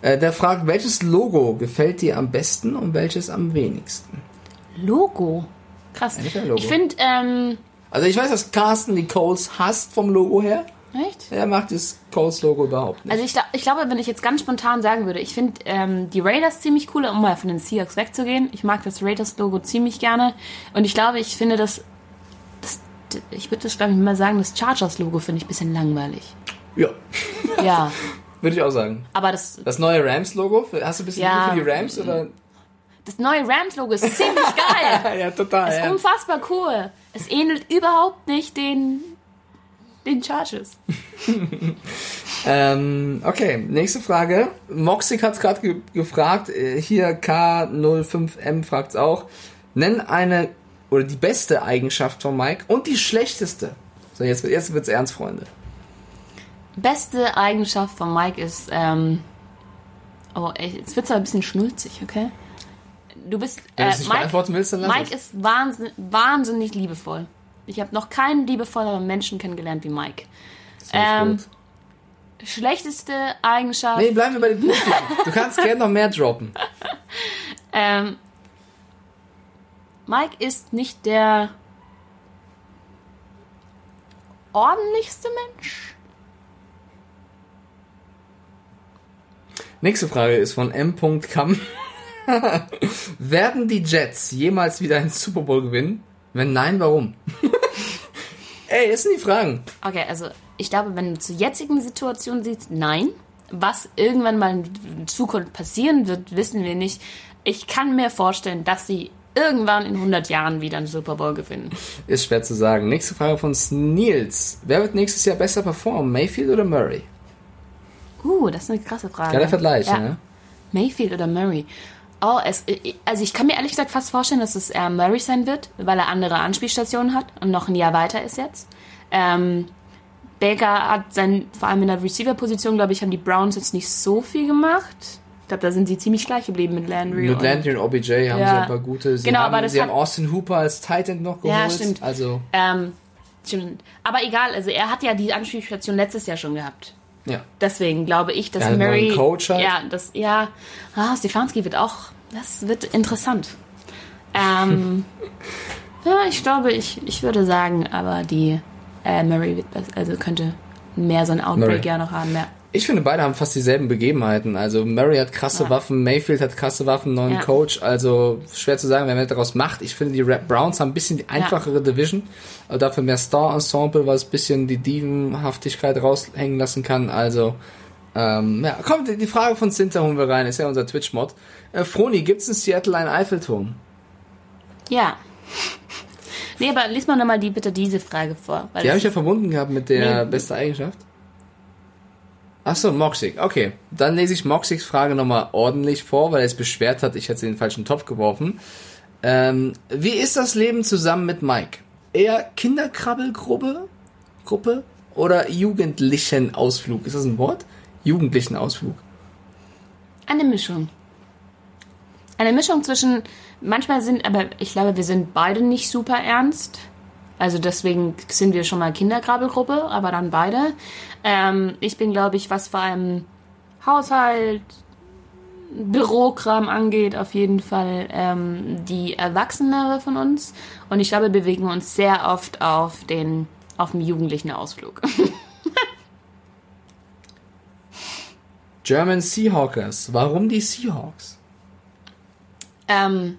Äh, der fragt, welches Logo gefällt dir am besten und welches am wenigsten? Logo? Krass. Ja, Logo. Ich finde, ähm, Also ich weiß, dass Carsten die Coles hasst vom Logo her. Echt? Er macht das Coles-Logo überhaupt nicht. Also ich, ich glaube, wenn ich jetzt ganz spontan sagen würde, ich finde ähm, die Raiders ziemlich cool, um mal von den Seahawks wegzugehen. Ich mag das Raiders-Logo ziemlich gerne. Und ich glaube, ich finde das, das ich würde das, glaube ich, mal sagen, das Chargers-Logo finde ich ein bisschen langweilig. Ja, Ja, (laughs) würde ich auch sagen. aber das, Das neue Rams-Logo, hast du ein bisschen Ja. Für die Rams oder? das neue Rams-Logo ist ziemlich geil. (laughs) ja, total. ist Ja. unfassbar cool. Es ähnelt überhaupt nicht den, den Chargers. (laughs) Ähm, okay, nächste Frage. Moxig hat es gerade ge gefragt. äh, Hier K05M fragt es auch. Nenn eine oder die beste Eigenschaft von Mike und die schlechteste. So, jetzt, jetzt wird's ernst, Freunde. Beste Eigenschaft von Mike ist, ähm, oh, ey, jetzt wird's aber ein bisschen schnulzig, okay? Du bist, Wenn äh, du es nicht Mike, beantworten willst, dann lass Mike es. ist wahnsinnig, wahnsinnig liebevoll. Ich habe noch keinen liebevolleren Menschen kennengelernt wie Mike. ähm, gut. Schlechteste Eigenschaft, Nee, bleiben wir bei den Positiven. Du kannst gerne noch mehr droppen. (laughs) ähm, Mike ist nicht der ordentlichste Mensch. Nächste Frage ist von M.Kam. (laughs) Werden die Jets jemals wieder einen Super Bowl gewinnen? Wenn nein, warum? (laughs) Ey, das sind die Fragen. Okay, also ich glaube, wenn du zur jetzigen Situation siehst, nein. Was irgendwann mal in Zukunft passieren wird, wissen wir nicht. Ich kann mir vorstellen, dass sie irgendwann in 100 Jahren wieder einen Super Bowl gewinnen. Ist schwer zu sagen. Nächste Frage von Nils. Wer wird nächstes Jahr besser performen? Mayfield oder Murray? Uh, das ist eine krasse Frage. Geiler Vergleich, Ja. ne? Mayfield oder Murray? Oh, es, also ich kann mir ehrlich gesagt fast vorstellen, dass es eher Murray sein wird, weil er andere Anspielstationen hat und noch ein Jahr weiter ist jetzt. Ähm, Baker hat sein, vor allem in der Receiver-Position, glaube ich, haben die Browns jetzt nicht so viel gemacht. Ich glaube, da sind sie ziemlich gleich geblieben mit Landry. Mit und- Landry und OBJ haben Ja. sie ein paar gute. Sie, Genau, haben, aber das sie hat- haben Austin Hooper als Titan noch geholt. Ja, stimmt. Also, Ähm, stimmt. Aber egal, also er hat ja die Anspielstation letztes Jahr schon gehabt. Ja. Deswegen glaube ich, dass einen Murray. Coach halt. Ja, das, ja. Ah, Stefanski wird auch. Das wird interessant. Ähm, (laughs) ja, ich glaube, ich, ich würde sagen, aber die äh, Murray wird besser, also könnte mehr so ein Outbreak Murray. ja noch haben. Ja. Ich finde, beide haben fast dieselben Begebenheiten. Also Murray hat krasse Ja. Waffen, Mayfield hat krasse Waffen, neuen Ja. Coach. Also schwer zu sagen, wer mehr daraus macht. Ich finde, die Ra- Browns haben ein bisschen die einfachere Division, aber dafür mehr Star-Ensemble, was ein bisschen die Dievenhaftigkeit raushängen lassen kann. Also ähm, ja, komm, die Frage von Sinter holen wir rein. Ist ja unser Twitch-Mod. Äh, Froni, gibt's in Seattle einen Eiffelturm? ja. Nee, aber lies mal nochmal die, bitte diese Frage vor. Die habe ich ja verbunden gehabt mit der Nee. beste Eigenschaft. Ach so, Moxig. Okay, dann lese ich Moxigs Frage nochmal ordentlich vor, weil er es beschwert hat, ich hätte sie in den falschen Topf geworfen. Ähm, wie ist das Leben zusammen mit Mike? Eher Kinderkrabbelgruppe Gruppe oder jugendlichen Ausflug? Ist das ein Wort? Jugendlichen Ausflug. Eine Mischung. Eine Mischung zwischen, manchmal sind, aber ich glaube, wir sind beide nicht super ernst. Also deswegen sind wir schon mal Kinderkrabbelgruppe, aber dann beide. Ähm, ich bin, glaube ich, was vor allem Haushalt, Bürokram angeht, auf jeden Fall ähm, die Erwachsenere von uns. Und ich glaube, wir bewegen uns sehr oft auf den auf dem jugendlichen Ausflug. (laughs) German Seahawkers. Warum die Seahawks? ähm,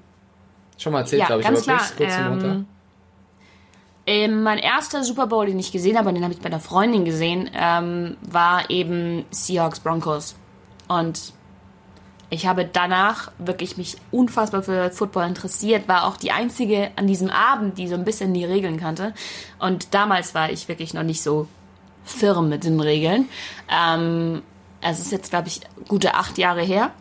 Schon mal erzählt, Ja, glaube ich, aber klar, kurz, ähm, Montag. Ähm, mein erster Super Bowl, den ich gesehen habe, und den habe ich bei einer Freundin gesehen, ähm, war eben Seahawks Broncos. Und ich habe danach wirklich mich unfassbar für Football interessiert, war auch die einzige an diesem Abend, die so ein bisschen die Regeln kannte. Und damals war ich wirklich noch nicht so firm mit den Regeln. Ähm, es ist jetzt, glaube ich, gute acht Jahre her.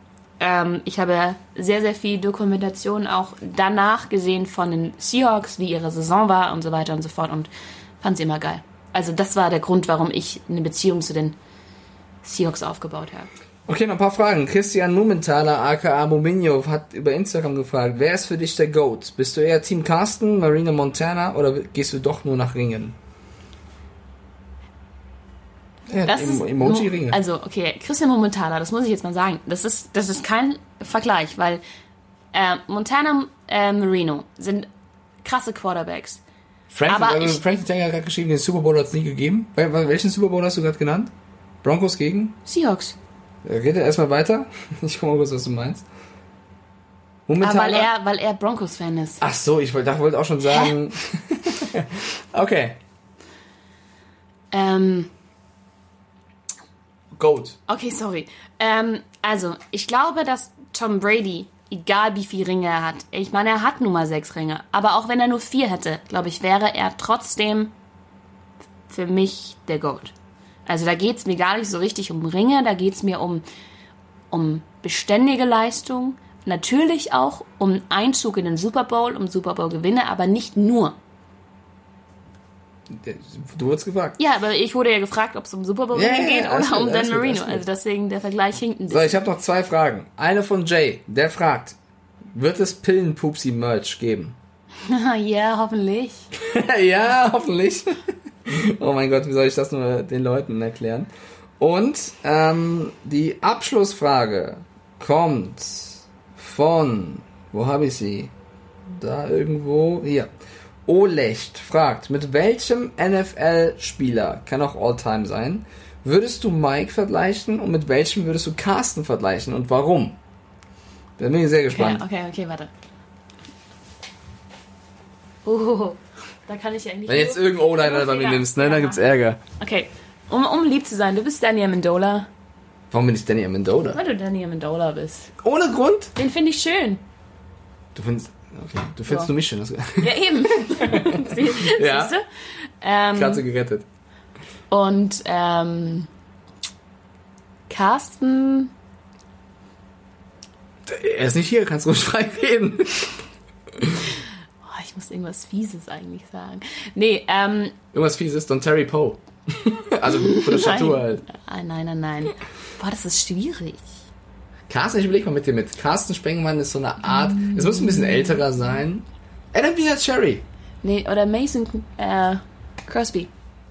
Ähm, ich habe sehr, sehr viel Dokumentation auch danach gesehen von den Seahawks, wie ihre Saison war und so weiter und so fort und fand sie immer geil. Also das war der Grund, warum ich eine Beziehung zu den Seahawks aufgebaut habe. Okay, noch ein paar Fragen. Christian Mumenthaler, aka Mominho, hat über Instagram gefragt, wer ist für dich der GOAT? Bist du eher Team Carsten, Marina Montana oder gehst du doch nur nach Ringen? Ja, Das Em Emoji-Ringe. Also, okay, Christian Montana, das muss ich jetzt mal sagen. Das ist, das ist kein Vergleich, weil äh, Montana äh, Marino sind krasse Quarterbacks. Frank, aber äh, ich- Frank Tanger hat gerade geschrieben, den Super Bowl hat es nie gegeben. Wel- wel- Welchen Super Bowl hast du gerade genannt? Broncos gegen? Seahawks. Äh, Rede erstmal weiter. (laughs) Ich guck mal kurz, was du meinst. Aber Momentan. weil er, weil er Broncos-Fan ist. Ach so, ich wollte wollt auch schon sagen. (laughs) Okay. Ähm, Goat. okay, sorry. Ähm, also, ich glaube, dass Tom Brady, egal wie viele Ringe er hat, ich meine, er hat nun mal sechs Ringe, aber auch wenn er nur vier hätte, glaube ich, wäre er trotzdem für mich der Goat. Also da geht's mir gar nicht so richtig um Ringe, da geht's mir um, um beständige Leistung, natürlich auch um Einzug in den Super Bowl, um Super Bowl Gewinne, aber nicht nur. Du wurdest gefragt. Ja, aber ich wurde ja gefragt, ob es um Super Bowl ja, geht oder gut, um Dan gut, Marino. Also deswegen der Vergleich hinkt ein So, ich habe noch zwei Fragen. Eine von Jay, der fragt, wird es Pillenpupsi-Merch geben? (laughs) (laughs) ja, hoffentlich. ja, hoffentlich. (laughs) oh mein Gott, wie soll ich das nur den Leuten erklären? Und ähm, die Abschlussfrage kommt von, wo habe ich sie? Da irgendwo, hier. Olecht fragt, mit welchem NFL-Spieler, kann auch All-Time sein, würdest du Mike vergleichen und mit welchem würdest du Carsten vergleichen und warum? Da bin ich sehr Okay, gespannt. okay, okay, warte. Oh, da kann ich eigentlich. Wenn jetzt irgendein O-Liner bei mir Ja, nimmst, ne, dann ja. gibt's Ärger. Okay, um, um lieb zu sein, du bist Danny Amendola. Warum bin ich Danny Amendola? Weil du Danny Amendola bist. Ohne Grund? Den finde ich schön. Du findest, okay, du findest Ja. nur mich schön. (laughs) Ja, eben. (laughs) Sie, Ja. Siehst du? Ähm, Katze gerettet. und ähm, Carsten. Er ist nicht hier, kannst ruhig frei reden. Oh, ich muss irgendwas Fieses eigentlich sagen. Nee, ähm, Irgendwas fieses, Don Terry Poe. (laughs) also von der Statur nein. halt. Ah, nein, nein, nein. Boah, das ist schwierig. Carsten, ich überleg mal mit dir mit. Carsten Spengemann ist so eine Art, es muss ein bisschen älterer sein. Adam Peter Cherry. Nee, oder Mason äh, Crosby.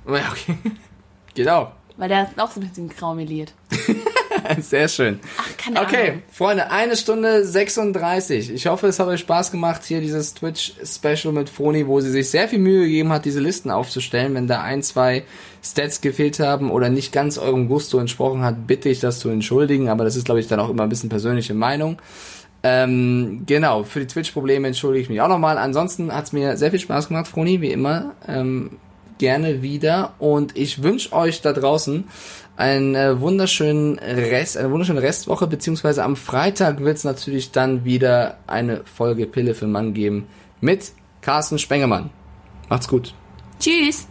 Ja, okay. (laughs) Geht auch. Weil der hat auch so ein bisschen grau meliert. (laughs) (laughs) Sehr schön. Ach, keine Okay, Ahnung. Freunde, eine Stunde 36. Ich hoffe, es hat euch Spaß gemacht, hier dieses Twitch-Special mit Froni, wo sie sich sehr viel Mühe gegeben hat, diese Listen aufzustellen. Wenn da ein, zwei Stats gefehlt haben oder nicht ganz eurem Gusto entsprochen hat, bitte ich das zu entschuldigen. Aber das ist, glaube ich, dann auch immer ein bisschen persönliche Meinung. Ähm, genau, für die Twitch-Probleme entschuldige ich mich auch nochmal. Ansonsten hat es mir sehr viel Spaß gemacht, Froni, wie immer. Ähm, gerne wieder. Und ich wünsche euch da draußen einen äh, wunderschönen Rest, eine wunderschöne Restwoche, beziehungsweise am Freitag wird es natürlich dann wieder eine Folge Pille für Mann geben mit Carsten Spengemann. Macht's gut. Tschüss.